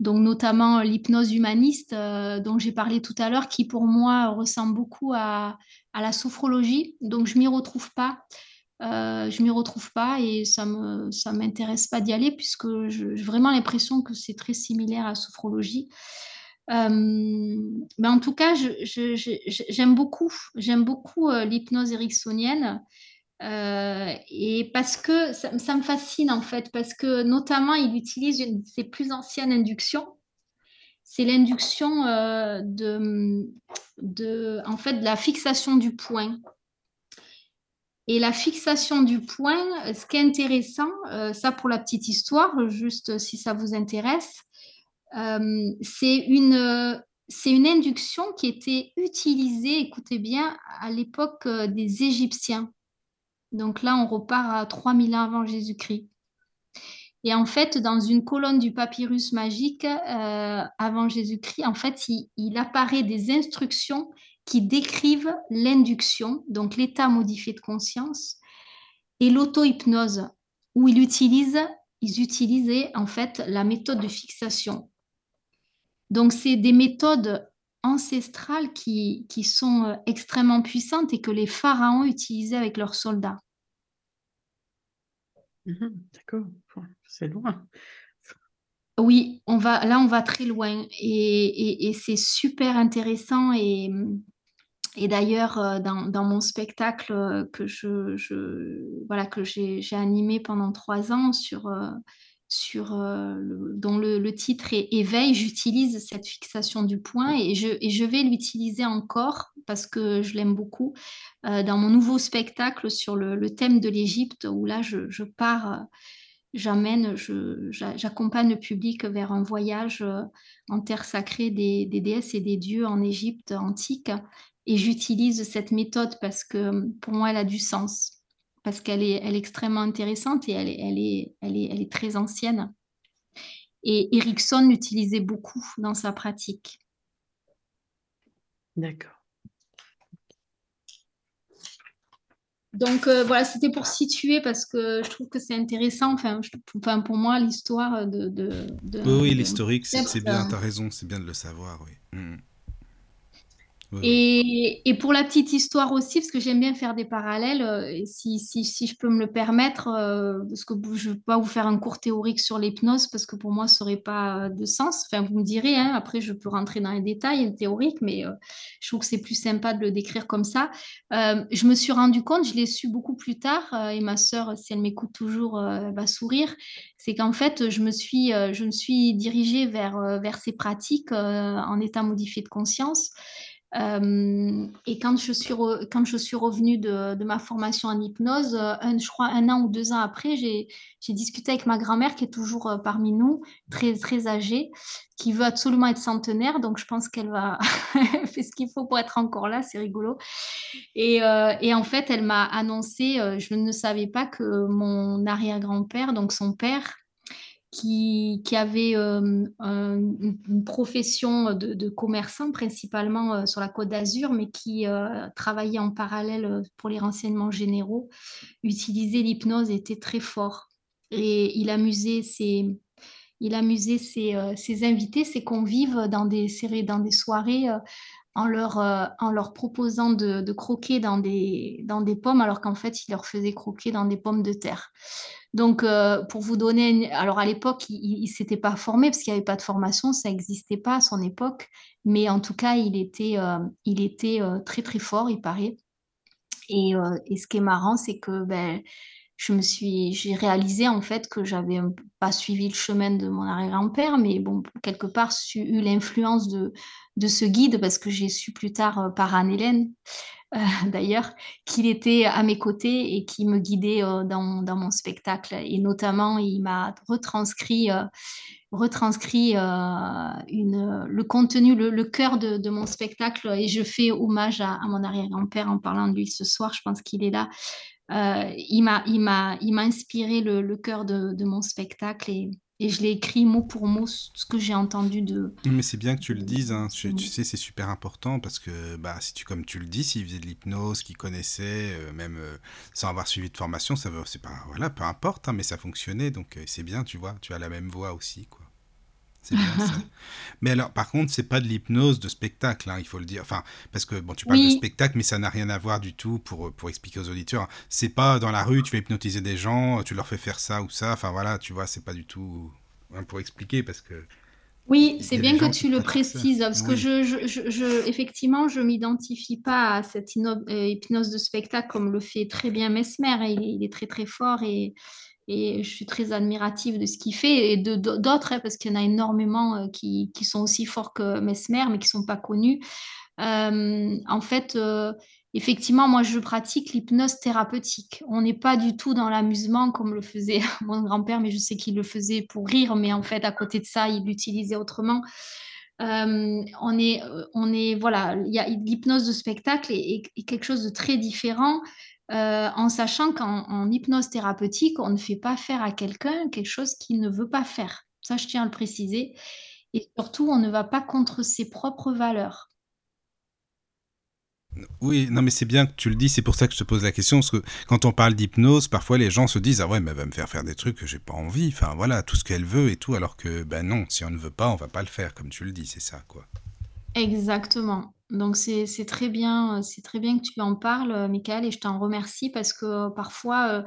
Donc, notamment l'hypnose humaniste euh, dont j'ai parlé tout à l'heure, qui pour moi ressemble beaucoup à, à la sophrologie. Donc, je m'y retrouve pas. Euh, je m'y retrouve pas et ça me m'intéresse pas d'y aller puisque j'ai vraiment l'impression que c'est très similaire à sophrologie. Euh, mais en tout cas, j'aime beaucoup, j'aime beaucoup euh, l'hypnose ericksonienne et parce que ça, me fascine en fait, parce que notamment il utilise une de ses plus anciennes inductions. C'est l'induction de, de, en fait, de la fixation du point. Et la fixation du point, ce qui est intéressant, euh, ça pour la petite histoire, juste si ça vous intéresse, euh, c'est une, une induction qui était utilisée, écoutez bien, à l'époque euh, des Égyptiens. Donc là, on repart à 3000 ans avant Jésus-Christ. Et en fait, dans une colonne du papyrus magique avant Jésus-Christ, en fait, il, apparaît des instructions qui décrivent l'induction, donc l'état modifié de conscience, et l'auto-hypnose, où ils utilisent, ils utilisaient en fait la méthode de fixation. Donc, c'est des méthodes ancestrales qui, qui sont euh, extrêmement puissantes et que les pharaons utilisaient avec leurs soldats. Mhm, d'accord, c'est loin. Oui, on va, là, on va très loin et, et c'est super intéressant et, et d'ailleurs, euh, dans, mon spectacle euh, que je, voilà que j'ai animé pendant trois ans sur euh, sur dont le, titre est Éveil, j'utilise cette fixation du point et je, vais l'utiliser encore parce que je l'aime beaucoup dans mon nouveau spectacle sur le, thème de l'Égypte où là je, pars, j'amène, j'accompagne le public vers un voyage en terre sacrée des, des déesses et des dieux en Égypte antique et j'utilise cette méthode parce que pour moi, elle a du sens. parce qu'elle est, elle est extrêmement intéressante et elle est, elle est, elle est, elle est très ancienne. Et Erickson l'utilisait beaucoup dans sa pratique. D'accord. Donc euh, voilà, c'était pour situer parce que je trouve que c'est intéressant. Enfin, enfin, pour moi, l'histoire de, de, Oui, l'historique, c'est bien, tu as raison, c'est bien de le savoir, oui. Mm. Et, pour la petite histoire aussi, parce que j'aime bien faire des parallèles, euh, si, si, je peux me le permettre, euh, parce que je ne vais pas vous faire un cours théorique sur l'hypnose, parce que pour moi, ça n'aurait pas de sens. Enfin, vous me direz, hein, après, je peux rentrer dans les détails théoriques, mais euh, je trouve que c'est plus sympa de le décrire comme ça. je me suis rendu compte, je l'ai su beaucoup plus tard, et ma sœur, si elle m'écoute toujours, va sourire, c'est qu'en fait, je me suis, je me suis dirigée vers, vers ces pratiques en état modifié de conscience. Euh, et quand je suis, quand je suis revenue de, ma formation en hypnose, euh, un, je crois un an ou deux ans après, j'ai discuté avec ma grand-mère qui est toujours euh, parmi nous, très, très âgée, qui veut absolument être centenaire. Donc, je pense qu'elle va faire ce qu'il faut pour être encore là. C'est rigolo. Et, et, en fait, elle m'a annoncé, je ne savais pas que mon arrière-grand-père, donc son père, qui, avait euh, une profession de, commerçant principalement euh, sur la côte d'Azur, mais qui euh, travaillait en parallèle pour les renseignements généraux, utilisait l'hypnose, était très fort. Et il amusait ses, il amusait ses, ses invités, ses convives dans des, dans des soirées en leur, en leur proposant de, croquer dans des, dans des pommes, alors qu'en fait, il leur faisait croquer dans des pommes de terre. Donc, euh, pour vous donner, alors à l'époque, il ne s'était pas formé parce qu'il n'y avait pas de formation, ça n'existait pas à son époque, mais en tout cas, il était, euh, il était euh, très très fort, il paraît. Et, et ce qui est marrant, c'est que ben, je me suis, j'ai réalisé en fait que j'avais pas suivi le chemin de mon arrière-grand-père, mais bon, quelque part, j'ai eu l'influence de, de ce guide parce que j'ai su plus tard par Anne-Hélène euh, d'ailleurs, qu'il était à mes côtés et qui me guidait euh, dans, mon spectacle. Et notamment, il m'a retranscrit, euh, retranscrit une, le contenu, le, cœur de, mon spectacle. Et je fais hommage à, mon arrière-grand-père en parlant de lui ce soir. Je pense qu'il est là. Il m'a inspiré le, le cœur de, de, mon spectacle et, et je l'ai écrit mot pour mot ce que j'ai entendu de. Mais c'est bien que tu le dises, hein. tu, sais, c'est super important parce que bah, si tu, comme tu le dis, s'il faisait de l'hypnose, qu'il connaissait, euh, même euh, sans avoir suivi de formation, ça c'est pas, voilà, peu importe, hein, mais ça fonctionnait, donc euh, c'est bien, tu vois, tu as la même voix aussi, quoi. Mais alors, par contre, c'est pas de l'hypnose de spectacle, hein, il faut le dire. Enfin, parce que bon, tu parles de spectacle, mais ça n'a rien à voir du tout pour, pour expliquer aux auditeurs. C'est pas dans la rue, tu vas hypnotiser des gens, tu leur fais faire ça ou ça. Enfin voilà, tu vois, c'est pas du tout hein, pour expliquer parce que. Oui, c'est bien que tu le précises, parce que je, je, je, effectivement, je m'identifie pas à cette euh, hypnose de spectacle comme le fait très bien Mesmer. Il, il est très très fort et, et je suis très admirative de ce qu'il fait et de d'autres, hein, parce qu'il y en a énormément euh, qui, qui, sont aussi forts que Mesmer, mais qui ne sont pas connus. Euh, en fait, euh, effectivement, moi, je pratique l'hypnose thérapeutique. On n'est pas du tout dans l'amusement comme le faisait mon grand-père, mais je sais qu'il le faisait pour rire, mais en fait, à côté de ça, il l'utilisait autrement. on est, on est, voilà, l'hypnose de spectacle est, est, quelque chose de très différent euh, en sachant qu'en hypnose thérapeutique, on ne fait pas faire à quelqu'un quelque chose qu'il ne veut pas faire. Ça, je tiens à le préciser. Et surtout, on ne va pas contre ses propres valeurs. Oui, non, mais c'est bien que tu le dis, c'est pour ça que je te pose la question, parce que quand on parle d'hypnose, parfois les gens se disent Ah ouais, mais elle va me faire faire des trucs que j'ai pas envie, enfin voilà, tout ce qu'elle veut et tout, alors que ben non, si on ne veut pas, on va pas le faire, comme tu le dis, c'est ça, quoi. Exactement. Donc c'est très bien, c'est très bien que tu en parles, Michael, et je t'en remercie parce que parfois,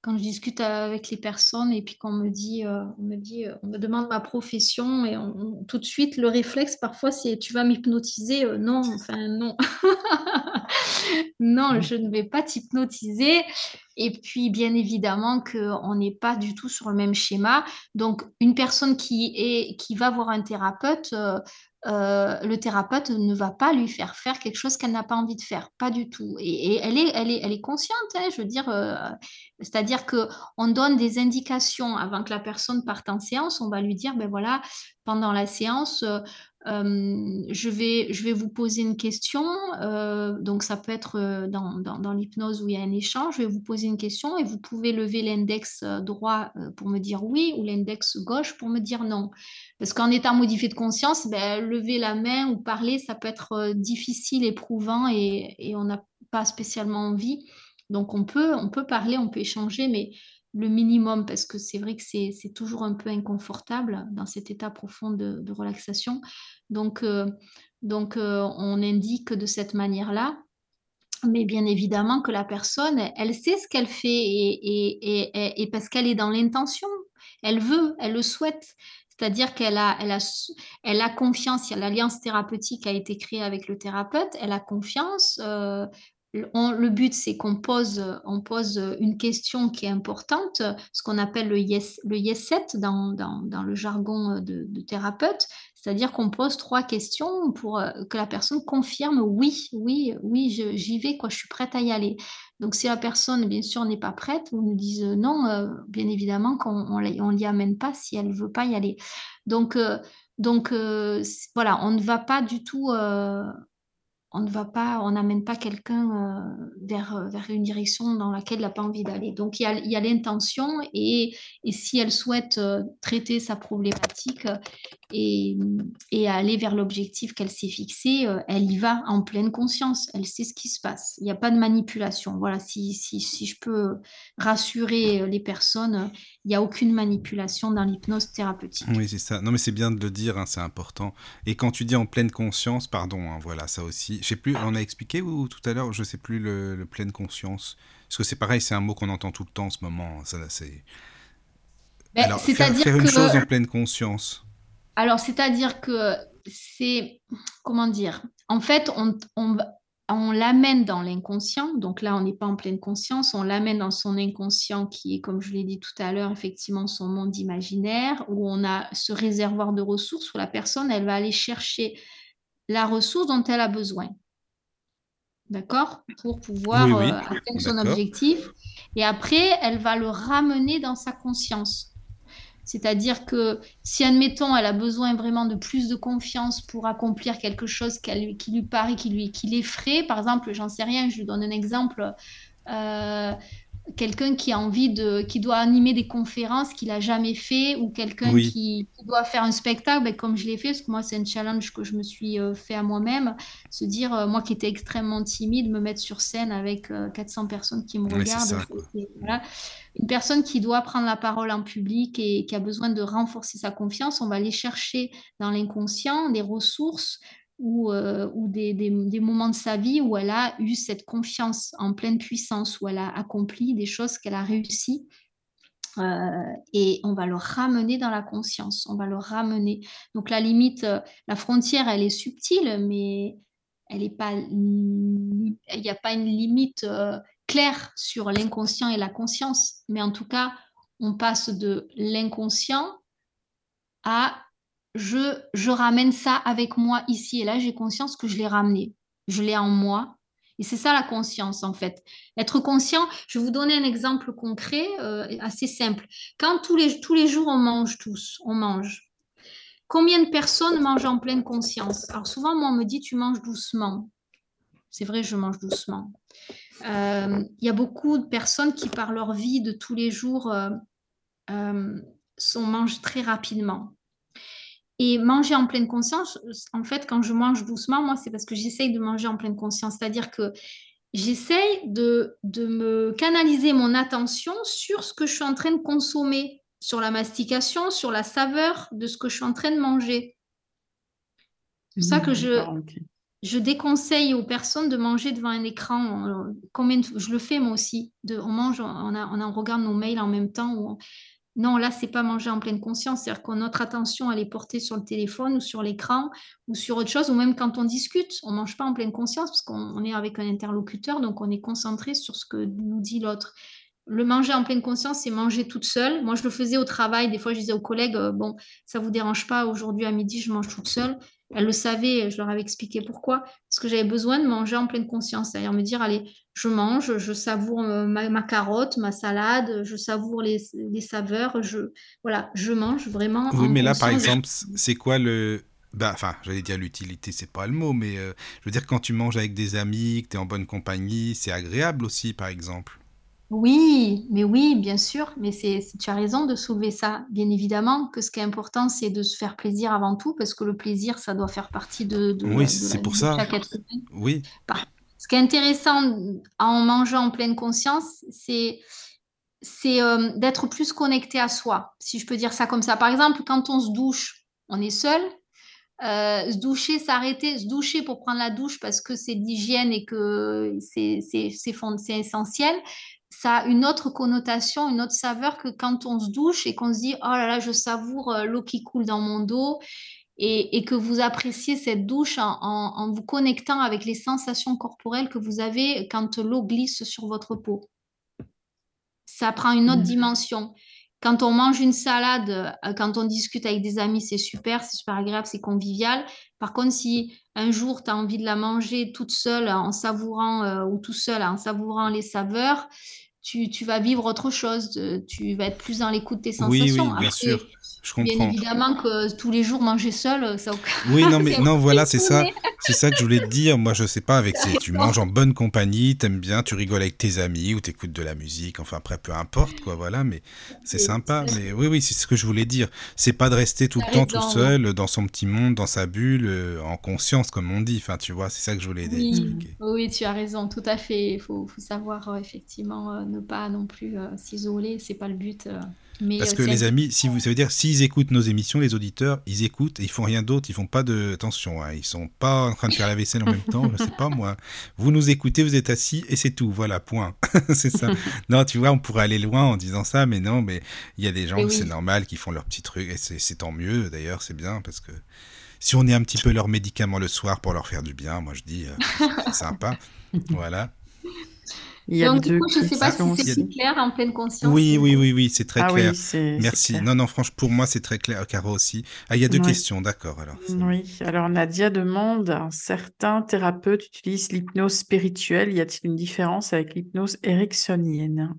quand je discute avec les personnes et puis qu'on me dit, on me dit, on me demande ma profession et tout de suite le réflexe parfois c'est tu vas m'hypnotiser, non, enfin non, non, je ne vais pas t'hypnotiser. Et puis bien évidemment qu'on n'est pas du tout sur le même schéma. Donc une personne qui est qui va voir un thérapeute euh, le thérapeute ne va pas lui faire faire quelque chose qu'elle n'a pas envie de faire, pas du tout. Et, elle, est, consciente, hein, je veux dire, euh, c'est-à-dire qu'on donne des indications avant que la personne parte en séance, on va lui dire, ben voilà, pendant la séance, euh, je, vais, je vais vous poser une question. Euh, donc, ça peut être euh, dans, l'hypnose où il y a un échange. Je vais vous poser une question et vous pouvez lever l'index droit pour me dire oui ou l'index gauche pour me dire non. Parce qu'en état modifié de conscience, ben, lever la main ou parler, ça peut être difficile, éprouvant et, et on n'a pas spécialement envie. Donc, on peut, on peut parler, on peut échanger, mais le minimum parce que c'est vrai que c'est toujours un peu inconfortable dans cet état profond de, relaxation. Donc, euh, donc euh, on indique de cette manière-là. Mais bien évidemment que la personne, elle sait ce qu'elle fait et, et, et, parce qu'elle est dans l'intention. Elle veut, elle le souhaite. C'est-à-dire qu'elle a, elle a, elle a confiance, l'alliance thérapeutique a été créée avec le thérapeute, elle a confiance, euh, le but, c'est qu'on pose, on pose une question qui est importante, ce qu'on appelle le yes, le yes set dans, dans, le jargon de, thérapeute, c'est-à-dire qu'on pose trois questions pour euh, que la personne confirme oui, oui, oui, j'y vais, quoi, je suis prête à y aller. Donc, si la personne, bien sûr, n'est pas prête, ou nous dise non, euh, bien évidemment qu'on ne l'y amène pas si elle ne veut pas y aller. Donc, euh, donc voilà, on ne va pas du tout on ne va pas, on n'amène pas quelqu'un euh, vers, euh, vers une direction dans laquelle il n'a pas envie d'aller. Donc il y a, l'intention et, si elle souhaite euh, traiter sa problématique et, aller vers l'objectif qu'elle s'est fixé, elle y va en pleine conscience. Elle sait ce qui se passe. Il n'y a pas de manipulation. Voilà, si, si, si je peux rassurer les personnes, il n'y a aucune manipulation dans l'hypnose thérapeutique. Oui, c'est ça. Non, mais c'est bien de le dire, hein, c'est important. Et quand tu dis en pleine conscience, pardon, hein, voilà, ça aussi je sais plus, on a expliqué ou tout à l'heure, je sais plus le, pleine conscience. Parce que c'est pareil, c'est un mot qu'on entend tout le temps en ce moment. Ça, c'est. Ben, alors, faire, faire une chose en pleine conscience. Alors, c'est-à-dire que c'est comment dire En fait, on, on, on l'amène dans l'inconscient. Donc là, on n'est pas en pleine conscience. On l'amène dans son inconscient qui est, comme je l'ai dit tout à l'heure, effectivement son monde imaginaire où on a ce réservoir de ressources où la personne, elle va aller chercher la ressource dont elle a besoin. D'accord? Pour pouvoir euh, atteindre son objectif. Et après, elle va le ramener dans sa conscience. C'est-à-dire que si, admettons, elle a besoin vraiment de plus de confiance pour accomplir quelque chose qui lui paraît, qui lui qui l'effraie, par exemple, j'en sais rien, je lui donne un exemple. Euh, quelqu'un qui a envie de, qui doit animer des conférences qu'il a jamais fait, ou quelqu'un qui, doit faire un spectacle, ben, comme je l'ai fait, parce que moi c'est un challenge que je me suis euh, fait à moi-même, se dire, euh, moi qui étais extrêmement timide, me mettre sur scène avec 400 euh, personnes qui me regardent. Une personne qui doit prendre la parole en public et qui a besoin de renforcer sa confiance, on va aller chercher dans l'inconscient des ressources ou, euh, ou des, moments de sa vie où elle a eu cette confiance en pleine puissance, où elle a accompli des choses qu'elle a réussi. Euh, et on va le ramener dans la conscience, on va le ramener. Donc la limite, euh, la frontière, elle est subtile, mais elle il n'y a pas une limite claire sur l'inconscient et la conscience. Mais en tout cas, on passe de l'inconscient à je, ramène ça avec moi ici et là, j'ai conscience que je l'ai ramené, je l'ai en moi. Et c'est ça la conscience en fait. Être conscient, je vais vous donner un exemple concret, euh, assez simple. Quand tous les, tous les jours on mange tous, on mange. Combien de personnes mangent en pleine conscience? Alors souvent, moi, on me dit, tu manges doucement. C'est vrai, je mange doucement. Euh, il y a beaucoup de personnes qui, par leur vie de tous les jours, euh, sont, mangent très rapidement. Et manger en pleine conscience, en fait, quand je mange doucement, moi, c'est parce que j'essaye de manger en pleine conscience. C'est-à-dire que j'essaye de, de me canaliser mon attention sur ce que je suis en train de consommer, sur la mastication, sur la saveur de ce que je suis en train de manger. C'est pour ça que je, je déconseille aux personnes de manger devant un écran. Combien je le fais moi aussi. De, on mange, on, a, on, regarde nos mails en même temps. Non, là, c'est pas manger en pleine conscience. C'est-à-dire que notre attention, elle est portée sur le téléphone ou sur l'écran ou sur autre chose, ou même quand on discute, on mange pas en pleine conscience parce qu'on est avec un interlocuteur, donc on est concentré sur ce que nous dit l'autre. Le manger en pleine conscience, c'est manger toute seule. Moi, je le faisais au travail. Des fois, je disais aux collègues, euh, bon, ça vous dérange pas, aujourd'hui à midi, je mange toute seule. Elles le savaient, je leur avais expliqué pourquoi. Parce que j'avais besoin de manger en pleine conscience, c'est-à-dire me dire, allez, je mange, je savoure euh, ma, carotte, ma salade, je savoure les, saveurs, je, voilà, je mange vraiment. Oui, mais là, par exemple, c'est quoi le, bah, enfin, j'allais dire l'utilité, c'est pas le mot, mais euh, je veux dire, quand tu manges avec des amis, que tu es en bonne compagnie, c'est agréable aussi, par exemple. Oui, mais oui, bien sûr, mais c'est, tu as raison de soulever ça. Bien évidemment que ce qui est important, c'est de se faire plaisir avant tout, parce que le plaisir, ça doit faire partie de, de Oui, c'est pour ça. chaque être humain. Oui, Ce qui est intéressant en mangeant en pleine conscience, c'est c'est euh, d'être plus connecté à soi, si je peux dire ça comme ça. Par exemple, quand on se douche, on est seul. Euh, se doucher, s'arrêter, se doucher pour prendre la douche parce que c'est de l'hygiène et que c'est c'est- c'est fond- c'est essentiel, ça a une autre connotation, une autre saveur que quand on se douche et qu'on se dit, oh là là, je savoure euh, l'eau qui coule dans mon dos et, et que vous appréciez cette douche en, en en vous connectant avec les sensations corporelles que vous avez quand l'eau glisse sur votre peau ça prend une autre Mhm. dimension. Quand on mange une salade, euh, quand on discute avec des amis, c'est super, c'est super agréable, c'est convivial. Par contre, si un jour tu as envie de la manger toute seule en savourant, euh, ou tout seul en savourant les saveurs, tu, tu vas vivre autre chose. euh, Tu vas être plus dans l'écoute de tes oui, oui, sensations. bien Après, sûr, je bien comprends. évidemment que tous les jours manger seul, ça n'a Oui, non, mais aucun... non, voilà, c'est ça, c'est ça que je voulais te dire. Moi, je sais pas, avec ces, tu manges en bonne compagnie, t'aimes bien, tu rigoles avec tes amis ou t'écoutes de la musique, enfin après, peu importe, quoi, voilà, mais c'est sympa. Mais oui, oui, c'est ce que je voulais dire. C'est pas de rester tout le temps tout ouais. seul dans son petit monde, dans sa bulle, euh, en conscience, comme on dit. Enfin, tu vois, c'est ça que je voulais Oui, expliquer. oui, tu as raison, tout à fait. Il faut, faut savoir euh, effectivement euh, ne pas non plus euh, s'isoler, c'est pas le but. euh, mais Parce euh, que les amis, si vous, ça veut dire, s'ils écoutent nos émissions, les auditeurs, ils écoutent et ils font rien d'autre, ils font pas de, attention, hein, ils sont pas en train de faire la vaisselle en même temps, je sais pas moi. Vous nous écoutez, vous êtes assis et c'est tout, voilà, point. c'est ça. Non, tu vois, on pourrait aller loin en disant ça, mais non, mais il y a des gens, c'est normal, qui font leur petit truc et c'est c'est tant mieux, d'ailleurs, c'est bien parce que si on est un petit peu leur médicament le soir pour leur faire du bien, moi je dis, euh, c'est sympa. Voilà. Il y a Donc, du coup, je ne sais pas si c'est aussi. clair en pleine conscience. Oui, oui, oui, oui, c'est très Ah clair. oui, c'est c'est Merci. clair. Non, non, franchement, pour moi, c'est très clair. Caro aussi. Ah, il y a deux Oui. questions, d'accord, alors. Oui, alors Nadia demande, un certain thérapeute utilise l'hypnose spirituelle, y a-t-il une différence avec l'hypnose ericksonienne?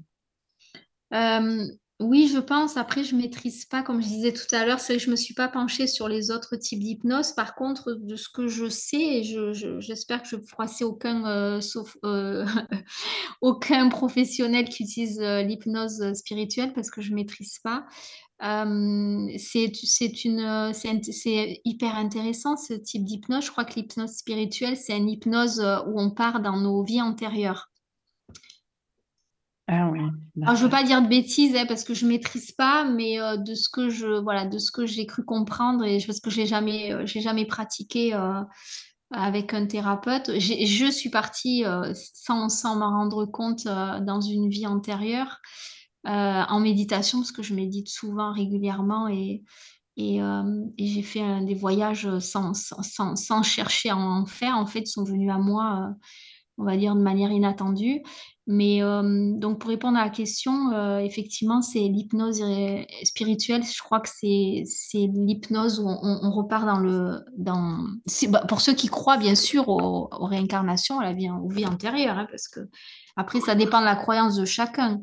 Euh, oui, je pense. Après, je maîtrise pas, comme je disais tout à l'heure, c'est que je me suis pas penchée sur les autres types d'hypnose. Par contre, de ce que je sais, et je, je- j'espère que je ne aucun, euh, euh, aucun professionnel qui utilise euh, l'hypnose spirituelle parce que je maîtrise pas. C'est, hyper intéressant ce type d'hypnose. Je crois que l'hypnose spirituelle, c'est une hypnose où on part dans nos vies antérieures. Ah oui, Alors, je veux pas dire de bêtises hein, parce que je maîtrise pas, mais euh, de ce que je voilà, de ce que j'ai cru comprendre et parce que j'ai jamais euh, jamais pratiqué euh, avec un thérapeute. Je suis partie sans sans m'en rendre compte dans une vie antérieure en méditation parce que je médite souvent régulièrement et et, j'ai fait des voyages sans, sans, sans, chercher à en faire. En fait, ils sont venus à moi. on va dire de manière inattendue. Mais euh, donc pour répondre à la question, euh, effectivement, c'est l'hypnose euh, spirituelle. Je crois que c'est c'est l'hypnose où on, on repart dans le dans bah, pour ceux qui croient bien sûr aux, aux réincarnations, à la vie aux vies antérieures, hein, parce que après ça dépend de la croyance de chacun.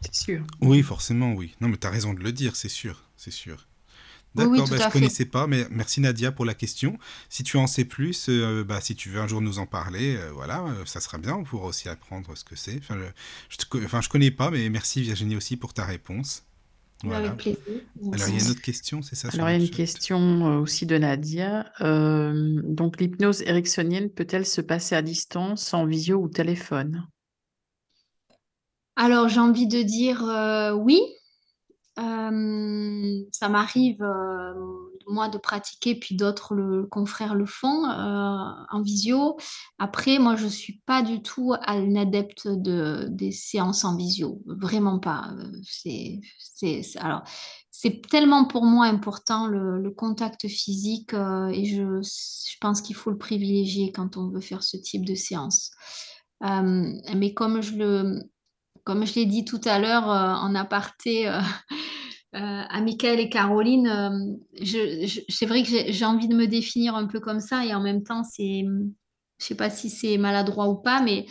C'est sûr. Oui, forcément, oui. Non, mais tu as raison de le dire, c'est sûr, c'est sûr. Oui, oui, D'accord, bah, je fait. connaissais pas, mais merci Nadia pour la question. Si tu en sais plus, euh, bah, si tu veux un jour nous en parler, euh, voilà, euh, ça sera bien, on pourra aussi apprendre ce que c'est. Enfin, je, enfin, je connais pas, mais merci Virginie aussi pour ta réponse. Voilà. Avec plaisir. Alors, il y a une autre question, c'est ça Alors, il y a une chat question aussi de Nadia. Euh, donc, l'hypnose ericksonienne peut-elle se passer à distance, en visio ou téléphone? Alors j'ai envie de dire euh, oui. Euh, ça m'arrive, euh, moi, de pratiquer, puis d'autres le, confrères le font euh, en visio. Après, moi, je suis pas du tout à une adepte de, des séances en visio. Vraiment pas. C'est, alors, c'est tellement pour moi important le, contact physique et je, je pense qu'il faut le privilégier quand on veut faire ce type de séance. Mais comme je le, comme je l'ai dit tout à l'heure euh, en aparté euh, euh, à Michael et Caroline, c'est vrai que j'ai envie de me définir un peu comme ça et en même temps, c'est, je sais pas si c'est maladroit ou pas, mais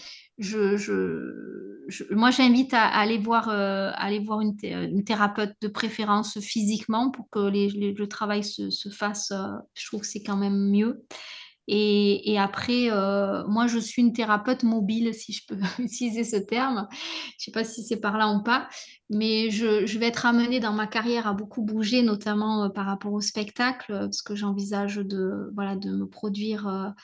moi, j'invite à, aller voir, une, thérapeute de préférence physiquement pour que le travail se, se fasse. je trouve que c'est quand même mieux. Et, après, euh, moi, je suis une thérapeute mobile, si je peux utiliser ce terme. Je ne sais pas si c'est par là ou pas, mais je, vais être amenée dans ma carrière à beaucoup bouger, notamment euh, par rapport au spectacle, parce que j'envisage de, voilà, de me produire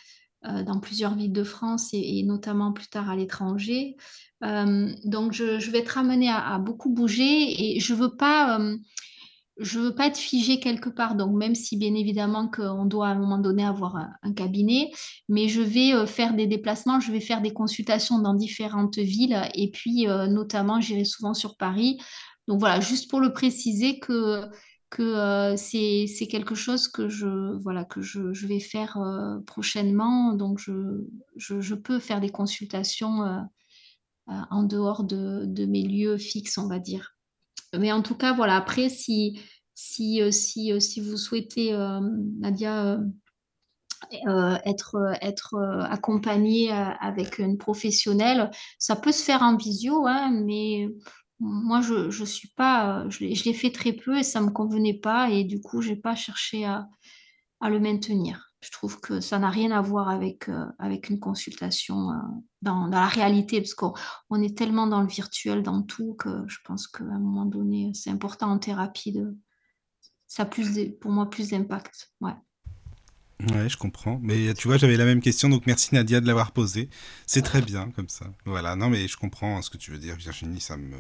euh, dans plusieurs villes de France et, notamment plus tard à l'étranger. donc, je, vais être amenée à, beaucoup bouger et je ne veux pas je veux pas être figée quelque part. Donc, même si bien évidemment qu'on doit à un moment donné avoir un, cabinet, mais je vais euh, faire des déplacements, je vais faire des consultations dans différentes villes et puis euh, notamment j'irai souvent sur Paris. Donc voilà, juste pour le préciser que euh, c'est quelque chose que je voilà que je, vais faire prochainement. Donc je, peux faire des consultations en dehors de, de mes lieux fixes, on va dire. Mais en tout cas, voilà, après, si, si, euh, si, euh, si vous souhaitez, euh, Nadia, être, être accompagnée avec une professionnelle, ça peut se faire en visio, hein, mais moi, je, je suis pas, je l'ai fait très peu et ça me convenait pas et du coup, j'ai pas cherché à le maintenir je trouve que ça n'a rien à voir avec, euh, avec une consultation euh, dans, dans, la réalité, parce qu'on est tellement dans le virtuel, dans tout, que je pense qu'à un moment donné, c'est important en thérapie. De, ça a plus pour moi plus d'impact. Ouais. Ouais, je comprends. Mais tu vois, j'avais la même question, donc merci Nadia de l'avoir posée. C'est très bien comme ça. Voilà, non, mais je comprends ce que tu veux dire, Virginie, ça me,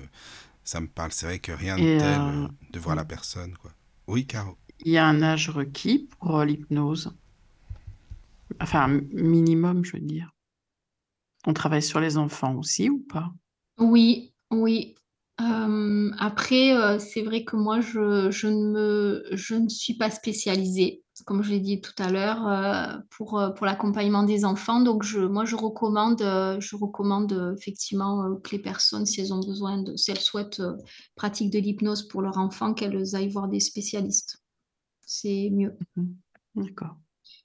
ça me parle. C'est vrai que rien de tel euh, de voir la personne. Quoi. Oui, Caro. Il y a un âge requis pour l'hypnose Enfin, minimum, je veux dire. On travaille sur les enfants aussi ou pas? Oui, oui. Euh, après, euh, c'est vrai que moi, je, je, ne me, je ne suis pas spécialisée, comme je l'ai dit tout à l'heure, euh, pour, pour l'accompagnement des enfants. Donc, je, moi, je recommande, je recommande effectivement que les personnes, si elles ont besoin, de, si elles souhaitent pratiquer de l'hypnose pour leur enfant, qu'elles aillent voir des spécialistes. C'est mieux. Mhm. D'accord.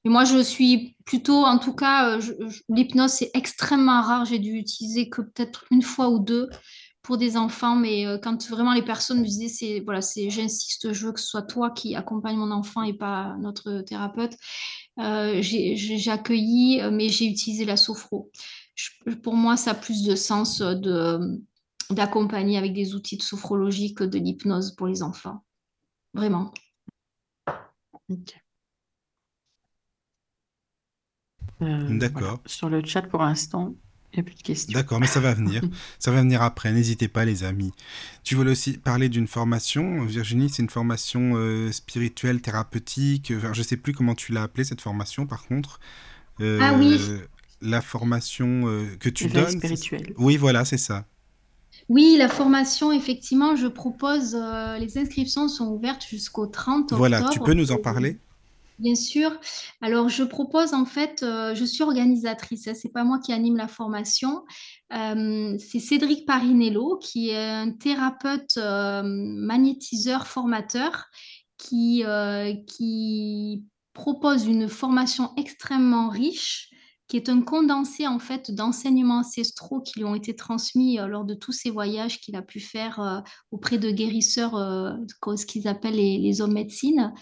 Moi, je suis plutôt, en tout cas, euh, l'hypnose, c'est extrêmement rare. J'ai dû utiliser que peut-être une fois ou deux pour des enfants, mais euh, quand vraiment les personnes me disaient, c'est voilà, c'est, j'insiste, je veux que ce soit toi qui accompagne mon enfant et pas notre thérapeute. Euh, j'ai, accueilli, mais j'ai utilisé la sophro. pour moi, ça a plus de sens de, d'accompagner avec des outils de sophrologie que de l'hypnose pour les enfants. Vraiment. Euh, D'accord. Sur le chat pour l'instant, il n'y a plus de questions. D'accord, mais ça va venir. ça va venir après. N'hésitez pas, les amis. Tu voulais aussi parler d'une formation. Virginie, c'est une formation euh, spirituelle, thérapeutique. Enfin, je ne sais plus comment tu l'as appelée, cette formation, par contre. Euh, ah oui. La formation que tu donnes. spirituelle. Oui, voilà, c'est ça. Oui, la formation, effectivement, je propose. les inscriptions sont ouvertes jusqu'au 30 octobre. Voilà, tu peux nous en parler? Bien sûr. Alors, je propose en fait, euh, je suis organisatrice, hein, c'est pas moi qui anime la formation. Euh, c'est Cédric Parinello qui est un thérapeute euh, magnétiseur formateur qui, propose une formation extrêmement riche qui est un condensé en fait d'enseignements ancestraux qui lui ont été transmis lors de tous ces voyages qu'il a pu faire auprès de guérisseurs, ce qu'ils appellent les, les hommes médecines.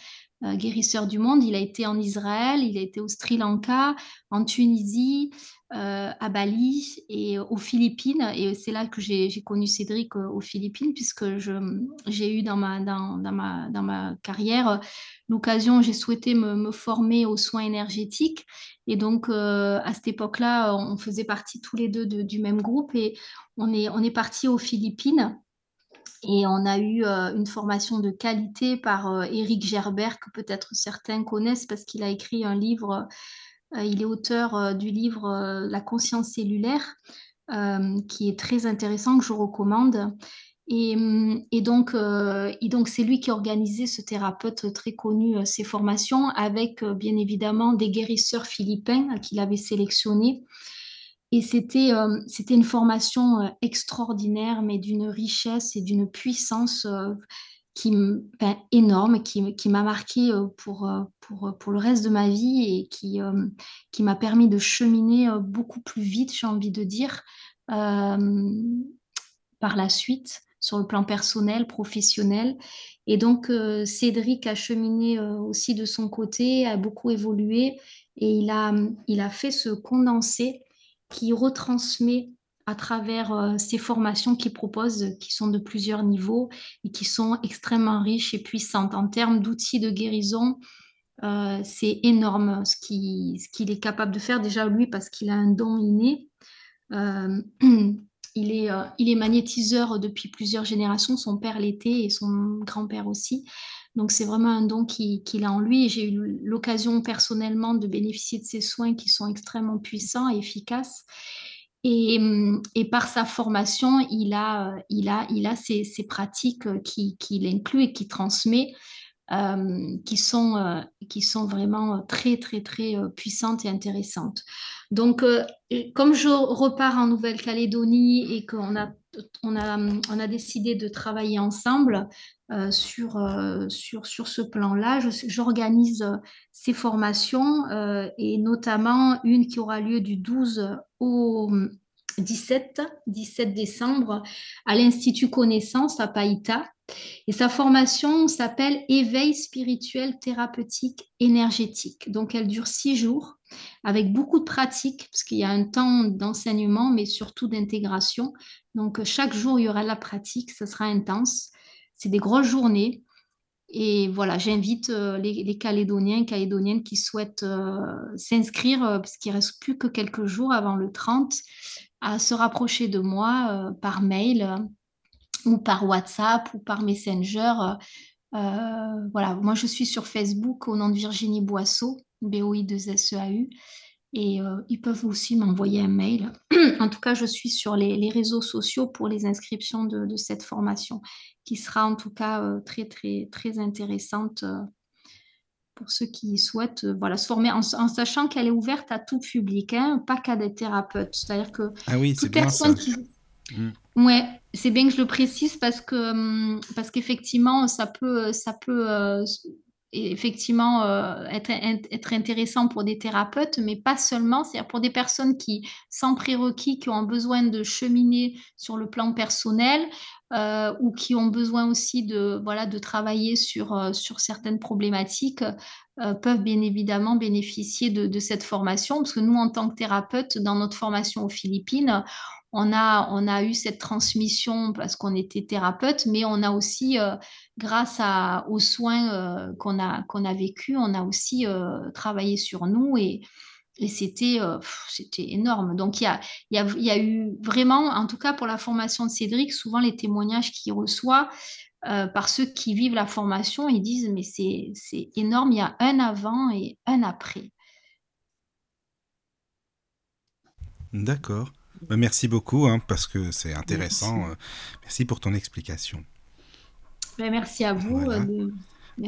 Euh, guérisseur du monde. Il a été en Israël, il a été au Sri Lanka, en Tunisie, euh, à Bali et aux Philippines. Et c'est là que j'ai connu Cédric euh, aux Philippines, puisque j'ai eu dans ma, dans, ma, dans ma carrière l'occasion, j'ai souhaité me, former aux soins énergétiques. Et donc, à cette époque-là, on faisait partie tous les deux du même groupe et on est, on est parti aux Philippines. Et on a eu euh, une formation de qualité par euh, Éric Gerbert, que peut-être certains connaissent parce qu'il a écrit un livre, euh, il est auteur du livre La conscience cellulaire, qui est très intéressant, que je recommande. Et, donc, donc c'est lui qui a organisé, ce thérapeute très connu, ces formations avec bien évidemment des guérisseurs philippins qu'il avait sélectionnés et c'était euh, c'était une formation euh, extraordinaire, mais d'une richesse et d'une puissance euh, qui, ben, énorme, qui, m'a marqué pour, pour, pour le reste de ma vie et qui, qui m'a permis de cheminer beaucoup plus vite, j'ai envie de dire. par la suite sur le plan personnel, professionnel. Et donc, Cédric a cheminé aussi de son côté, a beaucoup évolué et il a, il a fait ce condensé qui retransmet à travers ces formations qu'il propose, qui sont de plusieurs niveaux et qui sont extrêmement riches et puissantes en termes d'outils de guérison. c'est énorme ce qu'il est capable de faire déjà lui parce qu'il a un don inné. il, est, il est magnétiseur depuis plusieurs générations, son père l'était et son grand-père aussi. Donc c'est vraiment un don qu'il a en lui. J'ai eu l'occasion personnellement de bénéficier de ses soins qui sont extrêmement puissants et efficaces. Et, par sa formation, il a, il a, il a ces, pratiques qu'il inclut et qu'il transmet, euh, qui, sont, euh, qui sont vraiment très, très, très euh, puissantes et intéressantes. Donc, comme je repars en Nouvelle-Calédonie et qu'on a, on a, on a décidé de travailler ensemble, euh, sur, euh, sur, sur ce plan-là. J'organise ces formations et notamment une qui aura lieu du 12 au 17, 17 décembre à l'Institut Connaissance à Païta. Et sa formation s'appelle Éveil spirituel thérapeutique énergétique. Donc elle dure six jours avec beaucoup de pratiques, parce qu'il y a un temps d'enseignement, mais surtout d'intégration. Donc chaque jour, il y aura la pratique, ce sera intense. C'est des grosses journées. Et voilà, j'invite euh, les, Calédoniens et Calédoniennes qui souhaitent euh, s'inscrire, euh, parce qu'il reste plus que quelques jours avant le 30, à se rapprocher de moi par mail ou par WhatsApp ou par Messenger. voilà, moi je suis sur Facebook au nom de Virginie Boisseau, B-O-I-2-S-E-A-U. Et euh, ils peuvent aussi m'envoyer un mail. en tout cas, je suis sur les, réseaux sociaux pour les inscriptions de, cette formation, qui sera en tout cas euh, très, très, très intéressante euh, pour ceux qui souhaitent voilà, se former, en, sachant qu'elle est ouverte à tout public, hein, pas qu'à des thérapeutes. C'est-à-dire que ah oui, toute personne qui... Mm. Ouais, c'est bien que je le précise parce que hum, parce qu'effectivement ça peut ça peut effectivement euh, être, être, intéressant pour des thérapeutes, mais pas seulement, c'est-à-dire pour des personnes qui, sans prérequis, qui ont besoin de cheminer sur le plan personnel euh, ou qui ont besoin aussi de, voilà, de travailler sur, euh, sur certaines problématiques, peuvent bien évidemment bénéficier de, cette formation, parce que nous, en tant que thérapeutes, dans notre formation aux Philippines, on a, on a eu cette transmission parce qu'on était thérapeute, mais on a aussi, euh, grâce aux soins euh, qu'on a, qu'on a vécu, on a aussi euh, travaillé sur nous et, c'était, c'était énorme. Donc, il y a, y, a, eu vraiment, en tout cas pour la formation de Cédric, souvent les témoignages qu'il reçoit par ceux qui vivent la formation, ils disent, mais c'est, énorme, il y a un avant et un après. D'accord. Bah, merci beaucoup, hein, parce que c'est intéressant. Merci. Euh, merci. pour ton explication. Ben, merci à vous. Euh,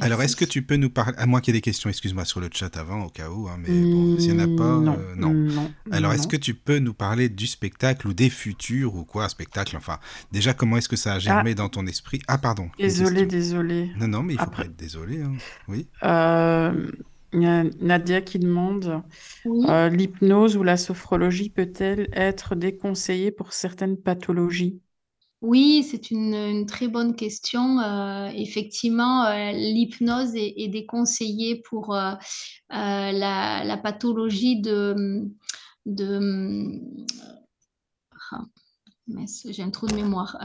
Alors, est-ce que tu peux nous parler, à moins qu'il y ait des questions, excuse-moi, sur le chat avant, au cas où, hein, mais bon, s'il n'y en a pas, non. Euh, non. Alors, est-ce que tu peux nous parler du spectacle ou des futurs ou quoi, spectacle Enfin, déjà, comment est-ce que ça a germé ah. dans ton esprit? Ah, pardon. Désolé, désolé. Non, non, mais il faut pas être désolé. Hein. Oui. Il y a Nadia qui demande euh, l'hypnose ou la sophrologie peut-elle être déconseillée pour certaines pathologies? Oui, c'est une, très bonne question. Euh, effectivement, euh, l'hypnose est, déconseillée pour la, pathologie de... de ah, j'ai un trou de mémoire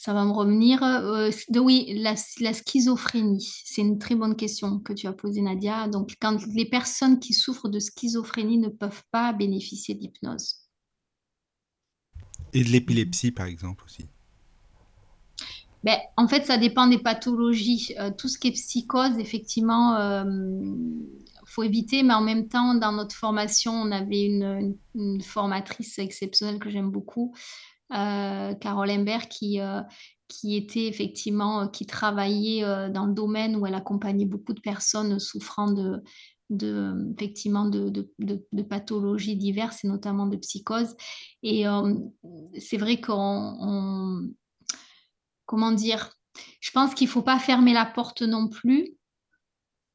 ça va me revenir. Euh, oui, la, schizophrénie, c'est une très bonne question que tu as posée, Nadia. Donc, quand les personnes qui souffrent de schizophrénie ne peuvent pas bénéficier d'hypnose. Et de l'épilepsie, par exemple, aussi ben, En fait, ça dépend des pathologies. Euh, tout ce qui est psychose, effectivement, euh, faut éviter, mais en même temps, dans notre formation, on avait une formatrice exceptionnelle que j'aime beaucoup, euh, Carole Imbert, qui, euh, qui était effectivement, euh, qui travaillait dans le domaine où elle accompagnait beaucoup de personnes souffrant de, de, effectivement de, de, pathologies diverses et notamment de psychose. Et c'est vrai qu'on, comment dire, je pense qu'il ne faut pas fermer la porte non plus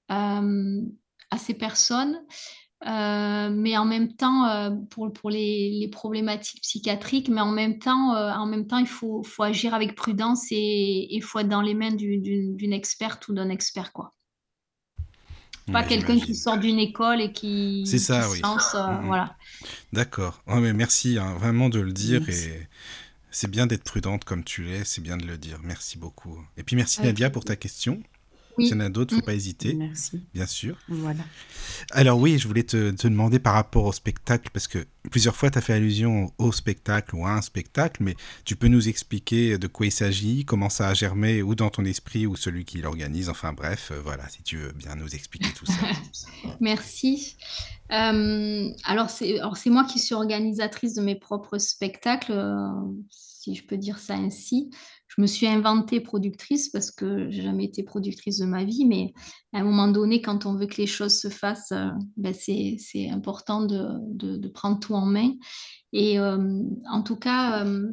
à ces personnes. Euh, mais en même temps, euh, pour, pour les, les, problématiques psychiatriques, mais en même temps, euh, en même temps il faut, faut agir avec prudence et il faut être dans les mains d'une experte ou d'un expert. quoi. Pas quelqu'un qui sort d'une école et qui. C'est ça, oui. Mm-hmm. Voilà. D'accord. Oh, mais merci hein, vraiment de le dire et c'est bien d'être prudente comme tu l'es, c'est bien de le dire. Merci beaucoup. Et puis merci Nadia pour ta question. Oui. S'il y en a d'autres, il ne faut mm. pas hésiter. Merci. Bien sûr. Voilà. Alors oui, je voulais te, te, demander par rapport au spectacle, parce que plusieurs fois tu as fait allusion au spectacle ou à un spectacle, mais tu peux nous expliquer de quoi il s'agit, comment ça a germé, ou dans ton esprit, ou celui qui l'organise, enfin bref, euh, voilà, si tu veux bien nous expliquer tout ça. Merci. Euh, alors c'est moi qui suis organisatrice de mes propres spectacles, euh, si je peux dire ça ainsi je me suis inventée productrice parce que j'ai jamais été productrice de ma vie, mais à un moment donné, quand on veut que les choses se fassent, euh, ben c'est important de, prendre tout en main. Et euh, en tout cas, euh,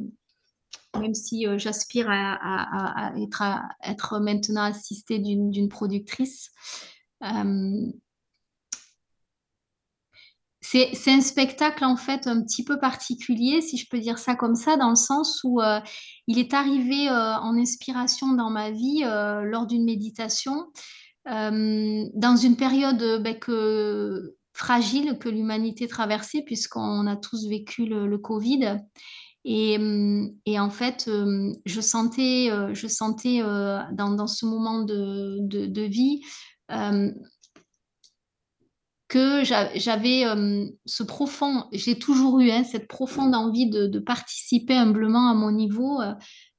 même si j'aspire à, être, maintenant assistée d'une productrice, c'est un spectacle en fait un petit peu particulier, si je peux dire ça comme ça, dans le sens où euh, il est arrivé euh, en inspiration dans ma vie euh, lors d'une méditation, dans une période ben, fragile que l'humanité traversait, puisqu'on a tous vécu le, Covid. Et, en fait, je sentais, je sentais dans, ce moment de, de vie que j'avais euh, ce profond, j'ai toujours eu hein, cette profonde envie de, participer humblement à mon niveau, euh,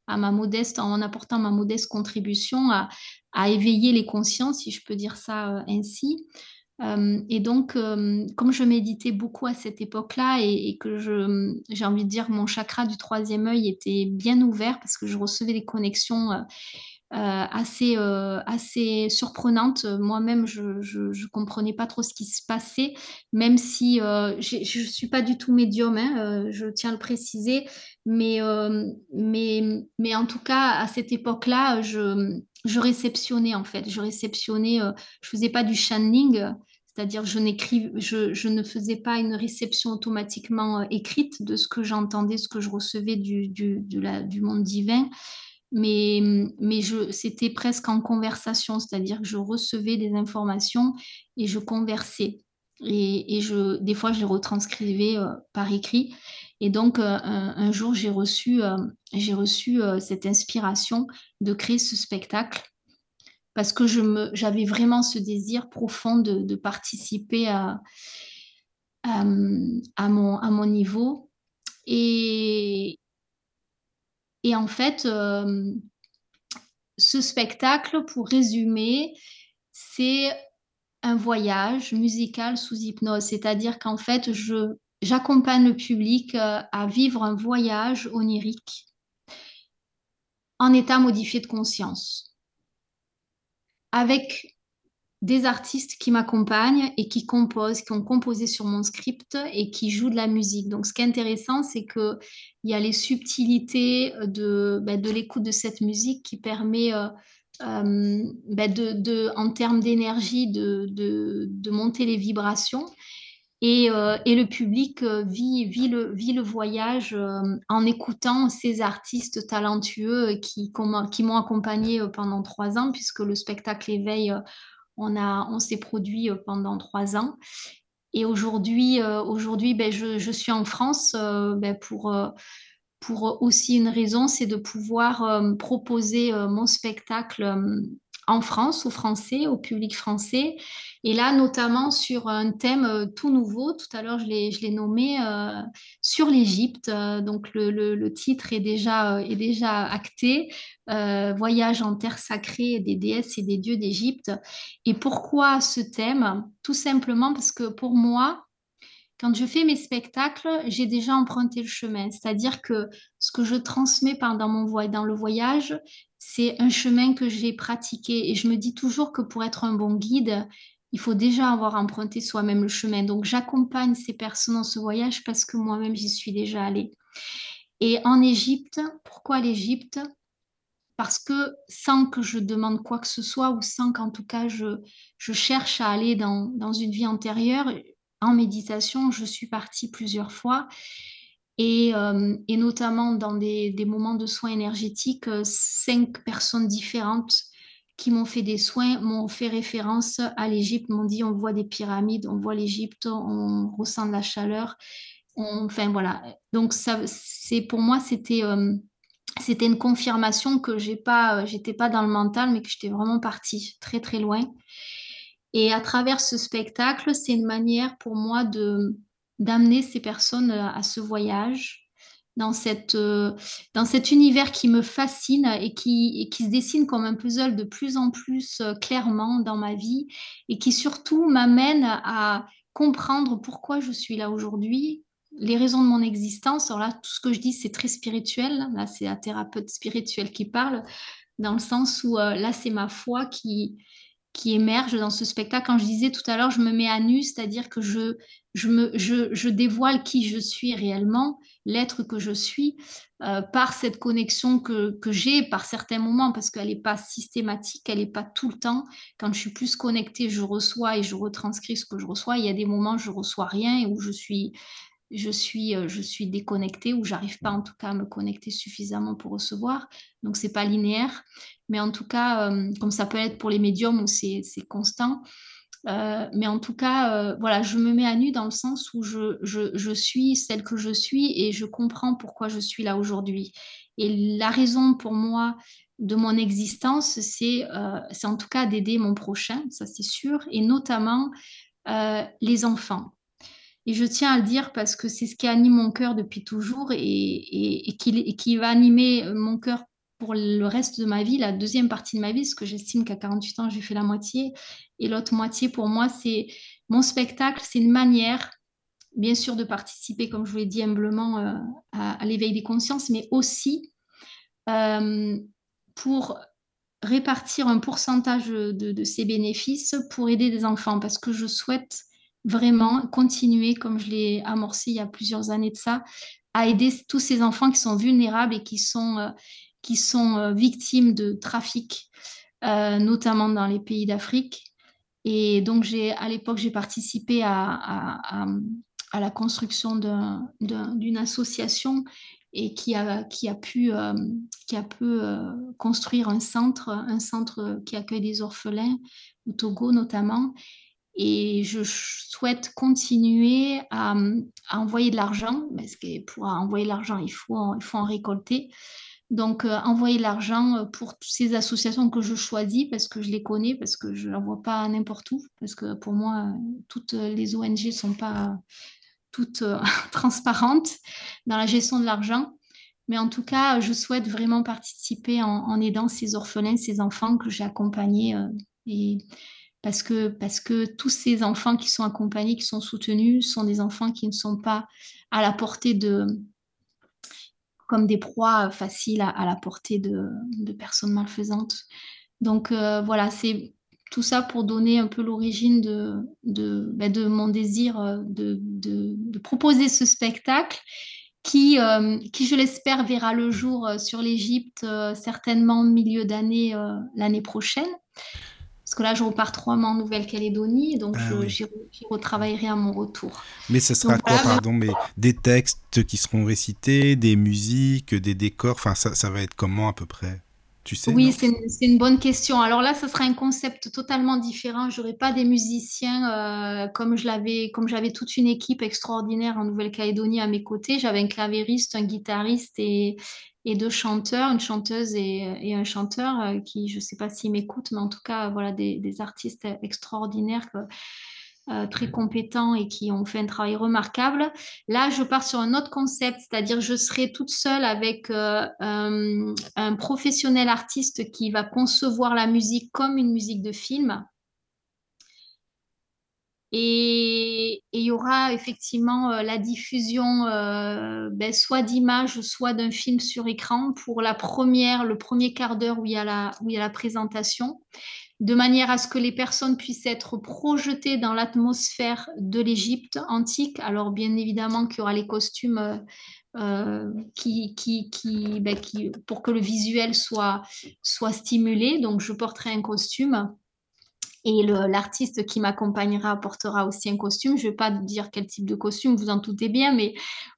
à ma modeste, en apportant ma modeste contribution à, éveiller les consciences, si je peux dire ça euh, ainsi. et donc, comme je méditais beaucoup à cette époque-là et, que j'ai envie de dire mon chakra du troisième œil était bien ouvert parce que je recevais des connexions assez, euh, assez surprenante. Moi-même, je ne comprenais pas trop ce qui se passait, même si euh, je ne suis pas du tout médium, hein, je tiens à le préciser. Mais, mais, mais en tout cas, à cette époque-là, je, je réceptionnais en fait. Je réceptionnais, je faisais pas du channeling. C'est-à-dire, je, je, je, ne faisais pas une réception automatiquement écrite de ce que j'entendais, ce que je recevais du, du, du monde divin mais, mais c'était presque en conversation, c'est-à-dire que je recevais des informations et je conversais. Et, et je, des fois, je les retranscrivais euh, par écrit. Et donc, euh, un, jour, j'ai reçu, euh, j'ai reçu cette inspiration de créer ce spectacle parce que j'avais vraiment ce désir profond de, participer à, à, à, mon, à mon niveau. Et, et en fait, euh, ce spectacle, pour résumer, c'est un voyage musical sous hypnose, c'est-à-dire qu'en fait, j'accompagne le public euh, à vivre un voyage onirique en état modifié de conscience, avec des artistes qui m'accompagnent et qui composent, qui ont composé sur mon script et qui jouent de la musique. Donc, ce qui est intéressant, c'est qu'il y a les subtilités de, ben, de l'écoute de cette musique qui permet, euh, euh, ben, en termes d'énergie, de, monter les vibrations. Et, euh, le public vit, vit le voyage en écoutant ces artistes talentueux qui, qui m'ont accompagné pendant trois ans, puisque le spectacle éveille on, on s'est produit euh, pendant trois ans. Et aujourd'hui, euh, aujourd'hui ben, je, suis en France euh, ben, pour, pour aussi une raison, c'est de pouvoir proposer mon spectacle en France, aux Français, au public français. Et là, notamment sur un thème euh, tout nouveau, tout à l'heure je l'ai nommé euh, sur l'Égypte. Euh, donc le, titre est déjà, acté, Voyage en terre sacrée des déesses et des dieux d'Égypte. Et pourquoi ce thème? Tout simplement parce que pour moi, quand je fais mes spectacles, j'ai déjà emprunté le chemin. C'est-à-dire que ce que je transmets pendant mon dans le voyage, c'est un chemin que j'ai pratiqué. Et je me dis toujours que pour être un bon guide, il faut déjà avoir emprunté soi-même le chemin. Donc j'accompagne ces personnes dans ce voyage parce que moi-même j'y suis déjà allée. Et en Égypte, pourquoi l'Égypte? Parce que sans que je demande quoi que ce soit ou sans qu'en tout cas je, cherche à aller dans, dans une vie antérieure, en méditation. Je suis partie plusieurs fois et, et notamment dans des, moments de soins énergétiques, cinq personnes différentes qui m'ont fait des soins m'ont fait référence à l'Égypte, m'ont dit on voit des pyramides, on voit l'Égypte, on ressent de la chaleur. enfin voilà. Donc c'est pour moi c'était c'était une confirmation que j'ai pas, j'étais pas dans le mental, mais que j'étais vraiment partie très très loin. Et à travers ce spectacle, c'est une manière pour moi de d'amener ces personnes à ce voyage, dans, cette, dans cet univers qui me fascine et qui, qui se dessine comme un puzzle de plus en plus clairement dans ma vie et qui surtout m'amène à comprendre pourquoi je suis là aujourd'hui, les raisons de mon existence. Alors là, tout ce que je dis, c'est très spirituel. Là, c'est un thérapeute spirituel qui parle, dans le sens où euh, là, c'est ma foi qui, qui émerge dans ce spectacle. Quand je disais tout à l'heure, je me mets à nu, c'est-à-dire que je, je, me, je, je, dévoile qui je suis réellement, l'être que je suis, euh, par cette connexion que, que j'ai par certains moments, parce qu'elle n'est pas systématique, elle n'est pas tout le temps. Quand je suis plus connectée, je reçois et je retranscris ce que je reçois. Il y a des moments où je reçois rien et où je suis je suis, euh, je suis déconnectée ou j'arrive pas en tout cas à me connecter suffisamment pour recevoir. Donc c'est pas linéaire, mais en tout cas, euh, comme ça peut être pour les médiums où c'est constant. Euh, mais en tout cas, voilà, je me mets à nu dans le sens où je, je, je, suis celle que je suis et je comprends pourquoi je suis là aujourd'hui. Et la raison pour moi de mon existence, c'est c'est en tout cas d'aider mon prochain, ça c'est sûr, et notamment les enfants. Et je tiens à le dire parce que c'est ce qui anime mon cœur depuis toujours et, et, qui, va animer mon cœur pour le reste de ma vie, la deuxième partie de ma vie, parce que j'estime qu'à 48 ans, j'ai fait la moitié. Et l'autre moitié, pour moi, c'est mon spectacle, c'est une manière, bien sûr, de participer, comme je vous l'ai dit humblement, euh, à, l'éveil des consciences, mais aussi euh, pour répartir un pourcentage de, de, ces bénéfices pour aider des enfants, parce que je souhaite vraiment continuer, comme je l'ai amorcé il y a plusieurs années de ça, à aider tous ces enfants qui sont vulnérables et qui sont, euh, qui sont euh, victimes de trafic, euh, notamment dans les pays d'Afrique. Et donc, à l'époque, j'ai participé à, à, la construction d'une association et qui a, qui a pu, qui a pu construire un centre, un centre qui accueille des orphelins, au Togo notamment. Et je souhaite continuer à, envoyer de l'argent, parce que pour envoyer de l'argent, il faut, il faut en récolter. Donc, euh, envoyer de l'argent euh, pour toutes ces associations que je choisis parce que je les connais, parce que je ne vois pas n'importe où, parce que pour moi, toutes les ONG ne sont pas toutes euh, transparentes dans la gestion de l'argent. Mais en tout cas, je souhaite vraiment participer en, en aidant ces orphelins, ces enfants que j'ai accompagnés. et parce que, parce que tous ces enfants qui sont accompagnés, qui sont soutenus, sont des enfants qui ne sont pas à la portée de, comme des proies faciles à, la portée de, personnes malfaisantes. Donc euh, voilà, c'est tout ça pour donner un peu l'origine de, de, ben mon désir euh, de, de, proposer ce spectacle qui, euh, qui je l'espère, verra le jour sur l'Égypte, certainement milieu d'année l'année prochaine. Parce que là, je repars trois mois en Nouvelle-Calédonie, donc ah j'y retravaillerai à mon retour. Mais ce sera quoi, pardon mais Des textes qui seront récités, des musiques, des décors Enfin, ça, ça va être comment à peu près? Tu sais, oui, c'est une, une, bonne question. Alors là, ce sera un concept totalement différent. Je n'aurai pas des musiciens euh, comme je l'avais, comme j'avais toute une équipe extraordinaire en Nouvelle-Calédonie à mes côtés. J'avais un clavériste, un guitariste et, et deux chanteurs, une chanteuse et, un chanteur euh, qui, je ne sais pas s'ils m'écoutent, mais en tout cas, voilà, des, artistes extraordinaires. Euh, très compétents et qui ont fait un travail remarquable. Là, je pars sur un autre concept, c'est-à-dire je serai toute seule avec euh, un, professionnel artiste qui va concevoir la musique comme une musique de film. Et il y aura effectivement euh, la diffusion euh, ben, soit d'images, soit d'un film sur écran pour la première, le premier quart d'heure où il y a la présentation, de manière à ce que les personnes puissent être projetées dans l'atmosphère de l'Égypte antique. Alors bien évidemment qu'il y aura les costumes euh, qui, ben, qui, pour que le visuel soit, soit stimulé. Donc je porterai un costume Et l'artiste qui m'accompagnera portera aussi un costume. Je ne vais pas dire quel type de costume, vous en doutez bien, mais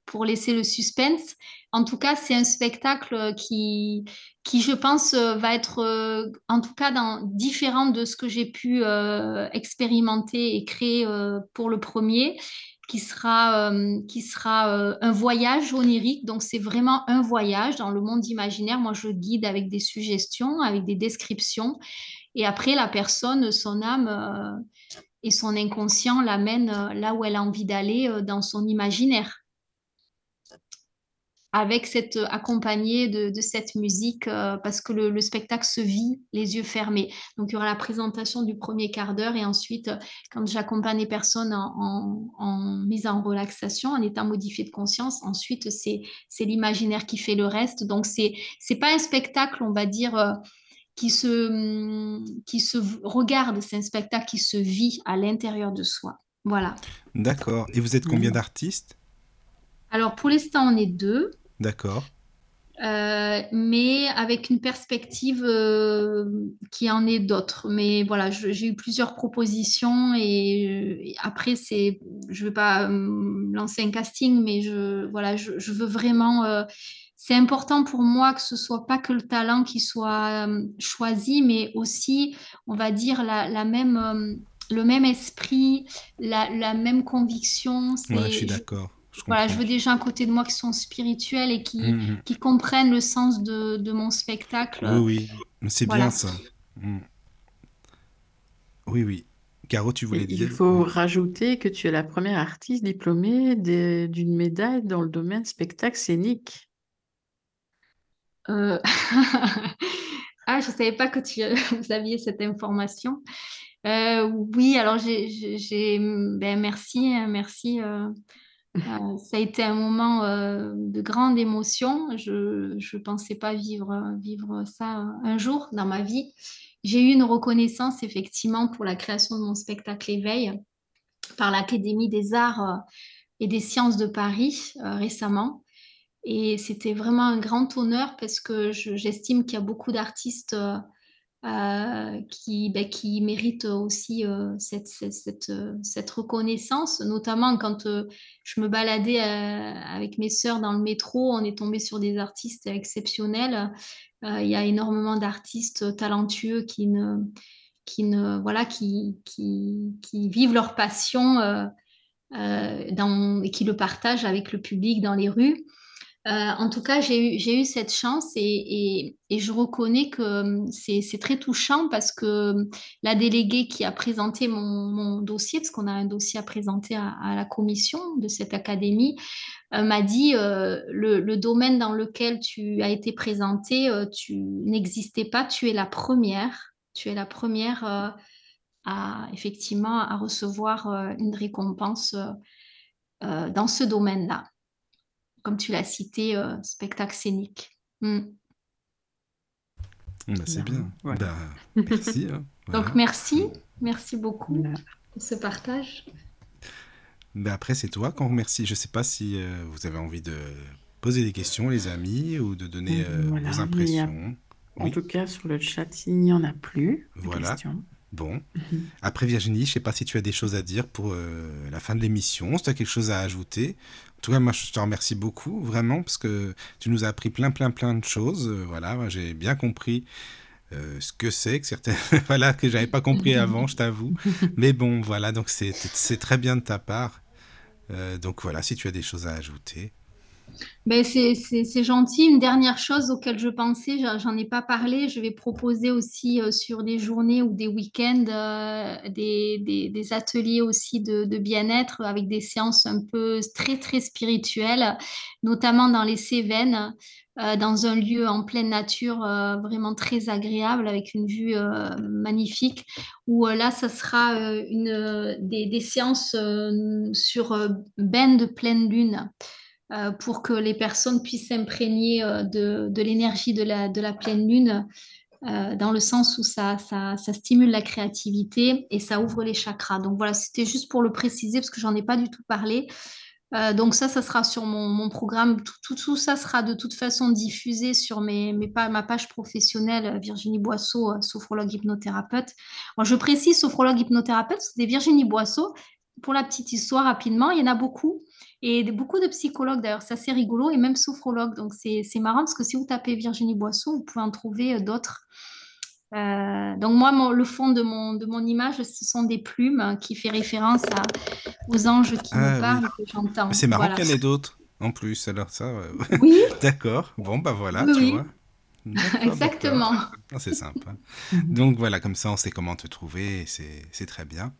pour laisser le suspense. En tout cas, c'est un spectacle qui, qui, je pense, va être, euh, en tout cas, différent de ce que j'ai pu euh, expérimenter et créer euh, pour le premier qui sera, qui sera un voyage onirique. Donc, c'est vraiment un voyage dans le monde imaginaire. Moi, je guide avec des suggestions, avec des descriptions. Et après, la personne, son âme euh, et son inconscient l'amènent euh, là où elle a envie d'aller euh, dans son imaginaire. Avec cette accompagné de, cette musique, parce que le, spectacle se vit les yeux fermés. Donc il y aura la présentation du premier quart d'heure et ensuite, quand j'accompagne les personnes en, en, mise en relaxation, en état modifié de conscience, ensuite c'est l'imaginaire qui fait le reste. Donc c'est c'est pas un spectacle, on va dire qui se, qui se regarde, c'est un spectacle qui se vit à l'intérieur de soi. Voilà. D'accord. Et vous êtes combien d'artistes? Alors pour l'instant, on est deux. D'accord. Euh, mais avec une perspective euh, qui en est d'autres. Mais voilà, j'ai eu plusieurs propositions et, après, c'est, je ne vais pas lancer un casting, mais je, voilà, je, je veux vraiment euh, c'est important pour moi que ce soit pas que le talent qui soit euh, choisi, mais aussi, on va dire, la, même, euh, le même esprit, la, même conviction. Ouais, je suis d'accord. Voilà, je veux des gens à côté de moi qui sont spirituels et qui, mmh, mmh. qui comprennent le sens de, de mon spectacle. Oui, oui, c'est bien ça. Mmh. Oui, oui. Caro, tu voulais dire Il faut rajouter que tu es la première artiste diplômée d'une médaille dans le domaine spectacle scénique. Euh, ah, je ne savais pas que tu vous aviez cette information. Euh, oui, alors j'ai, ben, merci, merci. Euh, ça a été un moment de grande émotion. Je ne pensais pas vivre, vivre ça un jour dans ma vie. J'ai eu une reconnaissance effectivement pour la création de mon spectacle Éveil par l'Académie des arts et des sciences de Paris récemment. Et c'était vraiment un grand honneur parce que j'estime qu'il y a beaucoup d'artistes euh, euh, qui, ben, méritent aussi euh, cette, cette, reconnaissance, notamment quand je me baladais avec mes sœurs dans le métro, on est tombé sur des artistes exceptionnels. Il y a énormément d'artistes talentueux qui voilà qui, vivent leur passion et qui le partagent avec le public dans les rues. Euh, en tout cas, j'ai eu, cette chance et, je reconnais que hum, c'est très touchant parce que hum, la déléguée qui a présenté mon, dossier, parce qu'on a un dossier à présenter à, la commission de cette académie, euh, m'a dit euh, le, le, domaine dans lequel tu as été présentée, tu n'existais pas, tu es la première, tu es la première à effectivement à recevoir une récompense dans ce domaine-là comme tu l'as cité, euh, spectacle scénique. Hmm. Bah, c'est bien. Bah, merci. Hein. Donc merci, merci beaucoup pour ce partage. Bah, après, c'est toi qu'on remercie. Je ne sais pas si euh, vous avez envie de poser des questions, les amis, ou de donner euh, vos impressions. En tout cas, sur le chat, il n'y en a plus. Voilà. Bon. Après, Virginie, je ne sais pas si tu as des choses à dire pour la fin de l'émission, si tu as quelque chose à ajouter. En tout cas, moi, je te remercie beaucoup, vraiment, parce que tu nous as appris plein, plein, plein de choses. Euh, voilà, j'ai bien compris euh, ce que c'est, que certaines, voilà, que j'avais pas compris avant, je t'avoue. Mais bon, voilà, donc c'est très bien de ta part. Euh, donc voilà, si tu as des choses à ajouter. Ben c'est gentil. Une dernière chose auquel je pensais, j'en ai pas parlé, je vais proposer aussi euh, sur des journées ou des week-ends euh, des, des, ateliers aussi de, de bien-être avec des séances un peu très très spirituelles, notamment dans les Cévennes, euh, dans un lieu en pleine nature vraiment très agréable avec une vue magnifique, où là, ça sera une, des, des séances sur bain de pleine lune. Euh, pour que les personnes puissent s'imprégner euh, de, de l'énergie de la, de la, pleine lune, euh, dans le sens où ça, ça, ça, stimule la créativité et ça ouvre les chakras. Donc voilà, c'était juste pour le préciser parce que j'en ai pas du tout parlé. Donc ça, ça sera sur mon, programme. Tout, tout, ça sera de toute façon diffusé sur mes, mes ma page professionnelle Virginie Boisseau, sophrologue hypnothérapeute. je précise sophrologue hypnothérapeute, c'est Virginie Boisseau. Pour la petite histoire, rapidement, il y en a beaucoup. Et beaucoup de psychologues, d'ailleurs, c'est assez rigolo, et même sophrologues. Donc c'est marrant parce que si vous tapez Virginie Boisseau, vous pouvez en trouver euh, d'autres. Euh, donc moi, le fond de mon, de mon image, ce sont des plumes hein, qui fait référence à, aux anges qui me ah parlent que j'entends. C'est marrant qu'il y en ait d'autres en plus. Alors ça, oui. d'accord. Bon bah voilà, tu vois. Exactement. Ah, c'est sympa. donc voilà, comme ça, on sait comment te trouver. C'est très bien.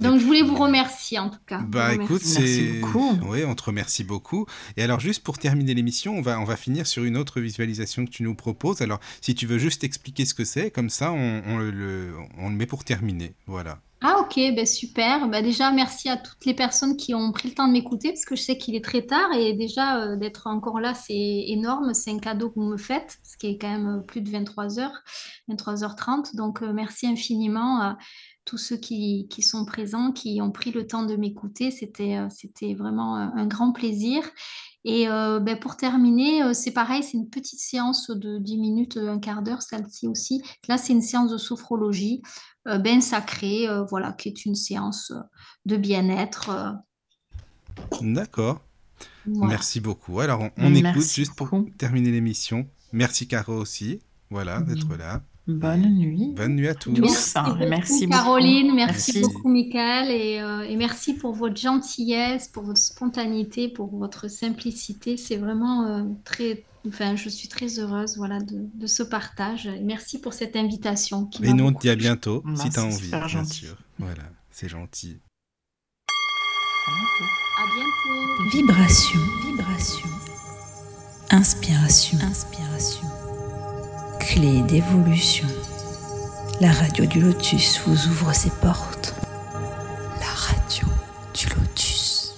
Donc, je voulais vous remercier en tout cas. Bah écoute, c'est. Oui, on te remercie beaucoup. Et alors, juste pour terminer l'émission, on va, on va finir sur une autre visualisation que tu nous proposes. Alors, si tu veux juste expliquer ce que c'est, comme ça, on, on, le, on le met pour terminer. Voilà. Ah ok, ben super. Ben déjà, merci à toutes les personnes qui ont pris le temps de m'écouter parce que je sais qu'il est très tard et déjà euh, d'être encore là, c'est énorme. C'est un cadeau que vous me faites, ce qui est quand même plus de 23 heures, 23h30. Donc euh, merci infiniment tous ceux qui, sont présents, qui ont pris le temps de m'écouter. C'était, euh, c'était vraiment un, grand plaisir. Et euh, ben, pour terminer, euh, c'est pareil, c'est une petite séance de 10 minutes, un quart d'heure, celle-ci aussi. Là, c'est une séance de sophrologie, bien sacrée, voilà, qui est une séance de bien-être. D'accord. Merci beaucoup. Alors, on, écoute juste pour terminer l'émission. Merci Caro aussi, voilà, d'être là. Bonne nuit. Bonne nuit à tous. Merci, beaucoup, Caroline, merci, beaucoup Michael euh, et, merci pour votre gentillesse, pour votre spontanéité, pour votre simplicité. C'est vraiment euh, très, enfin, je suis très heureuse voilà, de, ce partage. merci pour cette invitation. et nous on te dit à bientôt si tu as envie, bien sûr. Voilà, c'est gentil. À bientôt. Vibration, vibration. Inspiration, inspiration clé d'évolution. La radio du lotus vous ouvre ses portes. La radio du lotus.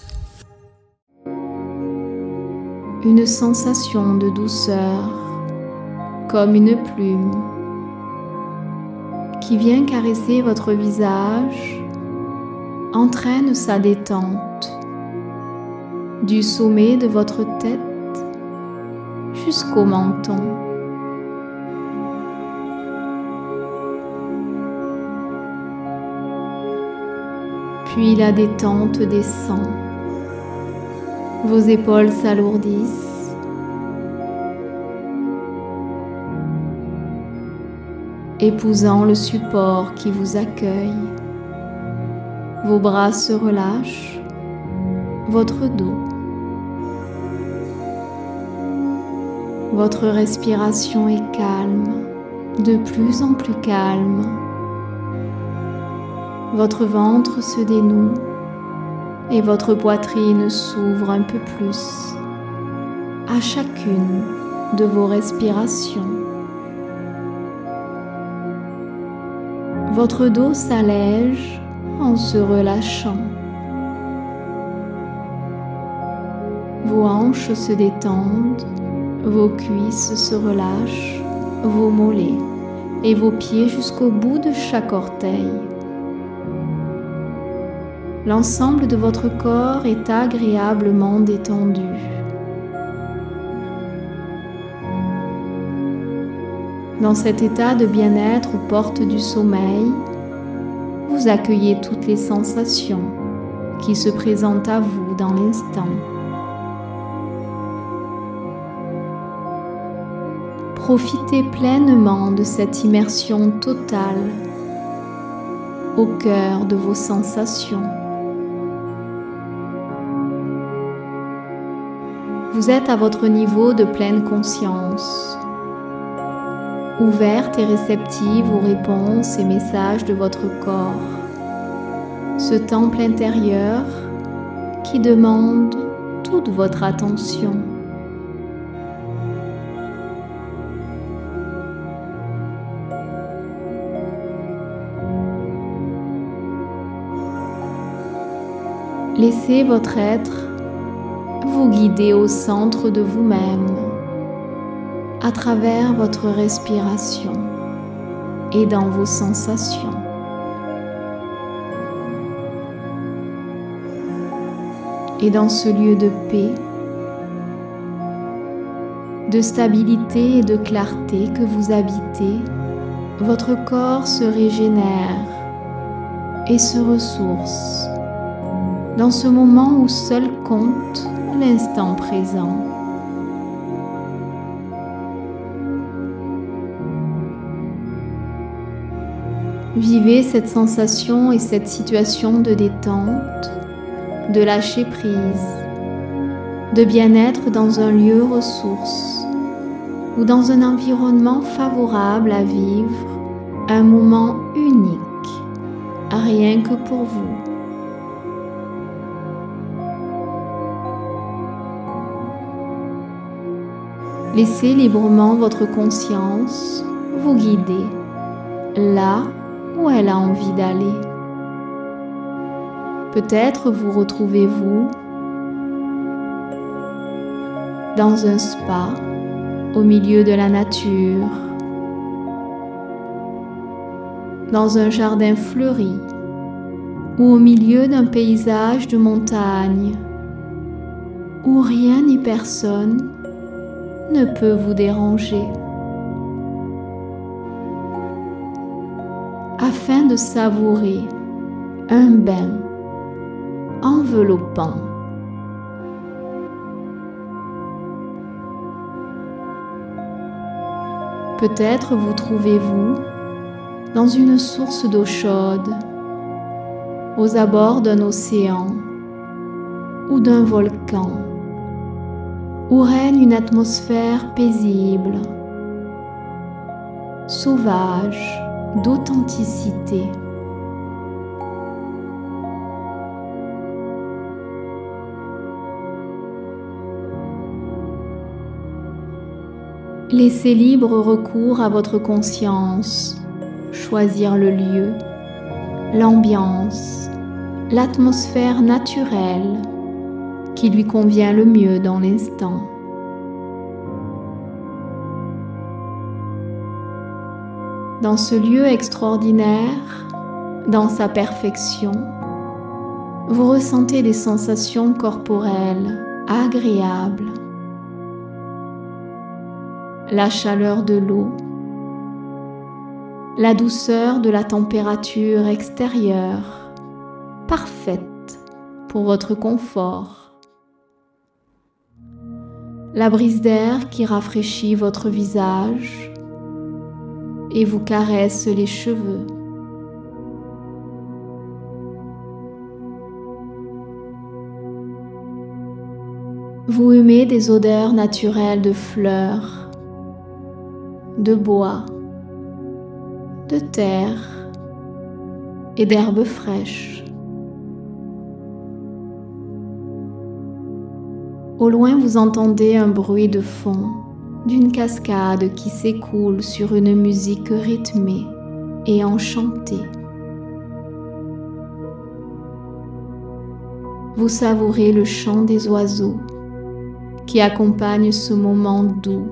Une sensation de douceur, comme une plume, qui vient caresser votre visage, entraîne sa détente du sommet de votre tête jusqu'au menton. Puis la détente descend. Vos épaules s'alourdissent. Épousant le support qui vous accueille, vos bras se relâchent, votre dos. Votre respiration est calme, de plus en plus calme. Votre ventre se dénoue et votre poitrine s'ouvre un peu plus à chacune de vos respirations. Votre dos s'allège en se relâchant. Vos hanches se détendent, vos cuisses se relâchent, vos mollets et vos pieds jusqu'au bout de chaque orteil. L'ensemble de votre corps est agréablement détendu. Dans cet état de bien-être aux portes du sommeil, vous accueillez toutes les sensations qui se présentent à vous dans l'instant. Profitez pleinement de cette immersion totale au cœur de vos sensations. Vous êtes à votre niveau de pleine conscience, ouverte et réceptive aux réponses et messages de votre corps. Ce temple intérieur qui demande toute votre attention. Laissez votre être vous guidez au centre de vous-même à travers votre respiration et dans vos sensations. Et dans ce lieu de paix, de stabilité et de clarté que vous habitez, votre corps se régénère et se ressource dans ce moment où seul compte l'instant présent. Vivez cette sensation et cette situation de détente, de lâcher prise, de bien-être dans un lieu ressource ou dans un environnement favorable à vivre un moment unique, rien que pour vous. Laissez librement votre conscience vous guider là où elle a envie d'aller. Peut-être vous retrouvez-vous dans un spa au milieu de la nature, dans un jardin fleuri ou au milieu d'un paysage de montagne où rien ni personne ne peut vous déranger. Afin de savourer un bain enveloppant. Peut-être vous trouvez-vous dans une source d'eau chaude, aux abords d'un océan ou d'un volcan, où règne une atmosphère paisible, sauvage, d'authenticité. Laissez libre recours à votre conscience, choisir le lieu, l'ambiance, l'atmosphère naturelle qui lui convient le mieux dans l'instant. Dans ce lieu extraordinaire, dans sa perfection, vous ressentez des sensations corporelles agréables la chaleur de l'eau, la douceur de la température extérieure, parfaite pour votre confort, la brise d'air qui rafraîchit votre visage et vous caresse les cheveux. Vous aimez des odeurs naturelles de fleurs, de bois, de terre et d'herbes fraîches. Au loin, vous entendez un bruit de fond d'une cascade qui s'écoule sur une musique rythmée et enchantée. Vous savourez le chant des oiseaux qui accompagne ce moment doux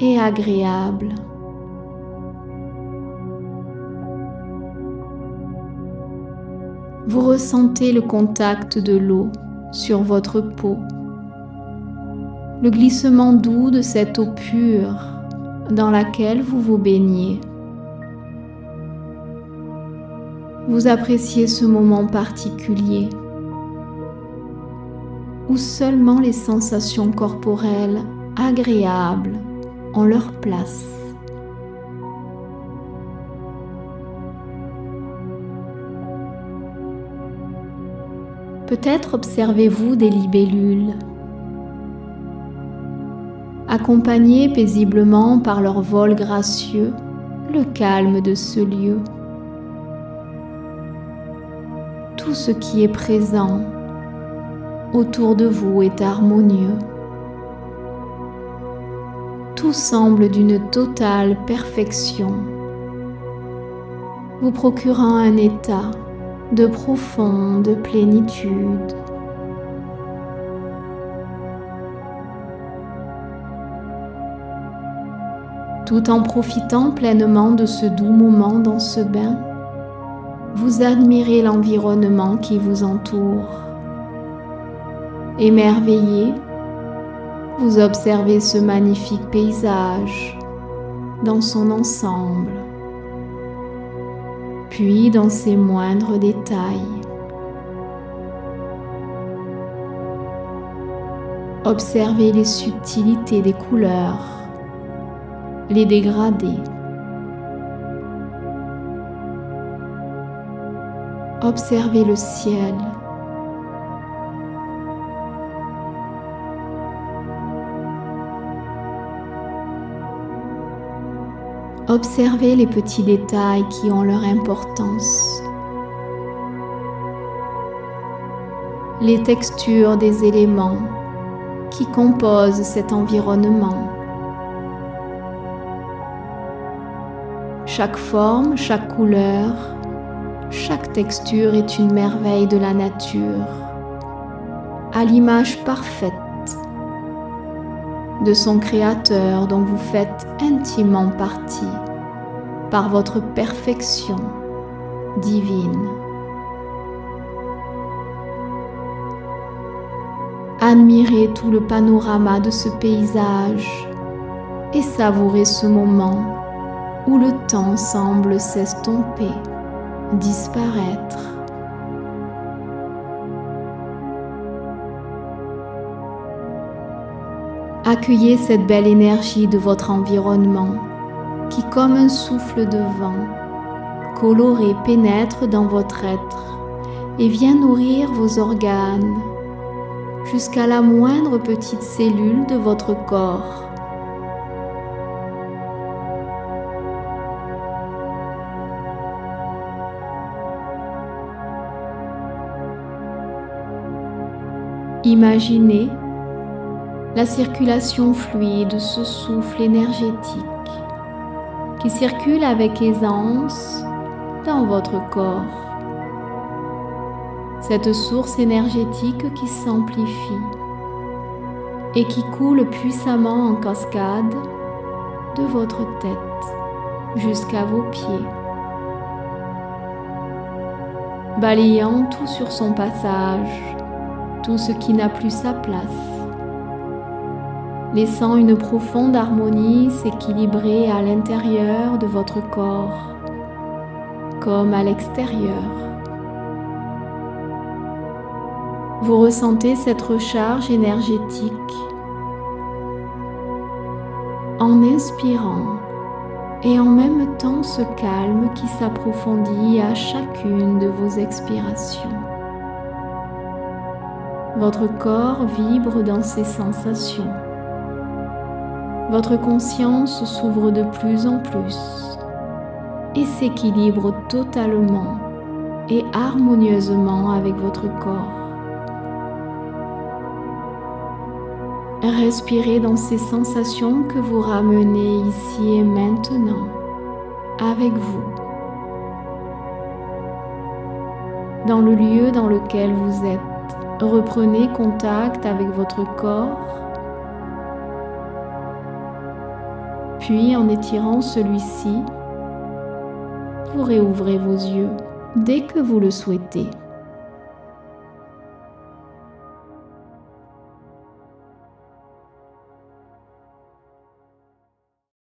et agréable. Vous ressentez le contact de l'eau sur votre peau, le glissement doux de cette eau pure dans laquelle vous vous baignez. Vous appréciez ce moment particulier où seulement les sensations corporelles agréables ont leur place. Peut-être observez-vous des libellules, accompagnées paisiblement par leur vol gracieux, le calme de ce lieu. Tout ce qui est présent autour de vous est harmonieux. Tout semble d'une totale perfection, vous procurant un état de profonde plénitude. Tout en profitant pleinement de ce doux moment dans ce bain, vous admirez l'environnement qui vous entoure. Émerveillé, vous observez ce magnifique paysage dans son ensemble, puis dans ses moindres détails. Observez les subtilités des couleurs, les dégradés. Observez le ciel. Observez les petits détails qui ont leur importance. Les textures des éléments qui composent cet environnement. Chaque forme, chaque couleur, chaque texture est une merveille de la nature, à l'image parfaite de son Créateur dont vous faites intimement partie par votre perfection divine. Admirez tout le panorama de ce paysage et savourez ce moment où le temps semble s'estomper, disparaître. Accueillez cette belle énergie de votre environnement qui, comme un souffle de vent, coloré pénètre dans votre être et vient nourrir vos organes jusqu'à la moindre petite cellule de votre corps. Imaginez la circulation fluide de ce souffle énergétique qui circule avec aisance dans votre corps. Cette source énergétique qui s'amplifie et qui coule puissamment en cascade de votre tête jusqu'à vos pieds, balayant tout sur son passage, tout ce qui n'a plus sa place laissant une profonde harmonie s'équilibrer à l'intérieur de votre corps comme à l'extérieur. Vous ressentez cette recharge énergétique en inspirant et en même temps ce calme qui s'approfondit à chacune de vos expirations. Votre corps vibre dans ces sensations. Votre conscience s'ouvre de plus en plus et s'équilibre totalement et harmonieusement avec votre corps. Respirez dans ces sensations que vous ramenez ici et maintenant avec vous, dans le lieu dans lequel vous êtes. Reprenez contact avec votre corps Puis en étirant celui-ci, vous réouvrez vos yeux dès que vous le souhaitez.